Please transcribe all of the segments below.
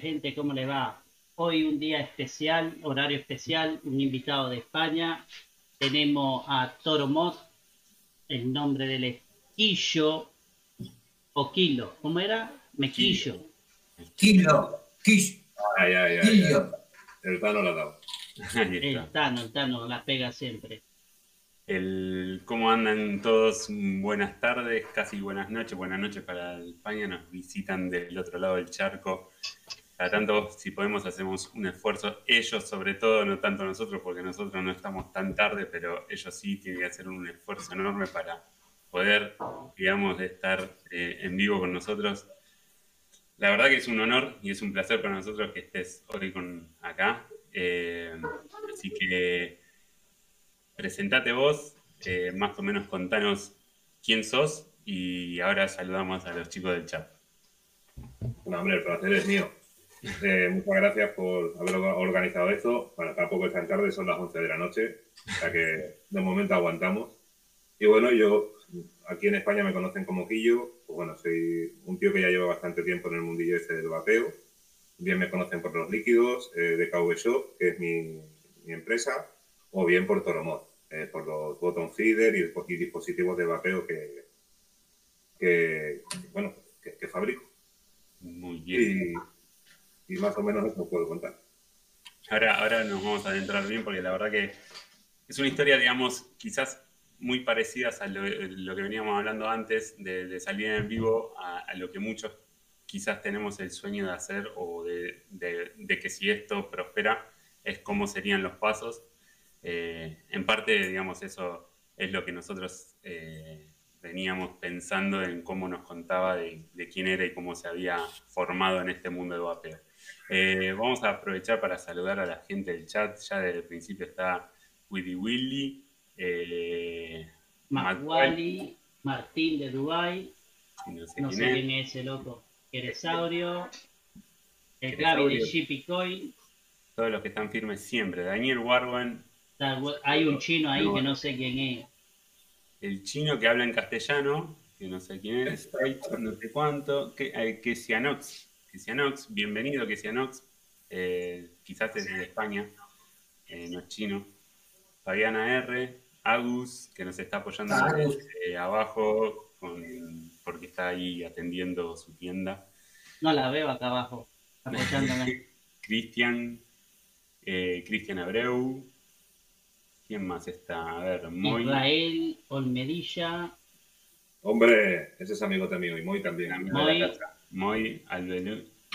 gente, ¿cómo le va? Hoy un día especial, horario especial, un invitado de España. Tenemos a Toro Mot, el nombre del esquillo o kilo. ¿Cómo era? Mequillo. Kilo, quillo. Ay, ay, ay, Quillo. El Tano la ha dado. El. Tano, el Tano la pega siempre. El, ¿Cómo andan todos? Buenas tardes, casi buenas noches. Buenas noches para España. Nos visitan del otro lado del charco. Cada tanto, si podemos, hacemos un esfuerzo. Ellos, sobre todo, no tanto nosotros, porque nosotros no estamos tan tarde, pero ellos sí tienen que hacer un esfuerzo enorme para poder, digamos, estar eh, en vivo con nosotros. La verdad que es un honor y es un placer para nosotros que estés hoy con acá. Eh, así que presentate vos, eh, más o menos contanos quién sos y ahora saludamos a los chicos del chat. No, hombre, el placer es mío. Eh, muchas gracias por haber organizado esto. Bueno, tampoco es tan tarde, son las 11 de la noche, o sea que de momento aguantamos. Y bueno, yo aquí en España me conocen como Quillo, pues bueno, soy un tío que ya lleva bastante tiempo en el mundillo este del vapeo. Bien me conocen por los líquidos eh, de KV Shop, que es mi, empresa, o bien por Toromod, eh, por los bottom feeder y, dispositivos de vapeo que, que bueno, que, fabrico. Muy bien. Y, más o menos eso puedo contar. Ahora, ahora nos vamos a adentrar bien porque la verdad que es una historia, digamos, quizás muy parecidas a lo, que veníamos hablando antes, de, salir en vivo, a, lo que muchos quizás tenemos el sueño de hacer o de, que si esto prospera, es cómo serían los pasos. Eh, en parte, digamos, eso es lo que nosotros eh, veníamos pensando en cómo nos contaba de, quién era y cómo se había formado en este mundo de vapeo. Eh, vamos a aprovechar para saludar a la gente del chat. Ya desde el principio está Willy Willy, eh, Martín de Dubai, no sé, quién, es. ese loco, Eresaurio, el Gaby de Shippy Todos los que están firmes siempre, Daniel Warwan. Hay un chino ahí que no sé quién es. El chino que habla en castellano, que no sé quién es, no sé cuánto, que, eh, que Cianox, bienvenido que eh, quizás es de España, eh, no es chino. Fabiana R, Agus, que nos está apoyando abajo porque está ahí atendiendo su tienda. No la veo acá abajo, apoyándola. Cristian, eh, Cristian Abreu. ¿Quién más está? A ver, Moy. Israel, Olmedilla. Hombre, ese es amigo también y Moy también. Moy,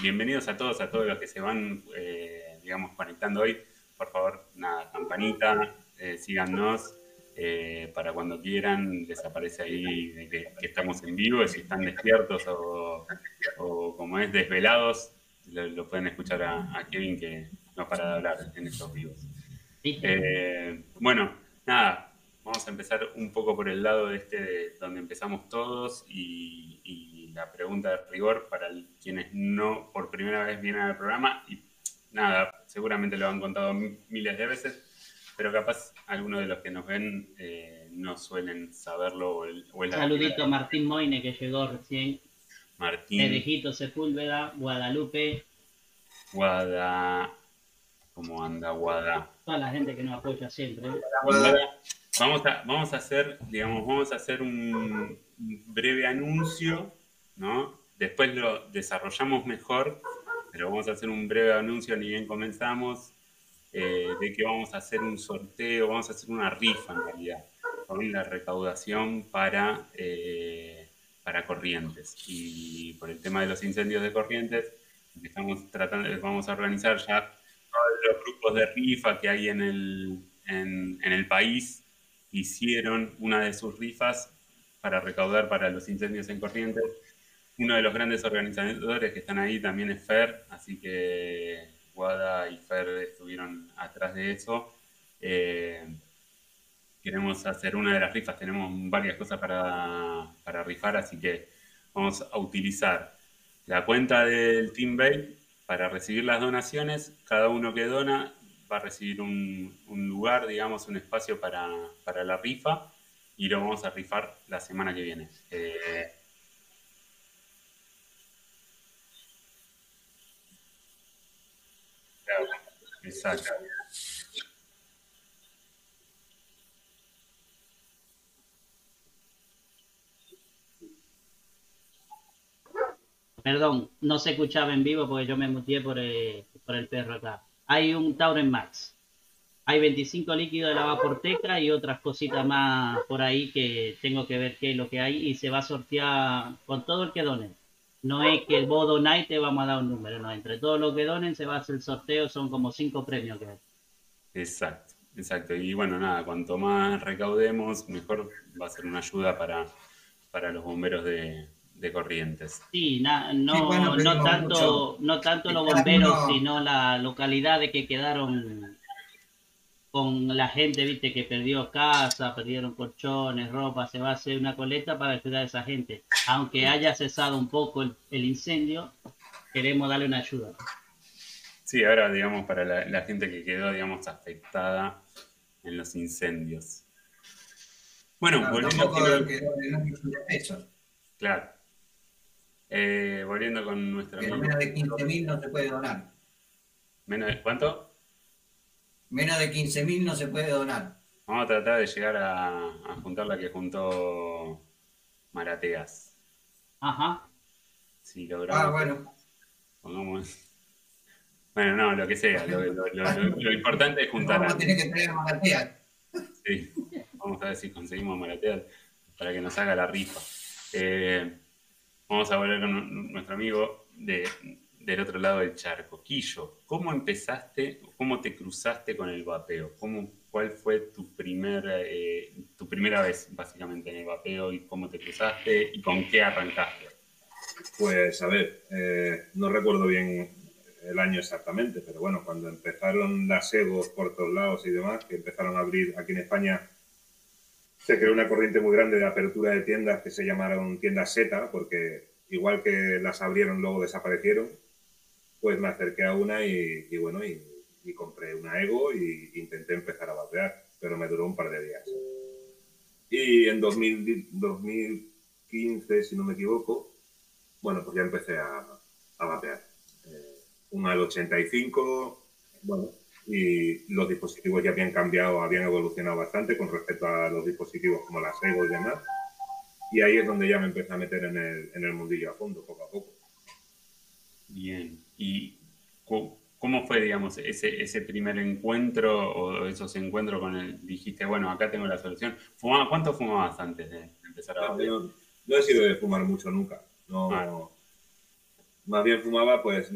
Bienvenidos a todos, a todos los que se van, eh, digamos, conectando hoy. Por favor, nada, campanita, eh, síganos. Eh, para cuando quieran, les aparece ahí que, estamos en vivo, si están despiertos o, como es desvelados, lo, pueden escuchar a, Kevin que no para de hablar en estos vivos. Eh, bueno, nada, vamos a empezar un poco por el lado de este de donde empezamos todos y, la pregunta de rigor para quienes no por primera vez vienen al programa y nada, seguramente lo han contado miles de veces pero capaz algunos de los que nos ven eh, no suelen saberlo. O el, Saludito a Martín Moine que llegó recién. Martín. Edejito Sepúlveda, Guadalupe. Guada. ¿Cómo anda Guada? Toda la gente que nos apoya siempre. Vamos a, vamos a hacer, digamos, vamos a hacer un breve anuncio, ¿no? Después lo desarrollamos mejor, pero vamos a hacer un breve anuncio ni bien comenzamos eh, de que vamos a hacer un sorteo, vamos a hacer una rifa en realidad, con la recaudación para, eh, para corrientes. Y por el tema de los incendios de corrientes, estamos tratando, vamos a organizar ya todos los grupos de rifa que hay en el, en, en el país, hicieron una de sus rifas para recaudar para los incendios en corrientes. Uno de los grandes organizadores que están ahí también es FER, así que Guada y Fer estuvieron atrás de eso. Eh, queremos hacer una de las rifas, tenemos varias cosas para, rifar, así que vamos a utilizar la cuenta del Team Bay para recibir las donaciones. Cada uno que dona va a recibir un, lugar, digamos, un espacio para, la rifa y lo vamos a rifar la semana que viene. Eh, Exacto. Perdón, no se escuchaba en vivo porque yo me muteé por el, por el perro acá. Hay un Tauren Max. Hay 25 líquidos de la vaporteca y otras cositas más por ahí que tengo que ver qué es lo que hay y se va a sortear con todo el que donen. No es que vos donáis te vamos a dar un número, no. Entre todos los que donen se va a hacer el sorteo, son como cinco premios que hay. Exacto, exacto. Y bueno, nada, cuanto más recaudemos, mejor va a ser una ayuda para, para los bomberos de, Corrientes. Sí, no, no, tanto, no tanto los bomberos, sino la localidad de que quedaron con la gente, viste, que perdió casa, perdieron colchones, ropa, se va a hacer una coleta para ayudar a esa gente. Aunque haya cesado un poco el, incendio, queremos darle una ayuda. Sí, ahora, digamos, para la, gente que quedó, digamos, afectada en los incendios. Bueno, volviendo a... Claro. Claro. Eh, volviendo con nuestra Pero menos de 15.000 no se puede donar. ¿Menos de cuánto? Menos de 15.000 no se puede donar. Vamos a tratar de llegar a, a juntar la que juntó Marateas. Ajá. Si logramos. Ah, bueno. Pongamos. Bueno, no, lo que sea. Lo, lo- lo- lo- lo importante es juntar Vamos a. tener que traer a Maratea. Sí. Vamos a ver si conseguimos Marateas para que nos haga la rifa. Eh, vamos a volver con nu- nuestro amigo de, del otro lado del charco. Quillo, ¿cómo empezaste, cómo te cruzaste con el vapeo? ¿Cómo, ¿Cuál fue tu, primer, eh, tu primera vez básicamente en el vapeo y cómo te cruzaste y con qué arrancaste? Pues a ver, eh, no recuerdo bien el año exactamente, pero bueno, cuando empezaron las egos por todos lados y demás, que empezaron a abrir aquí en España, se creó una corriente muy grande de apertura de tiendas que se llamaron tiendas SETA, porque igual que las abrieron, luego desaparecieron, pues me acerqué a una y, y bueno, y, compré una ego y intenté empezar a vapear, pero me duró un par de días. Y en 2000 2015, si no me equivoco, bueno, pues ya empecé a, a vapear. Eh, un al 85, bueno, y los dispositivos ya habían cambiado, habían evolucionado bastante con respecto a los dispositivos como las Ego y demás. Y ahí es donde ya me empecé a meter en el, en el mundillo a fondo, poco a poco. Bien. ¿Y cómo fue, digamos, ese, ese primer encuentro o esos encuentros con el, dijiste, bueno, acá tengo la solución? ¿Fumaba, ¿Cuánto fumabas antes de empezar a No, yo no he sido de fumar mucho nunca. No, Ah. Más bien fumaba pues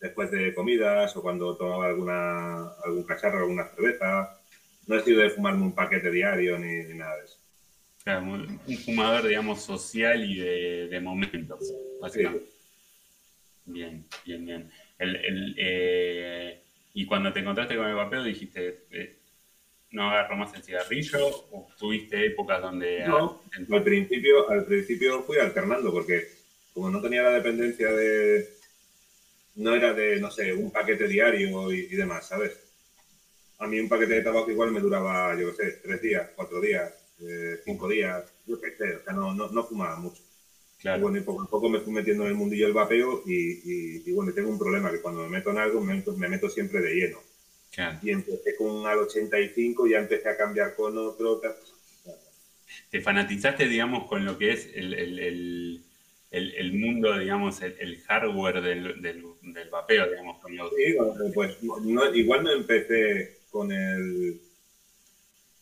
después de comidas o cuando tomaba alguna, algún cacharro, alguna cerveza. No he sido de fumarme un paquete diario ni, ni nada de eso. Claro, un un fumador, digamos, social y de, de momentos, básicamente. Bien, bien, bien. El, el, eh, y cuando te encontraste con el vapeo dijiste, eh, no agarro más el cigarrillo, o tuviste épocas donde... No, Al principio, al principio fui alternando porque como no tenía la dependencia de... No era de, no sé, un paquete diario y, y demás, ¿sabes? A mí un paquete de tabaco igual me duraba, yo qué sé, tres días, cuatro días, eh, cinco días, yo qué sé, o sea, no, no, no fumaba mucho. Y Claro, bueno, y poco a poco me fui metiendo en el mundillo del vapeo y, y, y bueno, tengo un problema que cuando me meto en algo me meto, me meto siempre de lleno. claro. Y empecé con un al 85, ya empecé a cambiar con otro. te fanatizaste, digamos, con lo que es el, el- el- el- el mundo, digamos, el, el hardware del, del, del vapeo, digamos, con los... Sí, pues no- igual no empecé con el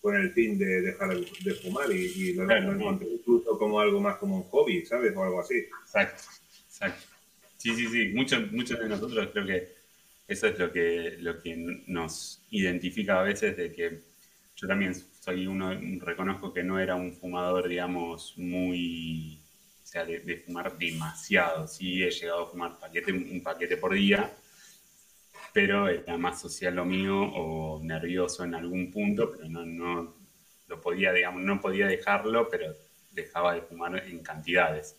con el fin de dejar de fumar y, y lo, Claro, lo incluso como algo más como un hobby, ¿sabes? O algo así. Exacto, exacto. Sí, sí, sí. Muchos, muchos de nosotros creo que eso es lo que, lo que nos identifica a veces de que yo también soy uno, reconozco que no era un fumador, digamos, muy, sea, de, de fumar demasiado. Sí, he llegado a fumar paquete, un paquete por día, pero era más social lo mío o nervioso en algún punto, pero no, no lo podía, digamos, no podía dejarlo, pero dejaba de fumar en cantidades.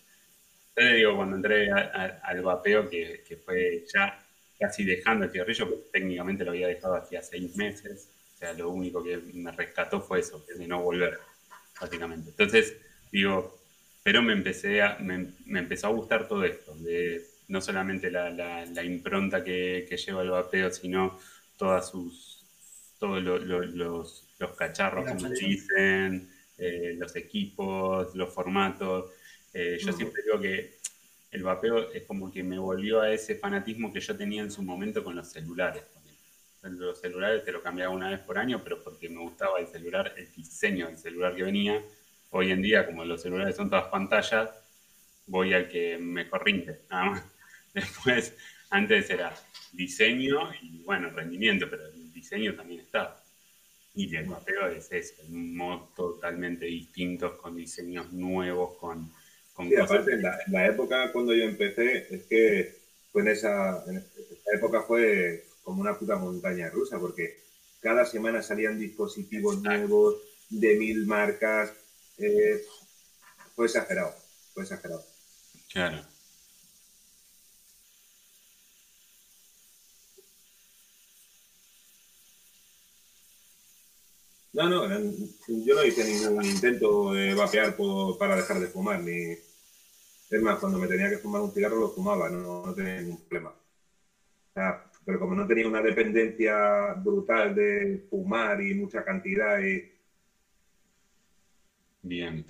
Entonces digo, cuando entré a- a- al vapeo, que, que fue ya casi dejando el cigarrillo, porque técnicamente lo había dejado hacía seis meses, o sea, lo único que me rescató fue eso, de no volver, básicamente. Entonces, digo, pero me empecé a, me, me empezó a gustar todo esto, de no solamente la, la- la impronta que, que lleva el vapeo, sino todas sus, todos lo- lo- los, los cacharros, como dicen, eh, los equipos, los formatos. Eh, yo Ujú. siempre digo que el vapeo es como que me volvió a ese fanatismo que yo tenía en su momento con los celulares. Los celulares te lo cambiaba una vez por año, pero porque me gustaba el celular, el diseño del celular que venía. Hoy en día, como los celulares son todas pantallas, voy al que mejor rinde, nada más. Después, antes era diseño y bueno, rendimiento, pero el diseño también está. Y el vapeo es eso, un modo totalmente distintos, con diseños nuevos, con, con Sí, cosas aparte, en la, en la época cuando yo empecé, es que fue en esa, en esa época fue como una puta montaña rusa, porque cada semana salían dispositivos Exacto. nuevos de mil marcas. Eh, fue exagerado, fue exagerado. Claro. No, no, yo no hice ningún intento de vapear por- para dejar de fumar, ni... Es más, cuando me tenía que fumar un cigarro lo fumaba, no, no tenía ningún problema. O sea, pero como no tenía una dependencia brutal de fumar y mucha cantidad y... Bien.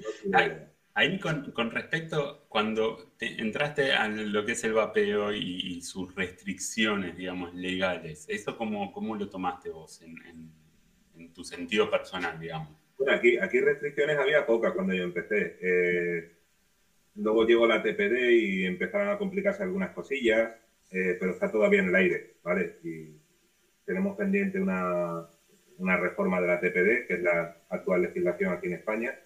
Ahí con, con, respecto, cuando te entraste a lo que es el vapeo y, y, sus restricciones, digamos, legales, ¿eso cómo, cómo lo tomaste vos en, en, en, tu sentido personal, digamos? Bueno, aquí, aquí restricciones había pocas cuando yo empecé. Eh, luego llegó la TPD y empezaron a complicarse algunas cosillas, eh, pero está todavía en el aire, ¿vale? Y tenemos pendiente una, una reforma de la TPD, que es la actual legislación aquí en España,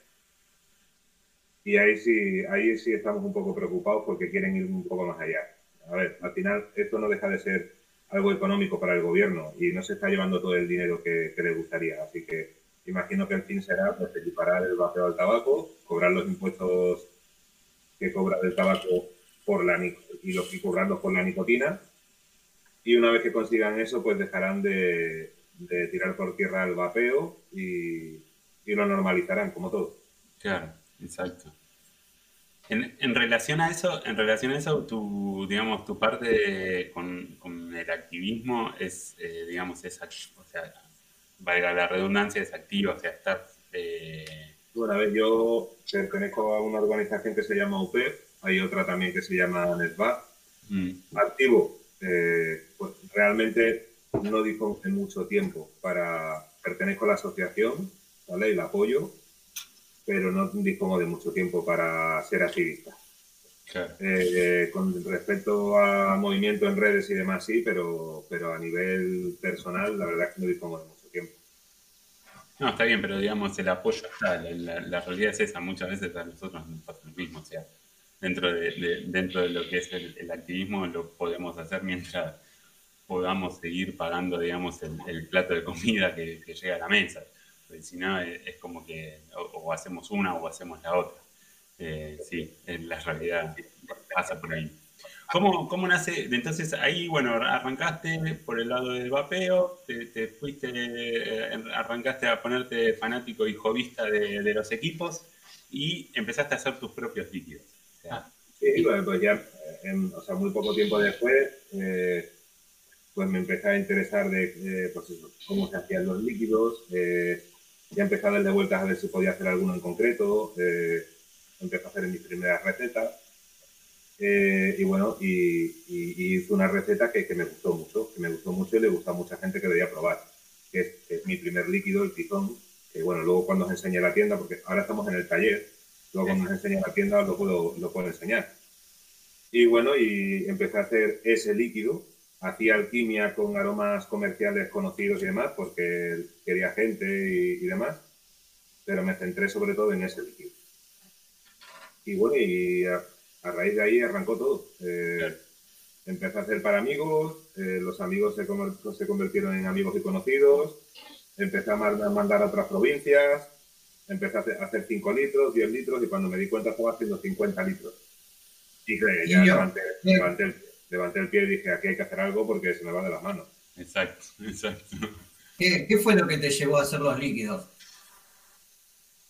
y ahí sí, ahí sí estamos un poco preocupados porque quieren ir un poco más allá. A ver, al final esto no deja de ser algo económico para el gobierno y no se está llevando todo el dinero que, que les gustaría. Así que imagino que el fin será pues, equiparar el vapeo al tabaco, cobrar los impuestos que cobra del tabaco por la y los y cobrarlos por la nicotina. Y una vez que consigan eso, pues dejarán de, de tirar por tierra el vapeo y, y lo normalizarán, como todo. Claro, exacto. En, en, relación a eso, en relación a eso, tu, digamos, tu parte con, con, el activismo es, eh, digamos, es, o sea, valga la redundancia, es activa, o sea, estar... Eh... Bueno, a ver, yo pertenezco a una organización que se llama UPEP, hay otra también que se llama NETBAC. Mm. Activo, eh, pues realmente no dispongo de mucho tiempo para... Pertenezco a la asociación, ¿vale? Y la apoyo, pero no dispongo de mucho tiempo para ser activista. Claro. Eh, con respecto a movimiento en redes y demás, sí, pero, pero a nivel personal, la verdad es que no dispongo de mucho tiempo. No, está bien, pero digamos, el apoyo está, la, la, la realidad es esa, muchas veces a nosotros nos pasa lo mismo, o sea, dentro de, de dentro de lo que es el, el, activismo lo podemos hacer mientras podamos seguir pagando, digamos, el, el plato de comida que, que llega a la mesa si no es, como que o, o, hacemos una o hacemos la otra. Eh, sí, en la realidad pasa por ahí. ¿Cómo, ¿Cómo, nace? Entonces ahí, bueno, arrancaste por el lado del vapeo, te, te fuiste, eh, arrancaste a ponerte fanático y jovista de, de, los equipos y empezaste a hacer tus propios líquidos. O sea, sí, bueno, pues ya, en, o sea, muy poco tiempo después, eh, pues me empecé a interesar de, pues eso, cómo se hacían los líquidos, eh, ya empecé a darle vueltas a ver si podía hacer alguno en concreto. Eh, empecé a hacer mis primeras recetas. Eh, y bueno, y, y, y, hice una receta que, que, me gustó mucho, que me gustó mucho y le gusta a mucha gente que debería probar, que es, que es mi primer líquido, el tizón, que bueno, luego cuando os enseñe la tienda, porque ahora estamos en el taller, luego cuando os enseñe la tienda lo puedo, lo puedo enseñar. Y bueno, y empecé a hacer ese líquido, hacía alquimia con aromas comerciales conocidos y demás, porque quería gente y, y, demás, pero me centré sobre todo en ese líquido. Y bueno, y a, a raíz de ahí arrancó todo. Eh, empecé a hacer para amigos, eh, los amigos se, se, convirtieron en amigos y conocidos, empecé a mandar a otras provincias, empecé a hacer 5 litros, 10 litros, y cuando me di cuenta estaba haciendo 50 litros. Y que ya levanté, levanté el levanté el pie y dije, aquí hay que hacer algo porque se me va de las manos. Exacto, exacto. ¿Qué, ¿Qué, fue lo que te llevó a hacer los líquidos?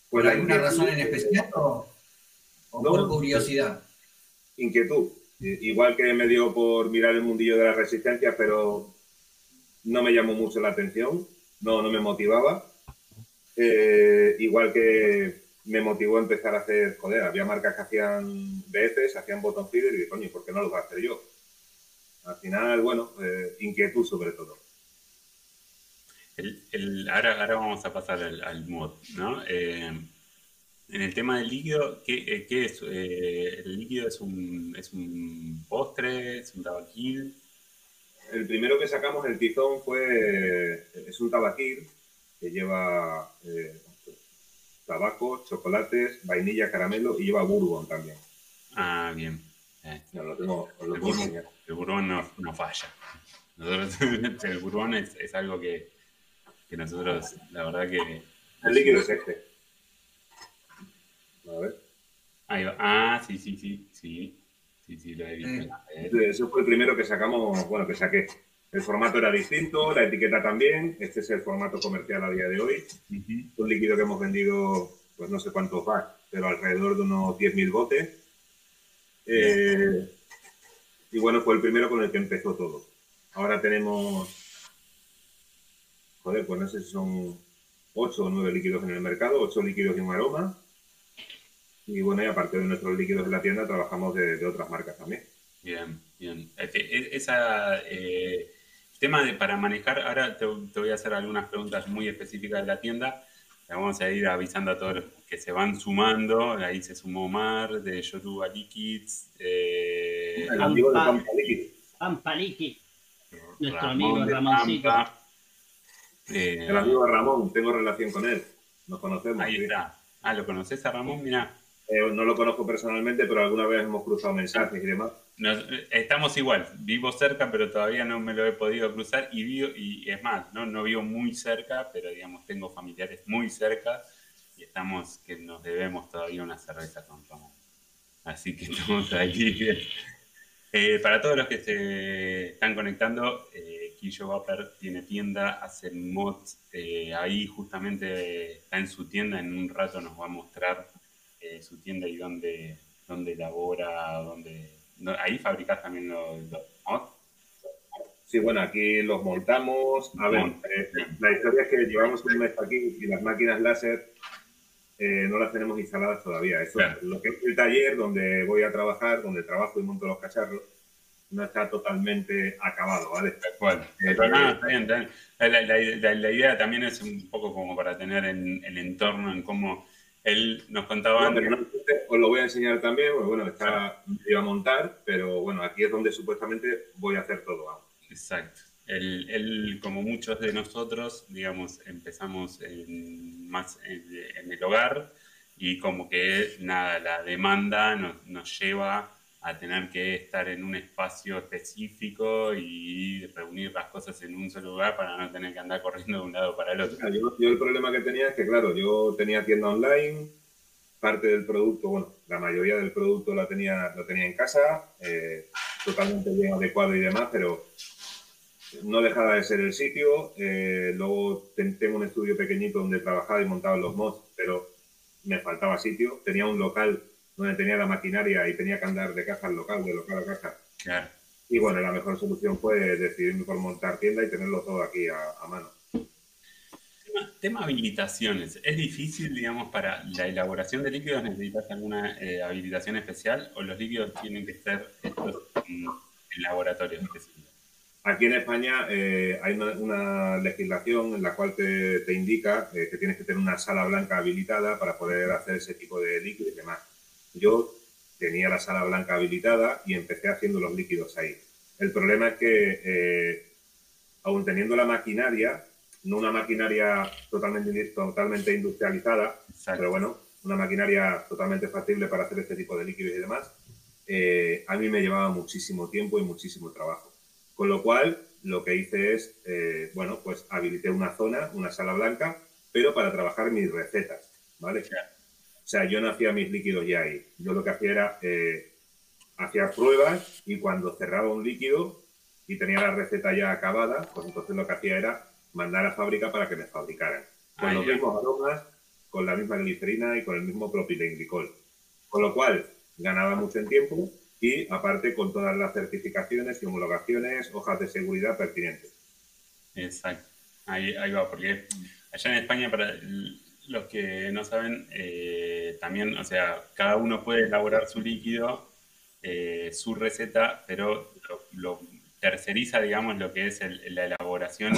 ¿Por pues alguna razón en especial o, o no, por curiosidad? Inquietud. Igual que me dio por mirar el mundillo de la resistencia, pero no me llamó mucho la atención, no, no me motivaba. Eh, igual que me motivó a empezar a hacer, joder, había marcas que hacían BFs, hacían bottom feeder y dije, coño, ¿por qué no lo voy a hacer yo? Al final, bueno, eh, inquietud sobre todo. El, el, ahora, ahora, vamos a pasar al, al mod, ¿no? Eh, en el tema del líquido, ¿qué, eh, qué es? Eh, ¿El líquido es un, es un postre? ¿Es un tabaquil? El primero que sacamos, el tizón, fue, es un tabaquil que lleva eh, tabaco, chocolates, vainilla, caramelo y lleva bourbon también. Ah, bien. No, lo tengo, lo el, bourbon no, no, falla. Nosotros, el bourbon es, es algo que, que, nosotros, la verdad que... El líquido es este. A ver. Ahí va. Ah, sí, sí, sí, sí. Sí, sí, lo he visto. Eh. Ese fue el primero que sacamos, bueno, que saqué. El formato era distinto, la etiqueta también. Este es el formato comercial a día de hoy. Uh -huh. Un líquido que hemos vendido, pues no sé cuántos va, pero alrededor de unos 10.000 botes Eh, y bueno, fue el primero con el que empezó todo. Ahora tenemos, joder, pues no sé si son ocho o nueve líquidos en el mercado, ocho líquidos y un aroma. Y bueno, y aparte de nuestros líquidos en la tienda, trabajamos de, otras marcas también. Bien, bien. Esa, eh, tema de para manejar, ahora te, voy a hacer algunas preguntas muy específicas de la tienda. Vamos a ir avisando a todos los que se van sumando. Ahí se sumó Omar, de Yoruba Liquids. Eh, el amigo de Pampa. Pampa Liquid. Nuestro amigo Ramoncito. Eh, el amigo Ramón, tengo relación con él. Nos conocemos. Ahí está. Ah, ¿lo conoces a Ramón? Mira. Eh, no lo conozco personalmente, pero alguna vez hemos cruzado mensajes y demás. Estamos igual, vivo cerca, pero todavía no me lo he podido cruzar y, vivo, y es más, ¿no? no vivo muy cerca, pero digamos, tengo familiares muy cerca y estamos que nos debemos todavía una cerveza con Ramón. Así que estamos ahí. Eh, para todos los que se están conectando, eh, Killo Vapor tiene tienda, hace mods, eh, ahí justamente está en su tienda, en un rato nos va a mostrar eh, su tienda y dónde, dónde elabora, dónde... ahí fabricas también los, mods. Sí, bueno, aquí los montamos. A ver, eh, la historia es que llevamos un mes aquí y las máquinas láser eh, no las tenemos instaladas todavía. Eso, lo que es el taller donde voy a trabajar, donde trabajo y monto los cacharros, no está totalmente acabado, ¿vale? Cual. está bien, La, idea también es un poco como para tener en, el entorno, en cómo él nos contaba... os lo voy a enseñar también, porque bueno, está, iba a montar, pero bueno, aquí es donde supuestamente voy a hacer todo. Exacto. Él, como muchos de nosotros, digamos, empezamos más en, el hogar y como que nada, la demanda nos, nos lleva a tener que estar en un espacio específico y reunir las cosas en un solo lugar para no tener que andar corriendo de un lado para el otro. Yo, el problema que tenía es que, claro, yo tenía tienda online, parte del producto, bueno, la mayoría del producto la tenía, lo tenía en casa, eh, totalmente bien adecuado y demás, pero no dejaba de ser el sitio. Eh, luego tengo un estudio pequeñito donde trabajaba y montaba los mods, pero me faltaba sitio. Tenía un local donde tenía la maquinaria y tenía que andar de casa al local, de local a casa. Y bueno, la mejor solución fue decidirme por montar tienda y tenerlo todo aquí a, mano. Tema, habilitaciones. ¿Es difícil, digamos, para la elaboración de líquidos? ¿Necesitas alguna eh, habilitación especial o los líquidos tienen que ser estos en, laboratorios? Aquí en España eh, hay una, legislación en la cual te, indica eh, que tienes que tener una sala blanca habilitada para poder hacer ese tipo de líquidos y demás. Yo tenía la sala blanca habilitada y empecé haciendo los líquidos ahí. El problema es que, eh, aún teniendo la maquinaria, no una maquinaria totalmente, totalmente industrializada, pero bueno, una maquinaria totalmente factible para hacer este tipo de líquidos y demás, eh, a mí me llevaba muchísimo tiempo y muchísimo trabajo. Con lo cual, lo que hice es, eh, bueno, pues habilité una zona, una sala blanca, pero para trabajar mis recetas, ¿vale? O sea, yo no hacía mis líquidos ya ahí. Yo lo que hacía era, eh, hacía pruebas y cuando cerraba un líquido y tenía la receta ya acabada, pues entonces lo que hacía era mandar a fábrica para que me fabricaran. Con los mismos aromas, con la misma glicerina y con el mismo propilenglicol. Con lo cual, ganaba mucho en tiempo y aparte con todas las certificaciones y homologaciones, hojas de seguridad pertinentes. Exacto. Ahí, ahí va, porque allá en España para los que no saben, eh, también, o sea, cada uno puede elaborar su líquido, eh, su receta, pero lo, terceriza, digamos, lo que es la elaboración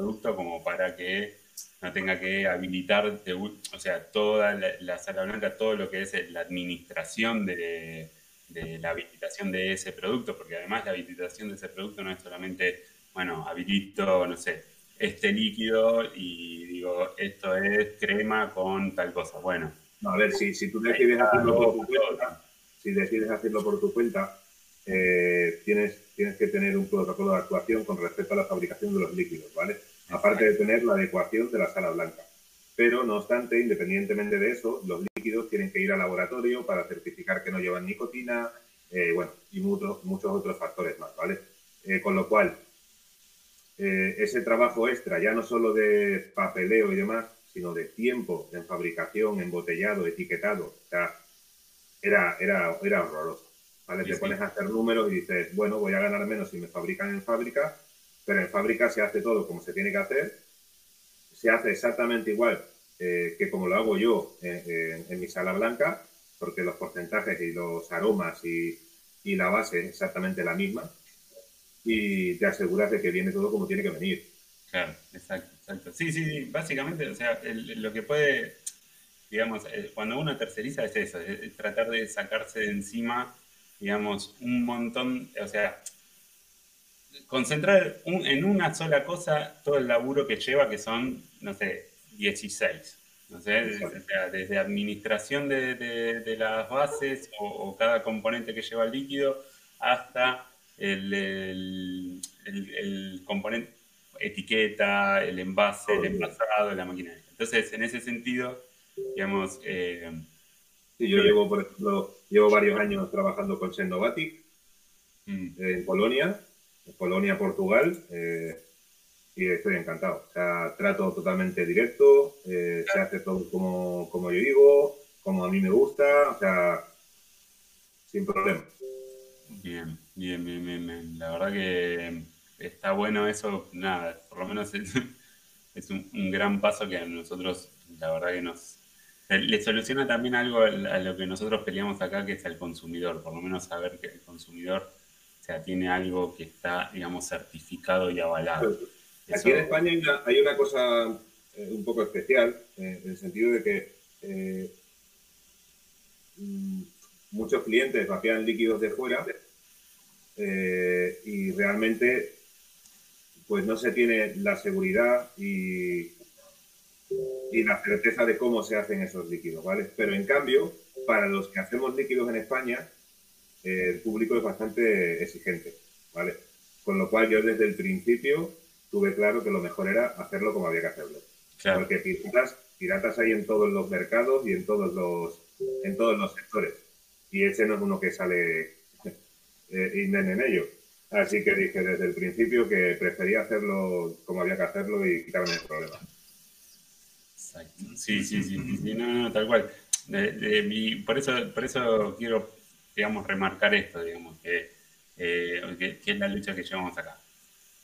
producto como para que no tenga que habilitar, o sea, toda la, sala blanca, todo lo que es la administración de, de la habilitación de ese producto, porque además la habilitación de ese producto no es solamente, bueno, habilito, no sé, este líquido y digo, esto es crema con tal cosa. Bueno. a ver, si, si tú decides hacerlo por tu cuenta, si decides hacerlo por tu cuenta, eh, tienes, tienes que tener un protocolo de actuación con respecto a la fabricación de los líquidos, ¿vale? Aparte de tener la adecuación de la sala blanca. Pero, no obstante, independientemente de eso, los líquidos tienen que ir al laboratorio para certificar que no llevan nicotina, eh, bueno, y muchos, muchos otros factores más, ¿vale? Eh, con lo cual, eh, ese trabajo extra, ya no solo de papeleo y demás, sino de tiempo en fabricación, embotellado, etiquetado, o sea, era, era, era horroroso. ¿vale? Te pones a hacer números y dices, bueno, voy a ganar menos si me fabrican en fábrica, pero en fábrica se hace todo como se tiene que hacer, se hace exactamente igual eh, que como lo hago yo en, mi sala blanca, porque los porcentajes y los aromas y, y la base es exactamente la misma, y te aseguras de que viene todo como tiene que venir. Claro, exacto, exacto. Sí, sí, sí, básicamente, o sea, lo que puede, digamos, eh, cuando uno terceriza es eso, es tratar de sacarse de encima, digamos, un montón, o sea, concentrar en una sola cosa todo el laburo que lleva, que son, no sé, 16. No sé, desde administración de, las bases o, cada componente que lleva el líquido hasta el, componente, etiqueta, el envase, el envasado, la maquinaria. Entonces, en ese sentido, digamos... Eh, yo llevo, por ejemplo, llevo varios años trabajando con Sendovatic mm. en Polonia, en Polonia, Portugal. Eh, y estoy encantado. O sea, trato totalmente directo, eh, se hace todo como, como yo digo, como a mí me gusta, o sea, sin problema. Bien, bien, bien, bien, La verdad que está bueno eso, nada, por lo menos es, es un, gran paso que a nosotros, la verdad que nos... Le soluciona también algo a lo que nosotros peleamos acá, que es el consumidor, por lo menos saber que el consumidor sea, tiene algo que está, digamos, certificado y avalado. Aquí en España hay una, cosa eh, un poco especial, eh, en el sentido de que eh, mm, muchos clientes vapean líquidos de fuera y realmente pues no se tiene la seguridad y, y la certeza de cómo se hacen esos líquidos, ¿vale? Pero en cambio, para los que hacemos líquidos en España, el público es bastante exigente, ¿vale? Con lo cual yo desde el principio tuve claro que lo mejor era hacerlo como había que hacerlo. Porque piratas, piratas hay en todos los mercados y en todos los, en todos los sectores. Y ese no es uno que sale eh, en ello. Así que dije desde el principio que prefería hacerlo como había que hacerlo y quitarme el problema. Sí, sí, sí, sí, no, no, tal cual. por, eso, por eso quiero, digamos, remarcar esto, digamos, que, eh, que es la lucha que llevamos acá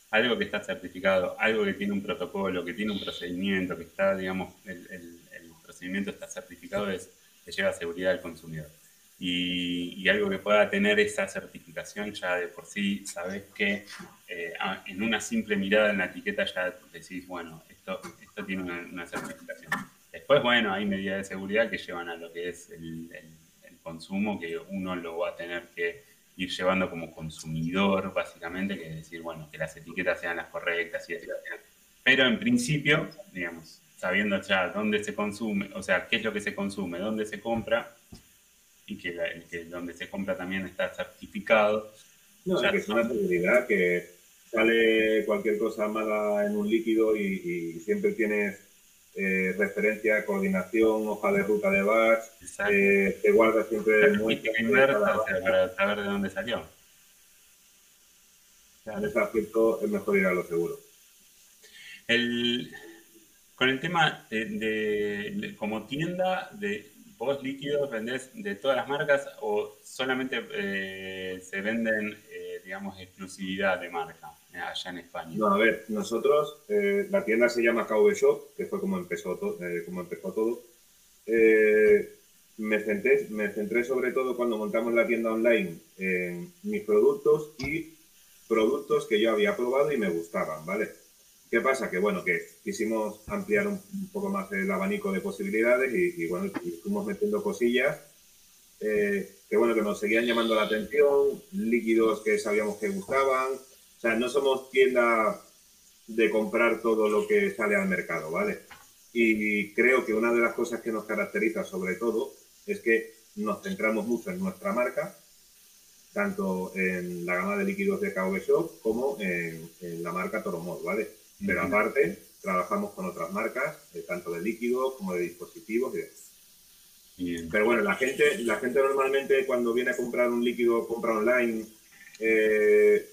algo que está certificado, algo que tiene un protocolo, que tiene un procedimiento, que está, digamos, el, el, procedimiento está certificado, es que lleva seguridad al consumidor. Y, algo que pueda tener esa certificación ya de por sí, sabes que eh, en una simple mirada en la etiqueta ya decís, bueno, esto, esto tiene una, certificación. Después, bueno, hay medidas de seguridad que llevan a lo que es el consumo, que uno lo va a tener que ir llevando como consumidor, básicamente, que es decir, bueno, que las etiquetas sean las correctas y. Pero en principio, digamos, sabiendo ya dónde se consume, o sea, qué es lo que se consume, dónde se compra, y que, donde se compra también está certificado. No, que es una seguridad que sale cualquier cosa mala en un líquido y siempre tienes eh, referencia, coordinación, hoja de ruta de batch, eh, te guarda siempre muy para saber de dónde salió. En ese aspecto es mejor ir a lo seguro. El, con el tema de, como tienda de vos líquidos vendés de todas las marcas o solamente eh, se venden, eh, digamos, exclusividad de marca? allá en España? No, a ver, nosotros, eh, la tienda se llama KV Shop, que fue como empezó, eh, como empezó todo. Eh, me, centré, me centré sobre todo cuando montamos la tienda online en mis productos y productos que yo había probado y me gustaban, ¿vale? ¿Qué pasa? Que bueno, que quisimos ampliar un, poco más el abanico de posibilidades y, y bueno, fuimos metiendo cosillas que bueno, que nos seguían llamando la atención, líquidos que sabíamos que gustaban, o sea, no somos tienda de comprar todo lo que sale al mercado, ¿vale? Y creo que una de las cosas que nos caracteriza sobre todo es que nos centramos mucho en nuestra marca, tanto en la gama de líquidos de KV Shop como en, la marca Toromod, ¿vale? Pero aparte, trabajamos con otras marcas, tanto de líquidos como de dispositivos y Pero bueno, la gente, la gente normalmente cuando viene a comprar un líquido, compra online, eh,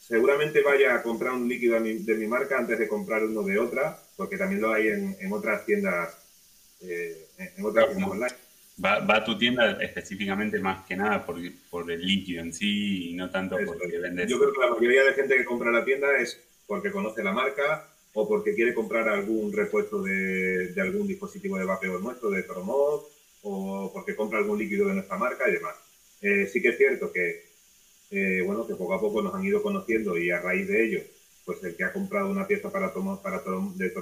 seguramente vaya a comprar un líquido de mi, marca antes de comprar uno de otra, porque también lo hay en, otras tiendas, eh, en otras tiendas online. Va, a tu tienda específicamente más que nada por, por el líquido en sí y no tanto porque vendes. Yo creo que la mayoría de gente que compra la tienda es porque conoce la marca o porque quiere comprar algún repuesto de, algún dispositivo de vapeo nuestro, de Toromod, o porque compra algún líquido de nuestra marca y demás. Eh, sí que es cierto que, eh, bueno, que poco a poco nos han ido conociendo y a raíz de ello pues el que ha comprado una pieza para, para de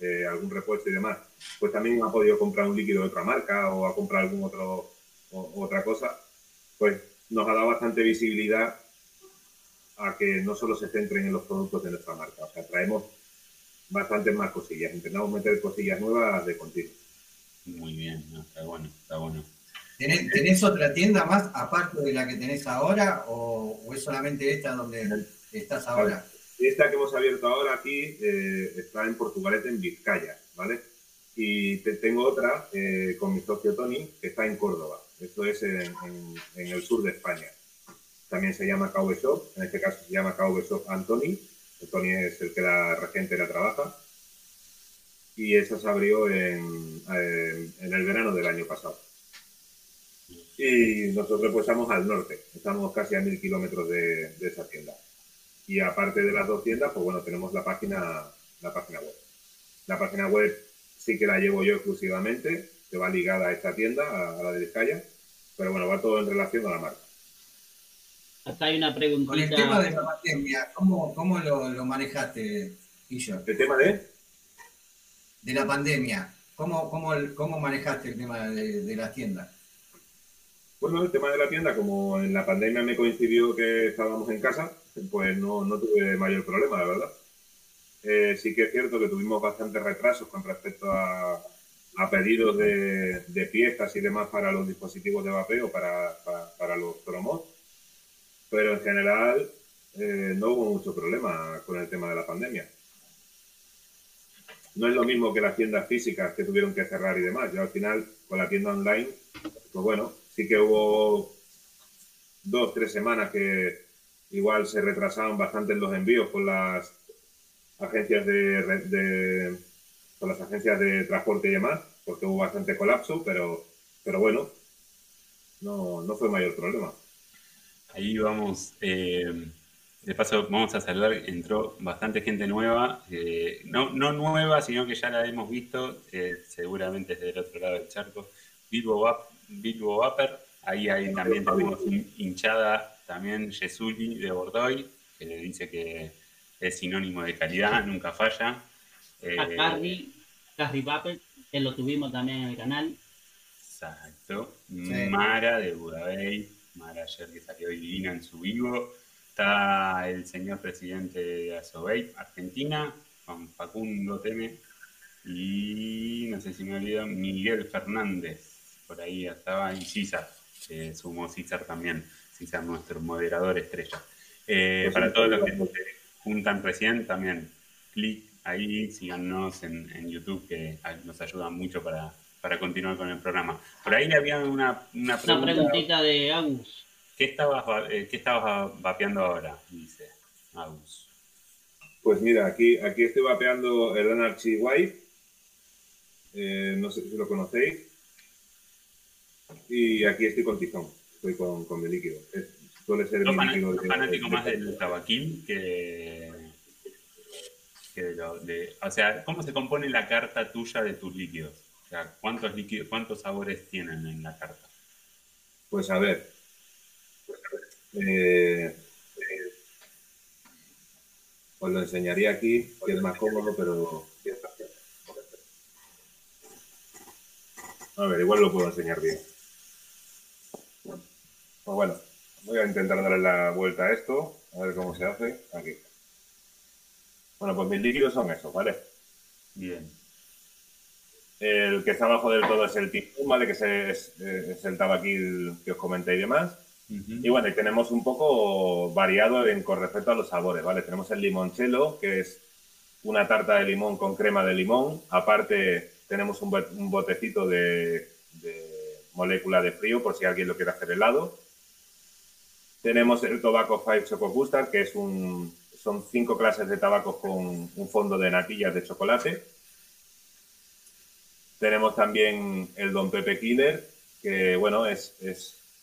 eh, algún repuesto y demás, pues también ha podido comprar un líquido de otra marca o ha comprado algún otro otra cosa, pues nos ha dado bastante visibilidad a que no solo se centren en los productos de nuestra marca, o sea, traemos bastantes más cosillas, intentamos meter cosillas nuevas de continuo. Muy bien, está bueno, está bueno. ¿Tenés, otra tienda más aparte de la que tenés ahora o, o es solamente esta donde estás ahora? Esta que hemos abierto ahora aquí eh, está en Portugalete, en Vizcaya, ¿vale? Y tengo otra eh, con mi socio Tony, que está en Córdoba. Esto es en, el sur de España. También se llama KV Shop, en este caso se llama KV Shop Anthony. Tony es el que la regente la trabaja. Y esa se abrió en, el verano del año pasado. Y nosotros pues estamos al norte, estamos casi a mil kilómetros de esa tienda. Y aparte de las dos tiendas, pues bueno, tenemos la página, la página web. La página web sí que la llevo yo exclusivamente, que va ligada a esta tienda, a, la de Vizcaya, pero bueno, va todo en relación a la marca. Acá hay una preguntita. Con el tema de la pandemia, ¿cómo, cómo lo, lo, manejaste, Guillo? ¿El tema de? De la pandemia. ¿Cómo, cómo, cómo manejaste el tema de, de las tiendas? Bueno, el tema de la tienda, como en la pandemia me coincidió que estábamos en casa, pues no, no tuve mayor problema, la verdad. Eh, sí que es cierto que tuvimos bastantes retrasos con respecto a, a pedidos de, de, piezas y demás para los dispositivos de vapeo, para, para, los promos, pero en general eh, no hubo mucho problema con el tema de la pandemia. No es lo mismo que las tiendas físicas que tuvieron que cerrar y demás. Yo al final, con la tienda online, pues bueno, sí que hubo dos, tres semanas que igual se retrasaban bastante los envíos con las agencias de, con las agencias de transporte y demás, porque hubo bastante colapso, pero, pero bueno, no, no fue mayor problema. Ahí vamos, eh, de paso vamos a saludar, entró bastante gente nueva, eh, no, no nueva, sino que ya la hemos visto, eh, seguramente desde el otro lado del charco, Bilbo Bilbo Vapor, ahí, ahí también tenemos hinchada también Jesuli de Bordoy, que le dice que es sinónimo de calidad, nunca falla. A Carrie, Carrie Vapor, que lo tuvimos también en el canal. Exacto. Mara de Budabey, Mara ayer que salió divina en su vivo. Está el señor presidente de Asobey, Argentina, Juan Facundo Teme. Y no sé si me olvido, Miguel Fernández por ahí estaba, y César, que sumó César también, César nuestro moderador estrella. Eh, pues para todos los que se juntan recién, también clic ahí, síganos en, en, YouTube, que nos ayuda mucho para, para, continuar con el programa. Por ahí había una, una, pregunta, una preguntita de Agus. ¿Qué estabas, eh, ¿Qué estabas vapeando ahora? Dice Agus. Pues mira, aquí, aquí estoy vapeando el Anarchy White. Eh, no sé si lo conocéis. Y aquí estoy con tizón, estoy con, con mi líquido. Es, suele ser mi líquido. De, fanático más del tabaquín que, que de lo de. O sea, ¿cómo se compone la carta tuya de tus líquidos? ¿Cuántos líquidos, cuántos sabores tienen en la carta? Pues a ver. Eh, os lo enseñaría aquí, que es más cómodo, pero. A ver, igual lo puedo enseñar bien. Pues bueno, voy a intentar darle la vuelta a esto, a ver cómo se hace. Aquí. Bueno, pues mis líquidos son esos, ¿vale? Bien. El que está abajo del todo es el tipo, ¿vale? Que es, es, el tabaquil que os comenté y demás. Y bueno, y tenemos un poco variado en, con respecto a los sabores, ¿vale? Tenemos el limoncello, que es una tarta de limón con crema de limón. Aparte, tenemos un, botecito de, de molécula de frío, por si alguien lo quiere hacer helado. Tenemos el Tobacco 5 Choco Custard, que es un, son cinco clases de tabaco con un fondo de natillas de chocolate. Tenemos también el Don Pepe Killer, que bueno, es,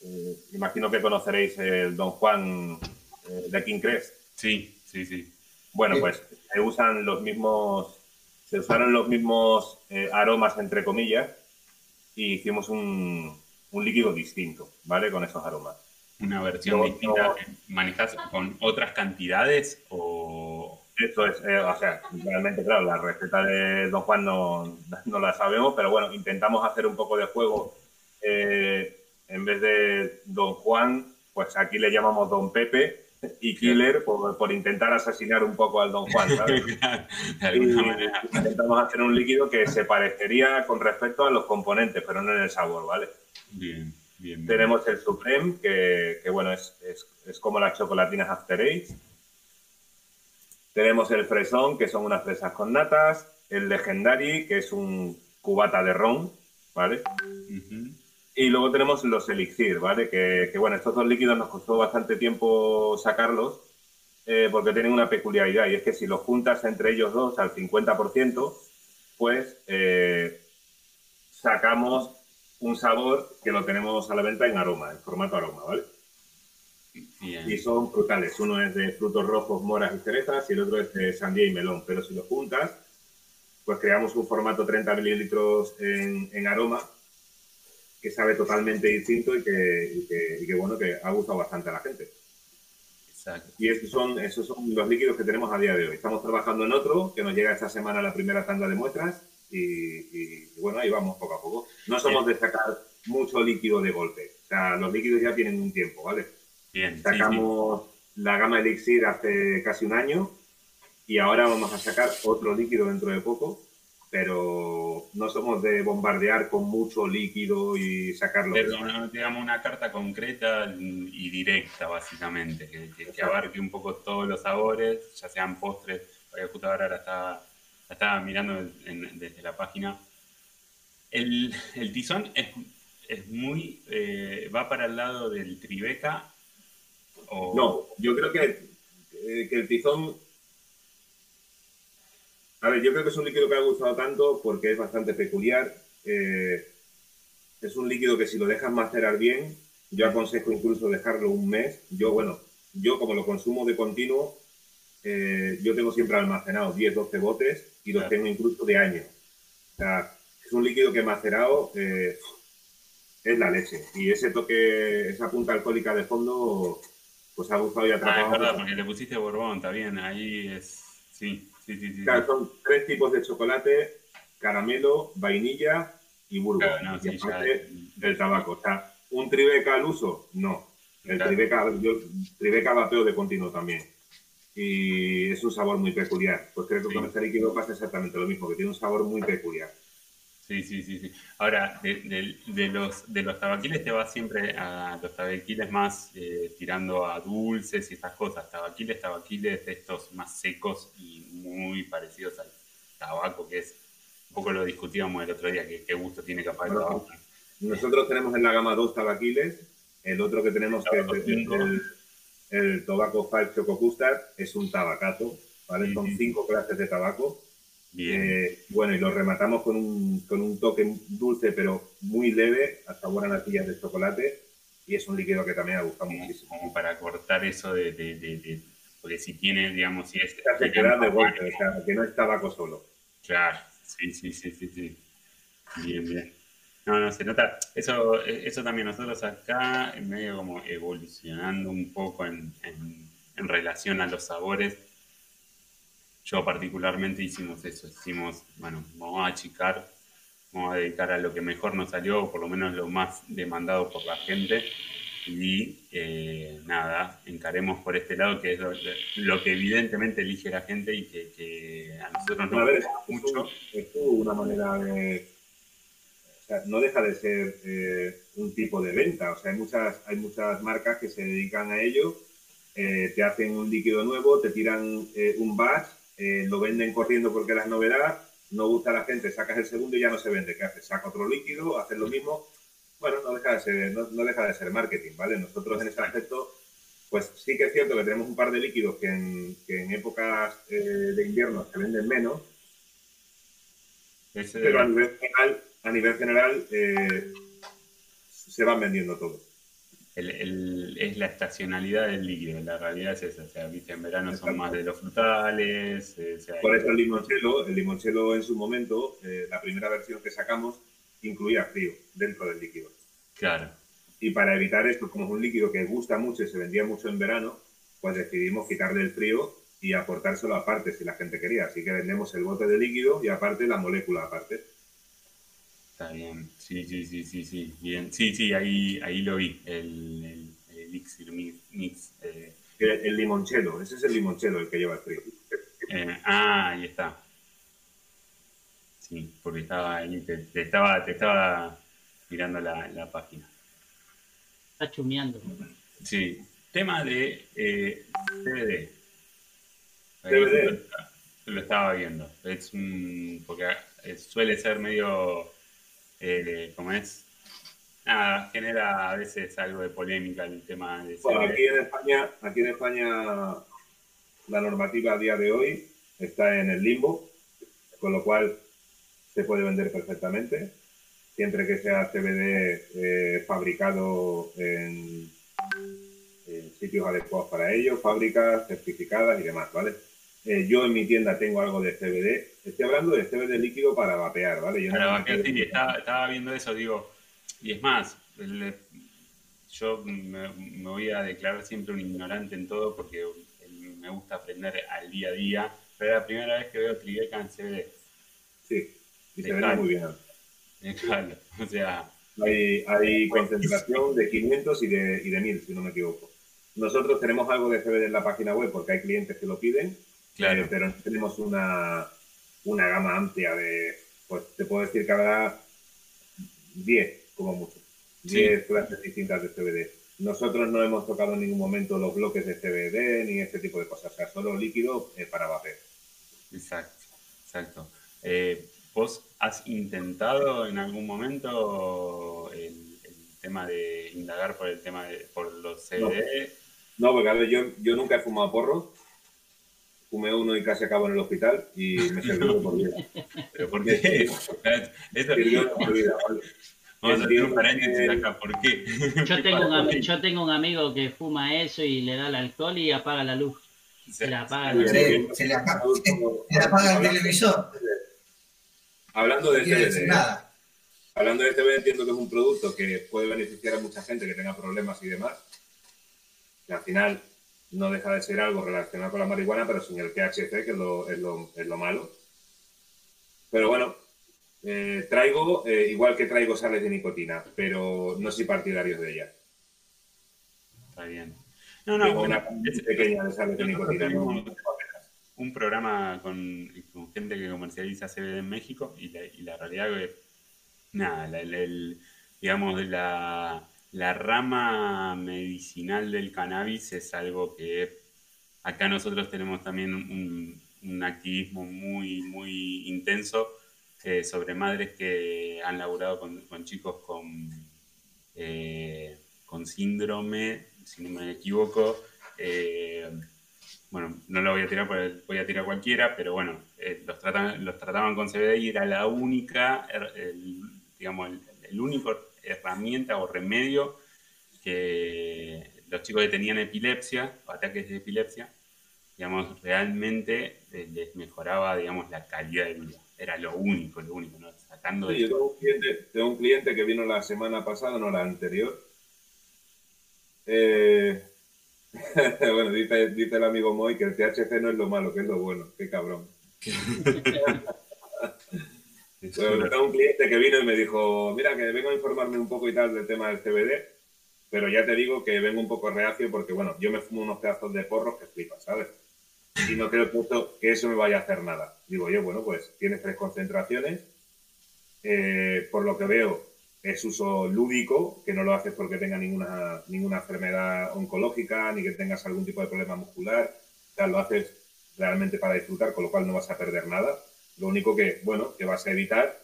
eh, imagino que conoceréis el Don Juan eh, de King Crest. Sí, sí, sí. Bueno, pues se usan los mismos, se usaron los mismos eh, aromas, entre comillas, y hicimos un, un, líquido distinto, ¿vale? Con esos aromas. ¿Una versión distinta que manejas con otras cantidades o...? Eso es, o sea, realmente, claro, la receta de Don Juan no, no la sabemos, pero bueno, intentamos hacer un poco de juego eh, en vez de Don Juan, pues aquí le llamamos Don Pepe y Killer por, intentar asesinar un poco al Don Juan, ¿sabes? intentamos hacer un líquido que se parecería con respecto a los componentes, pero no en el sabor, ¿vale? Bien, bien. Tenemos el Supreme, que, bueno, es, es, como las chocolatinas After Eight. Tenemos el Fresón, que son unas fresas con natas. El Legendary, que es un cubata de ron, ¿vale? Y luego tenemos los elixir, ¿vale? Que, bueno, estos dos líquidos nos costó bastante tiempo sacarlos eh, porque tienen una peculiaridad y es que si los juntas entre ellos dos al 50%, pues eh, sacamos un sabor que lo tenemos a la venta en aroma, en formato aroma, ¿vale? Y son frutales. Uno es de frutos rojos, moras y cerezas y el otro es de sandía y melón. Pero si los juntas, pues creamos un formato 30 mililitros en, en aroma que sabe totalmente distinto y que, bueno, que ha gustado bastante a la gente. Exacto. Y esos son, esos son los líquidos que tenemos a día de hoy. Estamos trabajando en otro, que nos llega esta semana la primera tanda de muestras y, bueno, ahí vamos poco a poco. No somos de sacar mucho líquido de golpe. O sea, los líquidos ya tienen un tiempo, ¿vale? Bien. Sacamos la gama Elixir hace casi un año y ahora vamos a sacar otro líquido dentro de poco pero no somos de bombardear con mucho líquido y sacarlo. Pero digamos una carta concreta y directa, básicamente, que, abarque un poco todos los sabores, ya sean postres. Justo ahora la estaba, estaba mirando desde la página. El, el tizón es, es muy. Eh, va para el lado del tribeca. O... No, yo creo que, eh, que el tizón a ver, yo creo que es un líquido que ha gustado tanto porque es bastante peculiar. Eh, es un líquido que si lo dejas macerar bien, yo aconsejo incluso dejarlo un mes. Yo, bueno, yo como lo consumo de continuo, eh, yo tengo siempre almacenado 10, 12 botes y los tengo incluso de año. O sea, es un líquido que macerado eh, es la leche. Y ese toque, esa punta alcohólica de fondo, pues ha gustado y atrapado. Ah, es verdad, porque le pusiste Borbón, está bien, ahí es, sí son tres tipos de chocolate, caramelo, vainilla y burgo. del tabaco. O sea, ¿un tribeca al uso? No. El tribeca, yo, tribeca vapeo de continuo también. Y es un sabor muy peculiar. Pues creo que con este líquido pasa exactamente lo mismo, que tiene un sabor muy peculiar. Sí, sí, sí, sí. Ahora, de, los, de los tabaquiles te vas siempre a los tabaquiles más eh, tirando a dulces y estas cosas. Tabaquiles, tabaquiles de estos más secos y muy parecidos al tabaco, que es un poco lo discutíamos el otro día, que qué gusto tiene capaz el tabaco. Nosotros tenemos en la gama dos tabaquiles, el otro que tenemos que es el, el, Tobacco Five Choco Custard, es un tabacato, ¿vale? Son cinco clases de tabaco eh, bueno, y lo rematamos con un, con un toque dulce, pero muy leve, hasta buenas natillas de chocolate. Y es un líquido que también ha gustado muchísimo. Como para cortar eso de, de, de, porque si tiene, digamos, si es... Se queda de golpe, o sea, que no es tabaco solo. Claro, sí, sí, sí, sí, sí. Bien, bien. No, no, se nota. Eso, eso también nosotros acá, en medio como evolucionando un poco en, en, en relación a los sabores yo particularmente hicimos eso, hicimos, bueno, vamos a achicar, vamos a dedicar a lo que mejor nos salió, o por lo menos lo más demandado por la gente, y eh, nada, encaremos por este lado, que es lo, que evidentemente elige la gente y que, a nosotros nos gusta mucho. Es una manera de... O sea, no deja de ser eh, un tipo de venta, o sea, hay muchas, hay muchas marcas que se dedican a ello, eh, te hacen un líquido nuevo, te tiran un batch, eh, lo venden corriendo porque es novedad, no gusta a la gente, sacas el segundo y ya no se vende. ¿Qué haces? Saca otro líquido, haces lo mismo. Bueno, no deja de ser, no, deja de ser marketing, ¿vale? Nosotros en ese aspecto, pues sí que es cierto que tenemos un par de líquidos que en, que en épocas eh, de invierno se venden menos, pero a nivel general, a nivel general eh, se van vendiendo todos. Es la estacionalidad del líquido, la realidad es esa. O sea, viste, en verano son más de los frutales. Eh, Por eso el limoncello, el limoncello en su momento, eh, la primera versión que sacamos, incluía frío dentro del líquido. Claro. Y para evitar esto, como es un líquido que gusta mucho y se vendía mucho en verano, pues decidimos quitarle el frío y aportárselo aparte si la gente quería. Así que vendemos el bote de líquido y aparte la molécula aparte. Está bien, sí, sí, sí, sí, sí, bien. Sí, sí, ahí, ahí lo vi, el, el, elixir mix. Eh. El, limonchelo, ese es el limonchelo el que lleva el frío. Eh, ah, ahí está. Sí, porque estaba ahí, te, estaba, te estaba mirando la, la página. Está chumeando. Sí, tema de eh, DVD. DVD. Lo, estaba viendo. Es un, porque suele ser medio eh, como es, nada, genera a veces algo de polémica el tema de... Bueno, aquí en España, aquí en España la normativa a día de hoy está en el limbo, con lo cual se puede vender perfectamente, siempre que sea CBD eh, fabricado en, en, sitios adecuados para ello, fábricas certificadas y demás, ¿vale? Eh, yo en mi tienda tengo algo de CBD. Estoy hablando de CBD líquido para vapear, ¿vale? para vapear, sí, estaba, viendo eso, digo. Y es más, yo me, voy a declarar siempre un ignorante en todo porque me gusta aprender al día a día. Pero es la primera vez que veo Tribeca en CBD. Sí, y se ve muy bien. Claro, o sea. Hay, hay concentración de 500 y de, y de 1000, si no me equivoco. Nosotros tenemos algo de CBD en la página web porque hay clientes que lo piden Claro. Eh, pero tenemos una, una gama amplia de, pues te puedo decir que habrá 10 como mucho, 10 clases distintas de CBD. Nosotros no hemos tocado en ningún momento los bloques de CBD ni este tipo de cosas, o sea, solo líquido eh, para vapor. Exacto, exacto. Eh, ¿Vos has intentado en algún momento el, tema de indagar por el tema de por los CBD? No, porque a ver, yo, yo nunca he fumado porro, fumé uno y casi acabo en el hospital y me sirvió por vida. ¿Pero por qué? Eso sirvió por vida, ¿vale? Vamos a hacer un paréntesis acá, ¿por qué? Yo tengo, un, yo tengo un amigo que fuma eso y le da el alcohol y apaga la luz. Se le apaga la luz. Se, le apaga, se le apaga el televisor. Hablando de nada. hablando de CBD, entiendo que es un producto que puede beneficiar a mucha gente que tenga problemas y demás. Y al final, no deja de ser algo relacionado con la marihuana, pero sin el THC, que es lo, es lo, es lo malo. Pero bueno, eh, traigo, eh, igual que traigo sales de nicotina, pero no soy partidario de ella. Está bien. No, no, una pequeña de sales de nicotina. un programa con, gente que comercializa CBD en México y la, realidad es nada, el, digamos, la la rama medicinal del cannabis es algo que acá nosotros tenemos también un, activismo muy, muy intenso eh, sobre madres que han laburado con, chicos con, eh, con síndrome, si no me equivoco. Eh, bueno, no lo voy a tirar, voy a tirar cualquiera, pero bueno, los, tratan, los trataban con CBD y era la única, digamos, el único herramienta o remedio que los chicos que tenían epilepsia o ataques de epilepsia, digamos, realmente eh, les mejoraba, digamos, la calidad de vida. Era lo único, lo único, ¿no? Sacando de... tengo, un cliente, tengo un cliente que vino la semana pasada, no la anterior. Eh, bueno, dice, dice, el amigo Moy que el THC no es lo malo, que es lo bueno. Qué cabrón. Un cliente que vino y me dijo, mira, que vengo a informarme un poco y tal del tema del CBD, pero ya te digo que vengo un poco reacio porque, bueno, yo me fumo unos pedazos de porros que flipas, ¿sabes? Y no creo que eso, me vaya a hacer nada. Digo yo, bueno, pues tienes tres concentraciones, eh, por lo que veo es uso lúdico, que no lo haces porque tenga ninguna, ninguna enfermedad oncológica ni que tengas algún tipo de problema muscular, o lo haces realmente para disfrutar, con lo cual no vas a perder nada lo único que, bueno, que vas a evitar,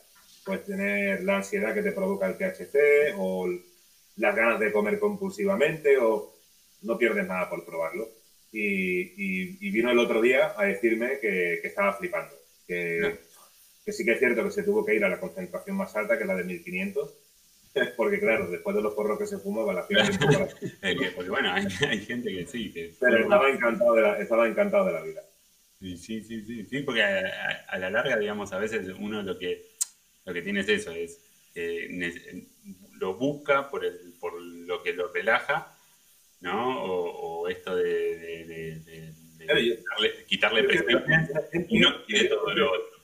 pues tener la ansiedad que te provoca el THC o las ganas de comer compulsivamente o no pierdes nada por probarlo. Y, vino el otro día a decirme que, estaba flipando, que, que, sí que es cierto que se tuvo que ir a la concentración más alta, que es la de 1500, porque claro, después de los porros que se fumaba, la piel Porque bueno, hay, gente que sí. Que Pero estaba encantado, de la, estaba encantado de la vida. Sí, sí, sí, sí, sí porque a, la larga, digamos, a veces uno lo que, lo que tiene es eso, es lo busca por, el, por lo que lo relaja, ¿no? O, esto de, quitarle, presión y no quiere todo lo otro.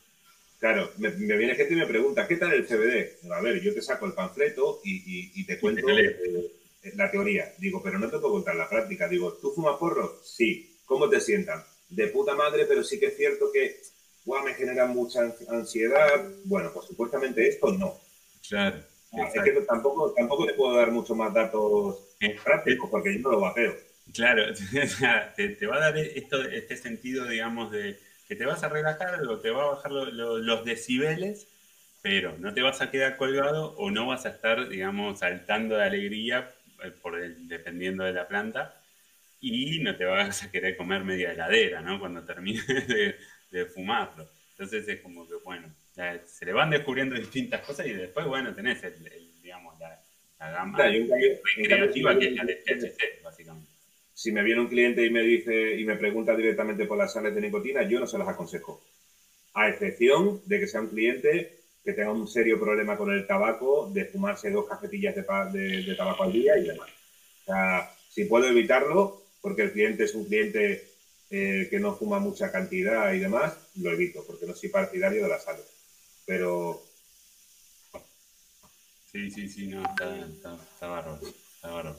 Claro, me, viene gente y me pregunta, ¿qué tal el CBD? A ver, yo te saco el panfleto y, te cuento eh, la teoría. Digo, pero no te puedo contar la práctica. Digo, ¿tú fumas porro? Sí. ¿Cómo te sientan? De puta madre, pero sí que es cierto que me genera mucha ansiedad. Bueno, pues supuestamente esto no. Claro. Ah, es que tampoco, tampoco te puedo dar mucho más datos eh, prácticos porque yo no lo vapeo. Claro, te, te va a dar esto, este sentido, digamos, de que te vas a relajar o te va a bajar los decibeles, pero no te vas a quedar colgado o no vas a estar, digamos, saltando de alegría eh, por dependiendo de la planta y no te vas a querer comer media heladera, ¿no? Cuando termines de, fumarlo. Entonces es como que, bueno, se le van descubriendo distintas cosas y después, bueno, tenés el, digamos, la, gama creativa que es la de THC, básicamente si me viene un cliente y me dice y me pregunta directamente por las sales de nicotina, yo no se las aconsejo. A excepción de que sea un cliente que tenga un serio problema con el tabaco, de fumarse dos cafetillas de, tabaco al día y demás. O sea, si puedo evitarlo, porque el cliente es un cliente eh, que no fuma mucha cantidad y demás, lo evito, porque no soy partidario de la sales. Pero... Sí, sí, sí, no, está, está, está bárbaro. Está bárbaro.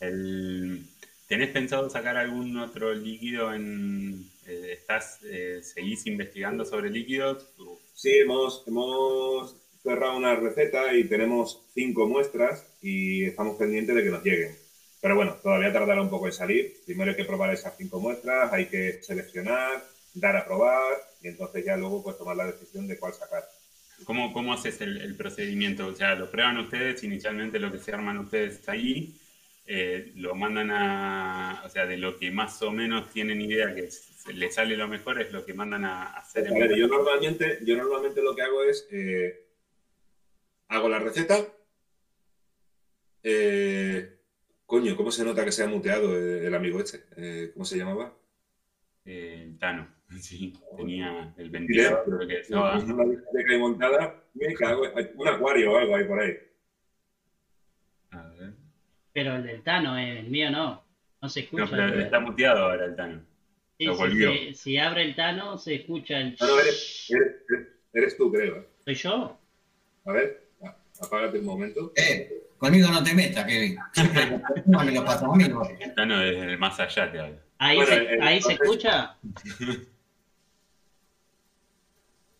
El, ¿Tenés pensado sacar algún otro líquido en... Eh, ¿Estás, eh, seguís investigando sobre líquidos? Sí, hemos, hemos cerrado una receta y tenemos cinco muestras y estamos pendientes de que nos lleguen. Pero bueno, todavía tardará un poco en salir. Primero hay que probar esas cinco muestras, hay que seleccionar, dar a probar y entonces ya luego pues tomar la decisión de cuál sacar. ¿Cómo, cómo haces el, el procedimiento? O sea, lo prueban ustedes, inicialmente lo que se arman ustedes ahí, eh, lo mandan a, o sea, de lo que más o menos tienen idea que le sale lo mejor es lo que mandan a hacer. yo normalmente, yo normalmente lo que hago es, eh, hago la receta, eh, coño, ¿cómo se nota que se ha muteado el amigo este? ¿Cómo se llamaba? El Tano, sí, tenía el ventilador. Que estaba... Una montada, me cago, un acuario o algo ahí por ahí. Pero el del Tano, eh, el mío no. No se escucha. No, pero está muteado ahora el Tano. Si, abre el Tano, se escucha el. No, eres, eres, tú, creo. ¿eh? ¿Soy yo? A ver, apágate un momento. Eh, conmigo no te metas, Kevin. no me lo pasa conmigo. El Tano es el más allá, te hablo. ¿Ahí, se, ¿ahí se escucha?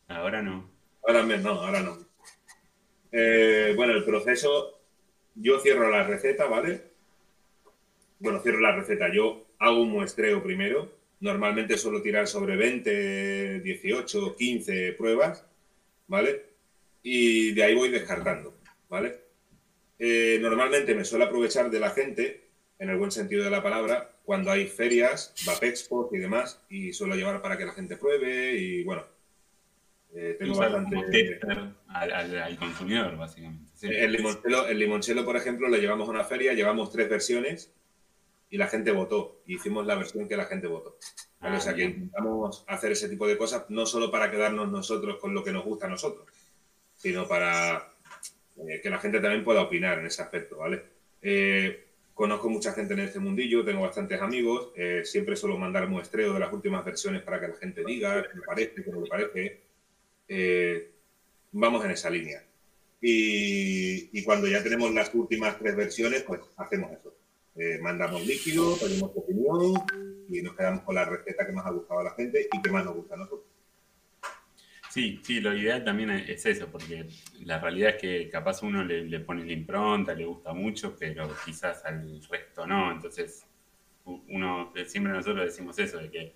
ahora no. Ahora no, ahora no. Eh, bueno, el proceso yo cierro la receta, ¿vale? Bueno, cierro la receta. Yo hago un muestreo primero. Normalmente suelo tirar sobre 20, 18, 15 pruebas, ¿vale? Y de ahí voy descartando, ¿vale? Eh, normalmente me suelo aprovechar de la gente, en el buen sentido de la palabra, cuando hay ferias, Vapexpo y demás, y suelo llevar para que la gente pruebe y bueno, eh, tengo bastante... Al, consumidor, básicamente. El, limoncello, el limoncello, por ejemplo, lo llevamos a una feria, llevamos tres versiones y la gente votó. hicimos la versión que la gente votó. o sea que intentamos hacer ese tipo de cosas no solo para quedarnos nosotros con lo que nos gusta a nosotros, sino para eh, que la gente también pueda opinar en ese aspecto, ¿vale? Eh, conozco mucha gente en este mundillo, tengo bastantes amigos, eh, siempre suelo mandar muestreo de las últimas versiones para que la gente diga qué le parece, qué no le parece. vamos en esa línea. Y, cuando ya tenemos las últimas tres versiones, pues hacemos eso. Mandamos líquido, pedimos opinión y nos quedamos con la receta que más ha gustado a la gente y que más nos gusta a nosotros. Sí, sí, lo ideal también es eso, porque la realidad es que capaz uno le, pone la impronta, le gusta mucho, pero quizás al resto no. Entonces, uno, siempre nosotros decimos eso, de que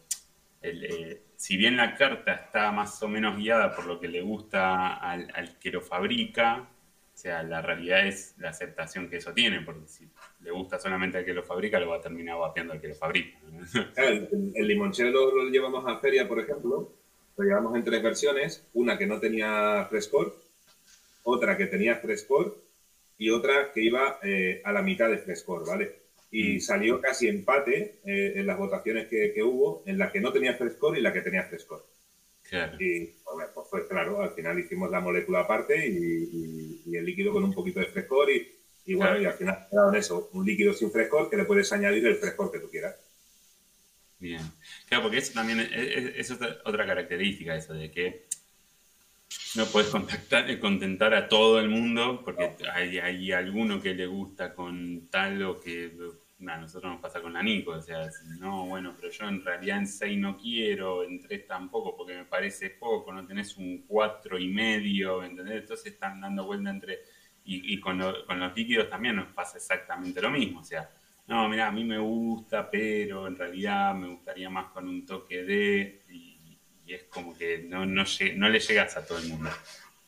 eh, si bien la carta está más o menos guiada por lo que le gusta al, que lo fabrica, o sea, la realidad es la aceptación que eso tiene, porque si le gusta solamente al que lo fabrica, lo va a terminar vapeando al que lo fabrica. el, limoncello lo, llevamos a feria, por ejemplo, lo llevamos en tres versiones, una que no tenía frescor, otra que tenía frescor y otra que iba eh, a la mitad de frescor, ¿vale? Y mm. salió casi empate eh, en las votaciones que, hubo, en la que no tenía frescor y la que tenía frescor. Y pues, pues, claro, al final hicimos la molécula aparte y, el líquido con un poquito de frescor y, y bueno, y al final quedado en eso, un líquido sin frescor que le puedes añadir el frescor que tú quieras. Bien. Claro, porque eso también es, otra característica, eso de que no puedes contactar, contentar a todo el mundo, porque hay, alguno que le gusta con tal o que a nosotros nos pasa con la Nico, o sea, no, bueno, pero yo en realidad en 6 no quiero, en 3 tampoco, porque me parece poco, no tenés un 4 y medio, ¿entendés? Entonces están dando vuelta entre... Y, con los líquidos también nos pasa exactamente lo mismo, o sea, no, mira, a mí me gusta, pero en realidad me gustaría más con un toque de, y, es como que no, no, no, le llegas a todo el mundo.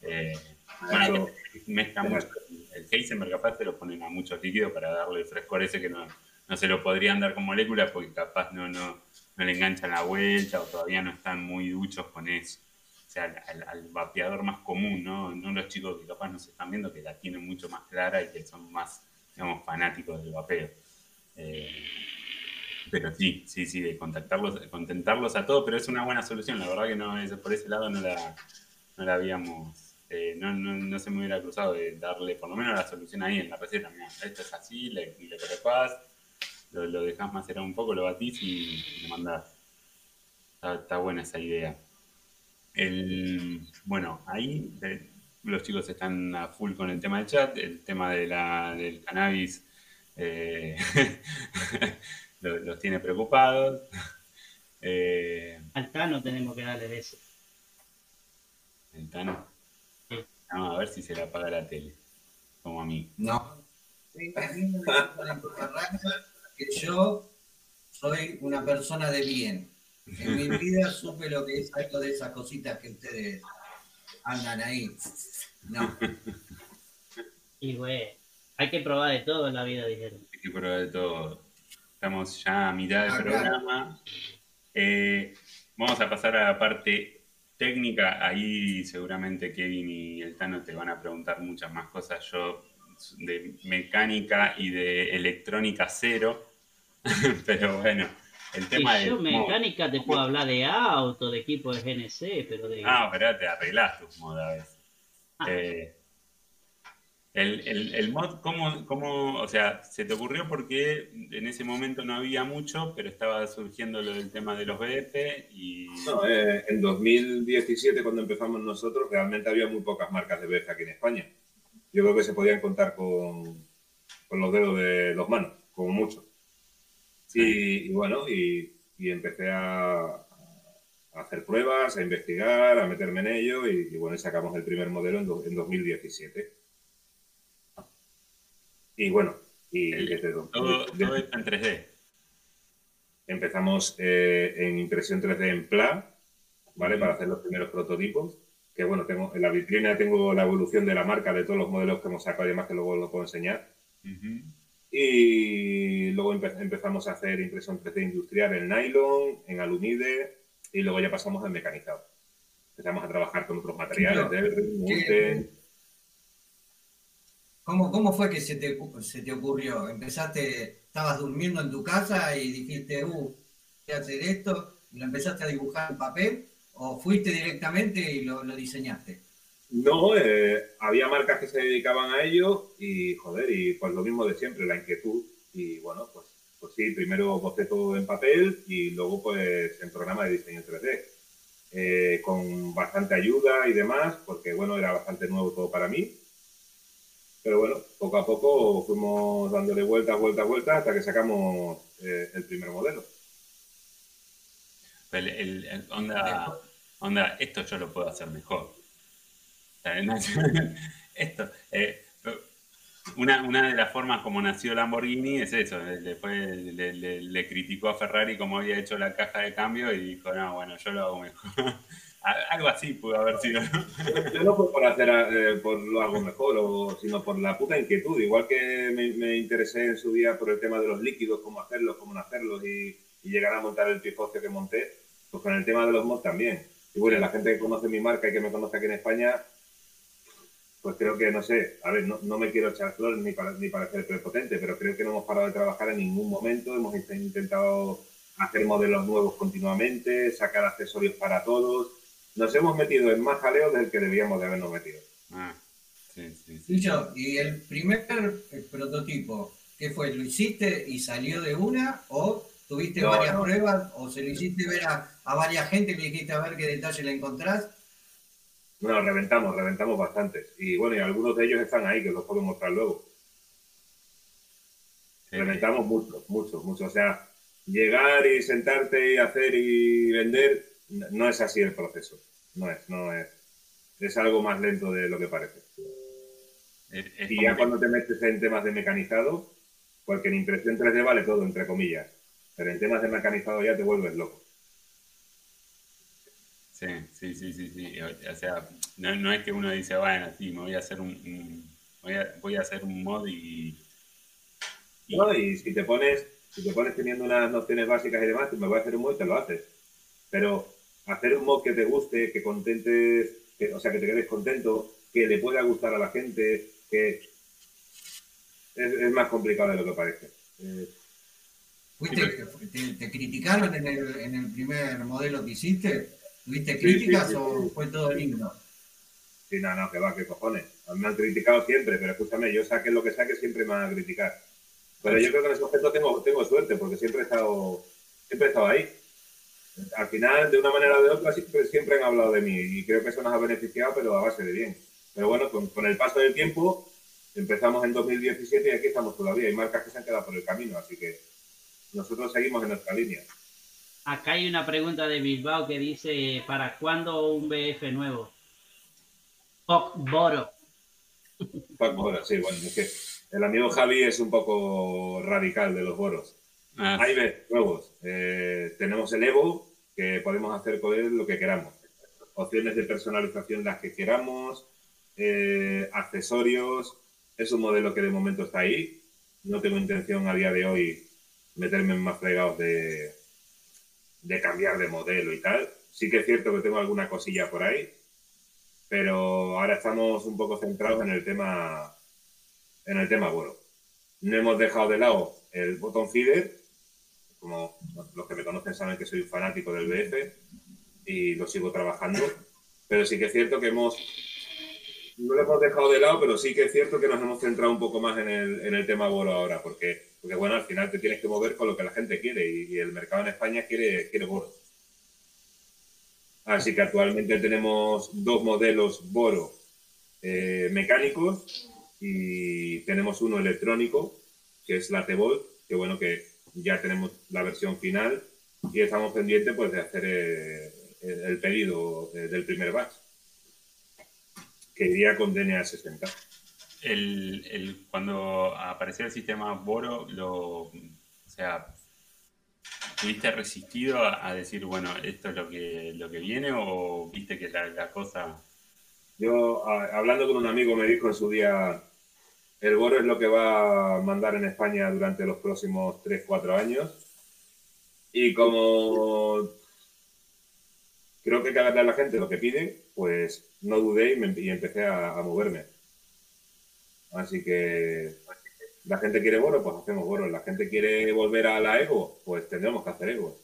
Eh, bueno, mezcla mucho. El Heisenberg capaz te lo ponen a muchos líquidos para darle el frescor ese que no, no se lo podrían dar con moléculas porque capaz no, no, no le enganchan la vuelta o todavía no están muy duchos con eso. O sea, al, vapeador más común, ¿no? No los chicos que capaz no se están viendo, que la tienen mucho más clara y que son más, digamos, fanáticos del vapeo. Eh, pero sí, sí, sí, de contactarlos, contentarlos a todos, pero es una buena solución. La verdad que no es, por ese lado no la, no la habíamos, eh, no, no, no, se me hubiera cruzado de darle por lo menos la solución ahí en la receta. Mira, esto es así, le, le lo, lo dejas macerar un poco, lo batís y lo mandás. Está, buena esa idea. El, bueno, ahí eh, los chicos están a full con el tema del chat, el tema de la, del cannabis eh, los, tiene preocupados. Eh, Al Tano tenemos que darle de eso. ¿El Tano? Vamos a ver si se le apaga la tele, como a mí. No. que yo soy una persona de bien. En mi vida supe lo que es algo de esas cositas que ustedes andan ahí. No. Y güey. Hay que probar de todo en la vida, dijeron. Hay que probar de todo. Estamos ya a mitad del ah, programa. Eh, vamos a pasar a la parte técnica. Ahí seguramente Kevin y el Tano te van a preguntar muchas más cosas. Yo de mecánica y de electrónica cero. pero bueno, el tema de. Yo mecánica te puedo hablar de auto, de equipo de GNC, pero de. Ah, pero te arreglás tus modas. Ah. Eh, el, el, mod, ¿cómo, ¿cómo, o sea, se te ocurrió porque en ese momento no había mucho, pero estaba surgiendo lo del tema de los BF y... No, eh, en 2017 cuando empezamos nosotros realmente había muy pocas marcas de BF aquí en España. Yo creo que se podían contar con, con los dedos de los manos, como mucho. Y, bueno, y, y empecé a, a, hacer pruebas, a investigar, a meterme en ello y, bueno, sacamos el primer modelo en, en 2017. Y bueno, y desde todo, todo está en 3D. Empezamos eh, en impresión 3D en PLA, ¿vale? Para hacer los primeros prototipos. Que bueno, tengo, en la vitrina tengo la evolución de la marca de todos los modelos que hemos sacado y además que luego lo puedo enseñar. Y luego empezamos a hacer impresión 3D industrial en nylon, en alumide y luego ya pasamos al mecanizado. Empezamos a trabajar con otros materiales, de ¿Cómo, ¿Cómo fue que se te, se te ocurrió? ¿Empezaste, estabas durmiendo en tu casa y dijiste, uh, voy a hacer esto? ¿Y lo empezaste a dibujar en papel? ¿O fuiste directamente y lo, lo diseñaste? No, eh, había marcas que se dedicaban a ello y, joder, y pues lo mismo de siempre, la inquietud. Y bueno, pues, pues sí, primero todo en papel y luego pues en programa de diseño 3D. Eh, con bastante ayuda y demás, porque bueno, era bastante nuevo todo para mí pero bueno, poco a poco fuimos dándole vueltas, vueltas, vueltas hasta que sacamos eh, el primer modelo. El, onda, onda, esto yo lo puedo hacer mejor. esto, eh, una, una, de las formas como nació Lamborghini es eso. Después le, le, criticó a Ferrari como había hecho la caja de cambio y dijo, no, bueno, yo lo hago mejor. Algo así pudo haber sido. Yo no fue por hacer eh, por lo hago mejor, o, sino por la puta inquietud. Igual que me, interesé en su día por el tema de los líquidos, cómo hacerlos, cómo no hacerlos y, llegar a montar el pifocio que monté, pues con el tema de los mods también. Y bueno, la gente que conoce mi marca y que me conoce aquí en España, pues creo que, no sé, a ver, no, no me quiero echar flores ni, para, ni parecer prepotente, pero creo que no hemos parado de trabajar en ningún momento, hemos intentado hacer modelos nuevos continuamente, sacar accesorios para todos, nos hemos metido en más jaleo del que debíamos de habernos metido. Ah, sí, sí, sí. Y yo, y el primer eh, prototipo, ¿qué fue? ¿Lo hiciste y salió de una? ¿O tuviste No, varias no. pruebas? ¿O se lo hiciste ver a, a varias gente que le dijiste a ver qué detalle le encontrás? No, reventamos, reventamos bastantes. Y bueno, y algunos de ellos están ahí, que los puedo mostrar luego. Sí. Reventamos mucho, mucho, mucho. O sea, llegar y sentarte y hacer y vender, no es así el proceso. No es, no es. Es algo más lento de lo que parece. Es- es Y ya que- cuando te metes en temas de mecanizado, porque en impresión 3D vale todo, entre comillas. Pero en temas de mecanizado ya te vuelves loco. Sí, sí, sí, sí, sí. O, o sea, no, no es que uno dice, bueno, sí, me voy a hacer un, un- voy, a, voy a hacer un mod y, y- ¿no? Y si te pones, si te pones teniendo unas nociones básicas y demás, me voy a hacer un mod y te lo haces. Pero hacer un mod que te guste, que contentes, que- o sea, que te quedes contento, que le pueda gustar a la gente, que es, es más complicado de lo que parece. Eh, ¿Fuiste, te, te criticaron en el, en el primer modelo que hiciste? ¿Tuviste críticas sí, sí, o sí. fue todo lindo? sí, no, no, que va, que cojones. Me han criticado siempre, pero escúchame, yo saque lo que saque, siempre me van a criticar. Pero yo creo que en ese aspecto tengo, tengo suerte, porque siempre he estado, siempre he estado ahí. Al final, de una manera o de otra, siempre, siempre han hablado de mí y creo que eso nos ha beneficiado, pero a base de bien. Pero bueno, con, con el paso del tiempo, empezamos en 2017 y aquí estamos todavía. Hay marcas que se han quedado por el camino, así que nosotros seguimos en nuestra línea. Acá hay una pregunta de Bilbao que dice, ¿para cuándo un BF nuevo? Poc Boro. Pac Bora, sí, bueno, es que el amigo Javi es un poco radical de los boros. Ah, Hay ves nuevos. Eh, tenemos el Evo, que podemos hacer con él lo que queramos. Opciones de personalización las que queramos, eh, accesorios. Es un modelo que de momento está ahí. No tengo intención a día de hoy meterme en más fregados de, de cambiar de modelo y tal. Sí que es cierto que tengo alguna cosilla por ahí, pero ahora estamos un poco centrados en el tema en el tema bueno. No hemos dejado de lado el botón feeder, como los que me conocen saben que soy un fanático del BF y lo sigo trabajando, pero sí que es cierto que hemos no lo hemos dejado de lado, pero sí que es cierto que nos hemos centrado un poco más en el, en el tema boro ahora, porque, porque bueno, al final te tienes que mover con lo que la gente quiere y, el mercado en España quiere, quiere boro. Así que actualmente tenemos dos modelos boro eh, mecánicos y tenemos uno electrónico, que es la T-Volt, que bueno, que ya tenemos la versión final y estamos pendientes pues de hacer eh, el, el pedido eh, del primer batch, que iría con DNA 60. el, el- cuando apareció el sistema Boro, lo, o sea, ¿tuviste resistido a, a decir, bueno, esto es lo que, lo que viene o viste que la, la cosa... Yo, a- hablando con un amigo, me dijo en su día, el Boro es lo que va a mandar en España durante los próximos 3-4 años. Y como creo que hay que darle a la gente lo que pide, pues no dudé y, me- y empecé a, a moverme. Así que la gente quiere Boro, pues hacemos Boro. La gente quiere volver a la Ego, pues tendremos que hacer Ego.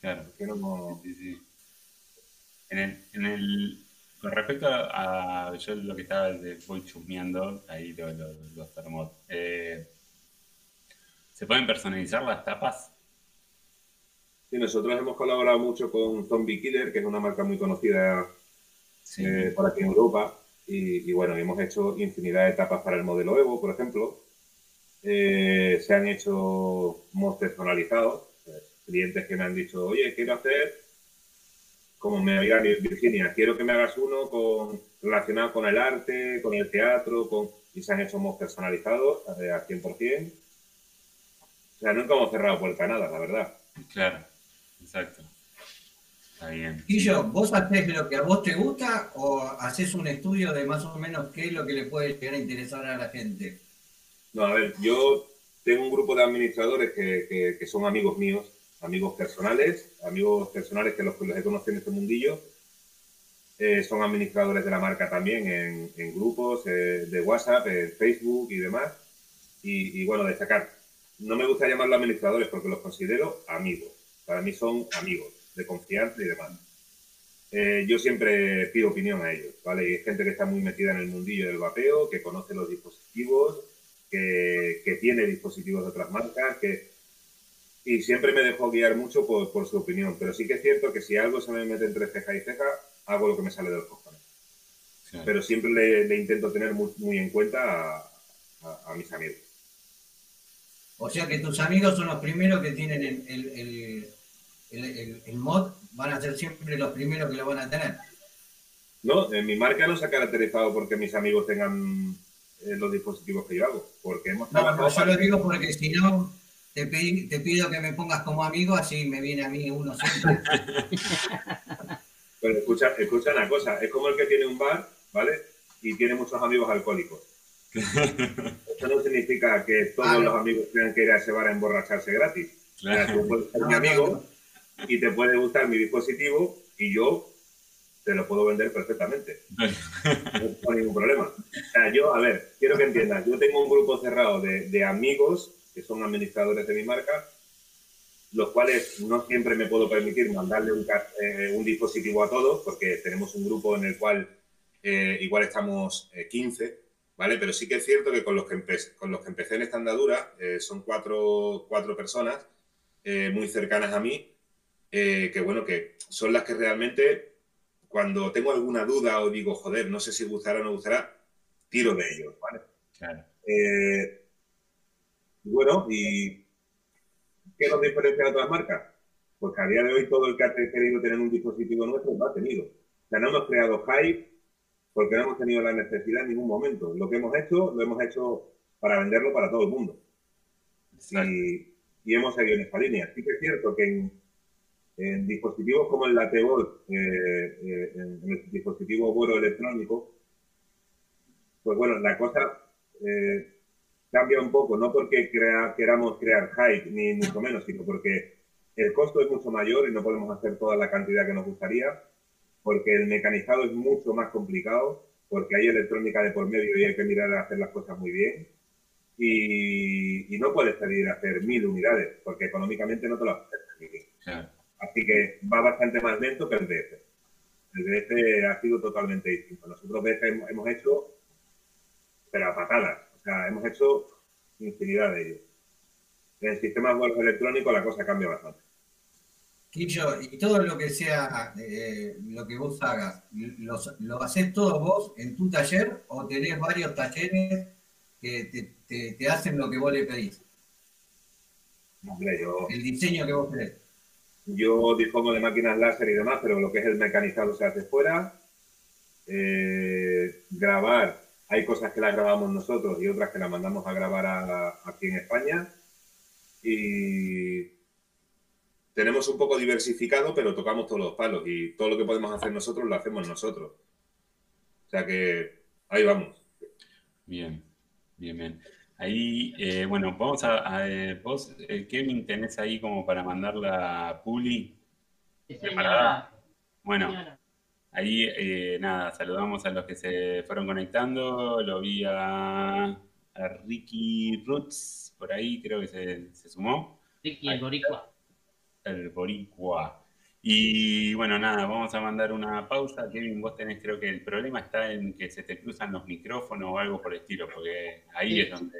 Claro. No- Sí, sí. En el, en el, con respecto a, yo lo que estaba, de- voy chusmeando, ahí lo- lo- los termos. Eh, ¿Se pueden personalizar las tapas? Sí, nosotros hemos colaborado mucho con Zombie Killer, que es una marca muy conocida Sí. eh, por aquí en Europa. Y, y bueno, hemos hecho infinidad de etapas para el modelo Evo, por ejemplo. Eh, se han hecho mods personalizados. eh, clientes que me han dicho, oye, quiero hacer, como me diga Virginia, quiero que me hagas uno con, relacionado con el arte, con el teatro, con... y se han hecho mods personalizados al 100%. O sea, nunca hemos cerrado puerta a nada, la verdad. Claro, exacto. Está bien. Y yo, ¿vos haces lo que a vos te gusta o haces un estudio de más o menos qué es lo que le puede llegar a interesar a la gente? No, a ver, yo tengo un grupo de administradores que, que- que son amigos míos, amigos personales, amigos personales que los, que los he conocido en este mundillo. eh, son administradores de la marca también en, grupos eh, de WhatsApp, en Facebook y demás. Y, bueno, destacar, no me gusta llamarlos administradores porque los considero amigos. Para mí son amigos de confianza y demás. Eh, yo siempre pido opinión a ellos, ¿vale? Y hay gente que está muy metida en el mundillo del vapeo, que conoce los dispositivos, que tiene dispositivos de otras marcas, que y siempre me dejo guiar mucho por, por, su opinión. Pero sí que es cierto que si algo se me mete entre ceja y ceja, hago lo que me sale de los cojones. Pero siempre le, intento tener muy, muy en cuenta a, mis amigos. O sea que tus amigos son los primeros que tienen el, el, el, mod, van a ser siempre los primeros que lo van a tener. No, en mi marca no se ha caracterizado porque mis amigos tengan eh, los dispositivos que yo hago. Porque hemos no, no, yo lo digo porque si no, te, te, pido que me pongas como amigo, así me viene a mí uno siempre. Pero escucha, escucha una cosa, es como el que tiene un bar, ¿vale? Y tiene muchos amigos alcohólicos. Eso no significa que todos los amigos tengan que ir a ese bar a emborracharse gratis. tú puedes ser mi amigo y te puede gustar mi dispositivo y yo te lo puedo vender perfectamente. No hay ningún problema. O sea, yo, a ver, quiero que entiendas, yo tengo un grupo cerrado de, de amigos que son administradores de mi marca los cuales no siempre me puedo permitir mandarle un, eh, un dispositivo a todos, porque tenemos un grupo en el cual eh, igual estamos 15, eh, ¿vale? Pero sí que es cierto que con los que, empecé, con los que empecé en esta andadura son cuatro, cuatro personas muy cercanas a mí, que bueno, que son las que realmente cuando tengo alguna duda o digo, joder, no sé si gustará o no gustará, tiro de ellos, ¿vale? Claro. Bueno, y ¿Qué nos diferencia de otras marcas? Pues a día de hoy todo el que ha querido tener un dispositivo nuestro lo ha tenido. O sea, no hemos creado hype porque no hemos tenido la necesidad en ningún momento. Lo que hemos hecho, lo hemos hecho para venderlo para todo el mundo. Y, hemos seguido en esta línea. Sí que es cierto que en, dispositivos como el Latebol, eh, eh, en, el dispositivo vuelo electrónico, pues bueno, la cosa eh, cambia un poco, no porque queramos crear hype, ni mucho menos, sino porque el costo es mucho mayor y no podemos hacer toda la cantidad que nos gustaría, porque el mecanizado es mucho más complicado, porque hay electrónica de por medio y hay que mirar a hacer las cosas muy bien. Y, no puedes pedir a hacer mil unidades, porque económicamente no te lo haces. Así que va bastante más lento que el DF. El DF ha sido totalmente distinto. Nosotros DF hemos hecho, pero a patadas o sea, hemos hecho infinidad de ellos. En el sistema de vuelos electrónico la cosa cambia bastante. Quillo, y todo lo que sea, eh, lo que vos hagas, ¿lo haces todos vos en tu taller o tenés varios talleres que te, hacen lo que vos le pedís? el diseño que vos querés. Yo dispongo de máquinas láser y demás, pero lo que es el mecanizado se hace fuera. Eh, grabar hay cosas que las grabamos nosotros y otras que las mandamos a grabar aquí en España. Y tenemos un poco diversificado, pero tocamos todos los palos y todo lo que podemos hacer nosotros lo hacemos nosotros. O sea que ahí vamos. Bien, bien, bien. Ahí, eh, bueno, vamos a, eh, vos, eh, Kevin, tenés ahí como para mandar la Puli. ¿Preparada? Bueno, Ahí, eh, nada, saludamos a los que se fueron conectando. Lo vi a, Ricky Roots, por ahí creo que se, sumó. Ricky, el Boricua. El Boricua. Y bueno, nada, vamos a mandar una pausa. Kevin, vos tenés, creo que el problema está en que se te cruzan los micrófonos o algo por el estilo, porque ahí es donde.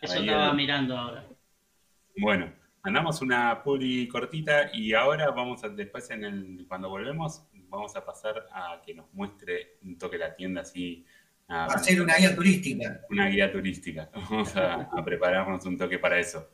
Eso estaba mirando ahora. Bueno, Mandamos una puli cortita y ahora vamos a, después en el, cuando volvemos, vamos a pasar a que nos muestre un toque la tienda así. A, Va a ser una guía turística. Una guía turística. Vamos a prepararnos un toque para eso.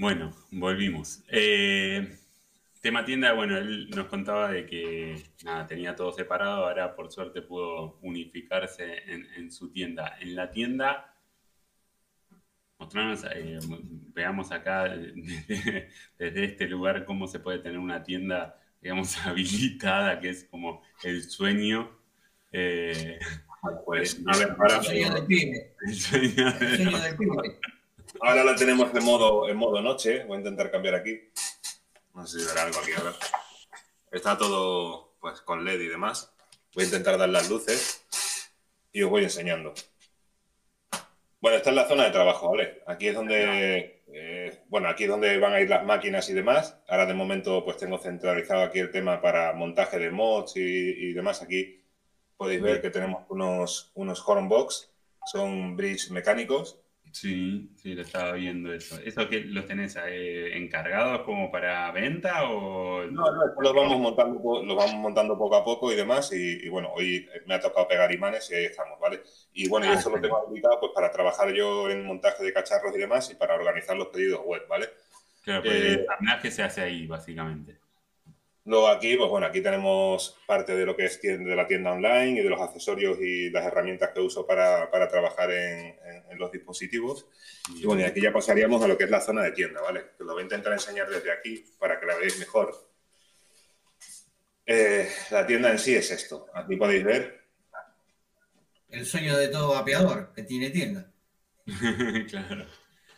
Bueno, volvimos. Eh, tema tienda, bueno, él nos contaba de que nada, tenía todo separado, ahora por suerte pudo unificarse en, su tienda. En la tienda, mostrarnos, eh, veamos acá desde, este lugar cómo se puede tener una tienda, digamos, habilitada, que es como el sueño. Eh, pues, a ver, ahora, el sueño del pibe. El sueño, del pibe. Ahora la tenemos en modo, en modo noche. Voy a intentar cambiar aquí. No sé si verá algo aquí, a ver. Está todo pues con LED y demás. Voy a intentar dar las luces y os voy enseñando. Bueno, esta es la zona de trabajo, ¿vale? Aquí es donde, eh, bueno, aquí es donde van a ir las máquinas y demás. Ahora de momento pues tengo centralizado aquí el tema para montaje de mods y, y demás. Aquí podéis ver que tenemos unos, unos hornbox, son bridge mecánicos Sí, sí, lo estaba viendo eso. ¿Eso que los tenés eh, encargados como para venta o...? No, no, los vamos montando, los vamos montando poco a poco y demás y, bueno, hoy me ha tocado pegar imanes y ahí estamos, ¿vale? Y bueno, yo ah, eso lo tengo habilitado pues para trabajar yo en montaje de cacharros y demás y para organizar los pedidos web, ¿vale? Claro, pues eh, el que se hace ahí, básicamente. Luego aquí, pues bueno, aquí tenemos parte de lo que es de la tienda online y de los accesorios y las herramientas que uso para, trabajar en, los dispositivos. Y bueno, y aquí ya pasaríamos a lo que es la zona de tienda, ¿vale? Que lo voy a intentar enseñar desde aquí para que la veáis mejor. Eh, la tienda en sí es esto. Aquí podéis ver. El sueño de todo vapeador que tiene tienda. claro.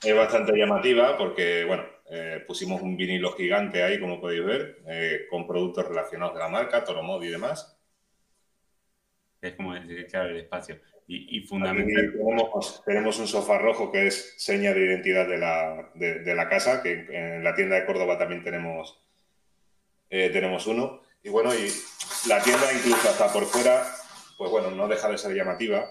Es bastante llamativa porque, bueno, eh, pusimos un vinilo gigante ahí, como podéis ver, eh, con productos relacionados de la marca, Toromod y demás. Es como claro, el espacio. Y, fundamentalmente. Tenemos, un sofá rojo que es seña de identidad de la, de, la casa, que en la tienda de Córdoba también tenemos, eh, tenemos uno. Y bueno, y la tienda incluso hasta por fuera, pues bueno, no deja de ser llamativa.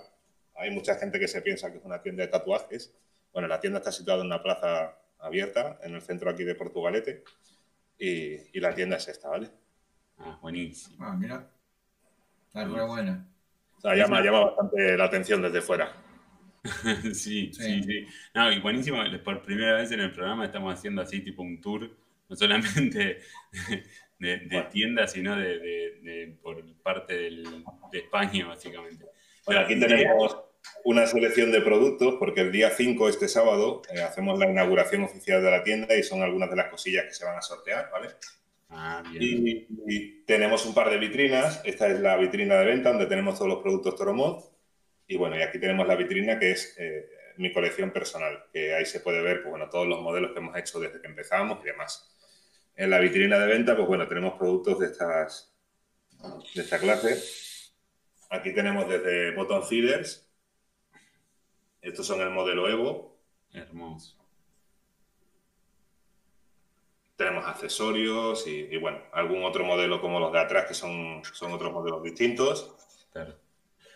Hay mucha gente que se piensa que es una tienda de tatuajes. Bueno, la tienda está situada en una plaza abierta en el centro aquí de Portugalete y, la tienda es esta, ¿vale? Ah, buenísimo. Ah, mira. Está buena. O sea, llama, llama bastante la atención desde fuera. sí, sí, sí, No, y buenísimo, por primera vez en el programa estamos haciendo así tipo un tour, no solamente de, tiendas, sino de, por parte de España, básicamente. Bueno, aquí tenemos una selección de productos porque el día 5, este sábado, eh, hacemos la inauguración oficial de la tienda y son algunas de las cosillas que se van a sortear, ¿vale? Ah, y, tenemos un par de vitrinas. Esta es la vitrina de venta donde tenemos todos los productos Toromod. Y bueno, y aquí tenemos la vitrina que es eh, mi colección personal, que ahí se puede ver pues, bueno, todos los modelos que hemos hecho desde que empezamos y demás. En la vitrina de venta, pues bueno, tenemos productos de, estas, de esta clase. Aquí tenemos desde botón feeders, estos son el modelo Evo. Hermoso. Tenemos accesorios y, bueno, algún otro modelo como los de atrás, que son, son otros modelos distintos.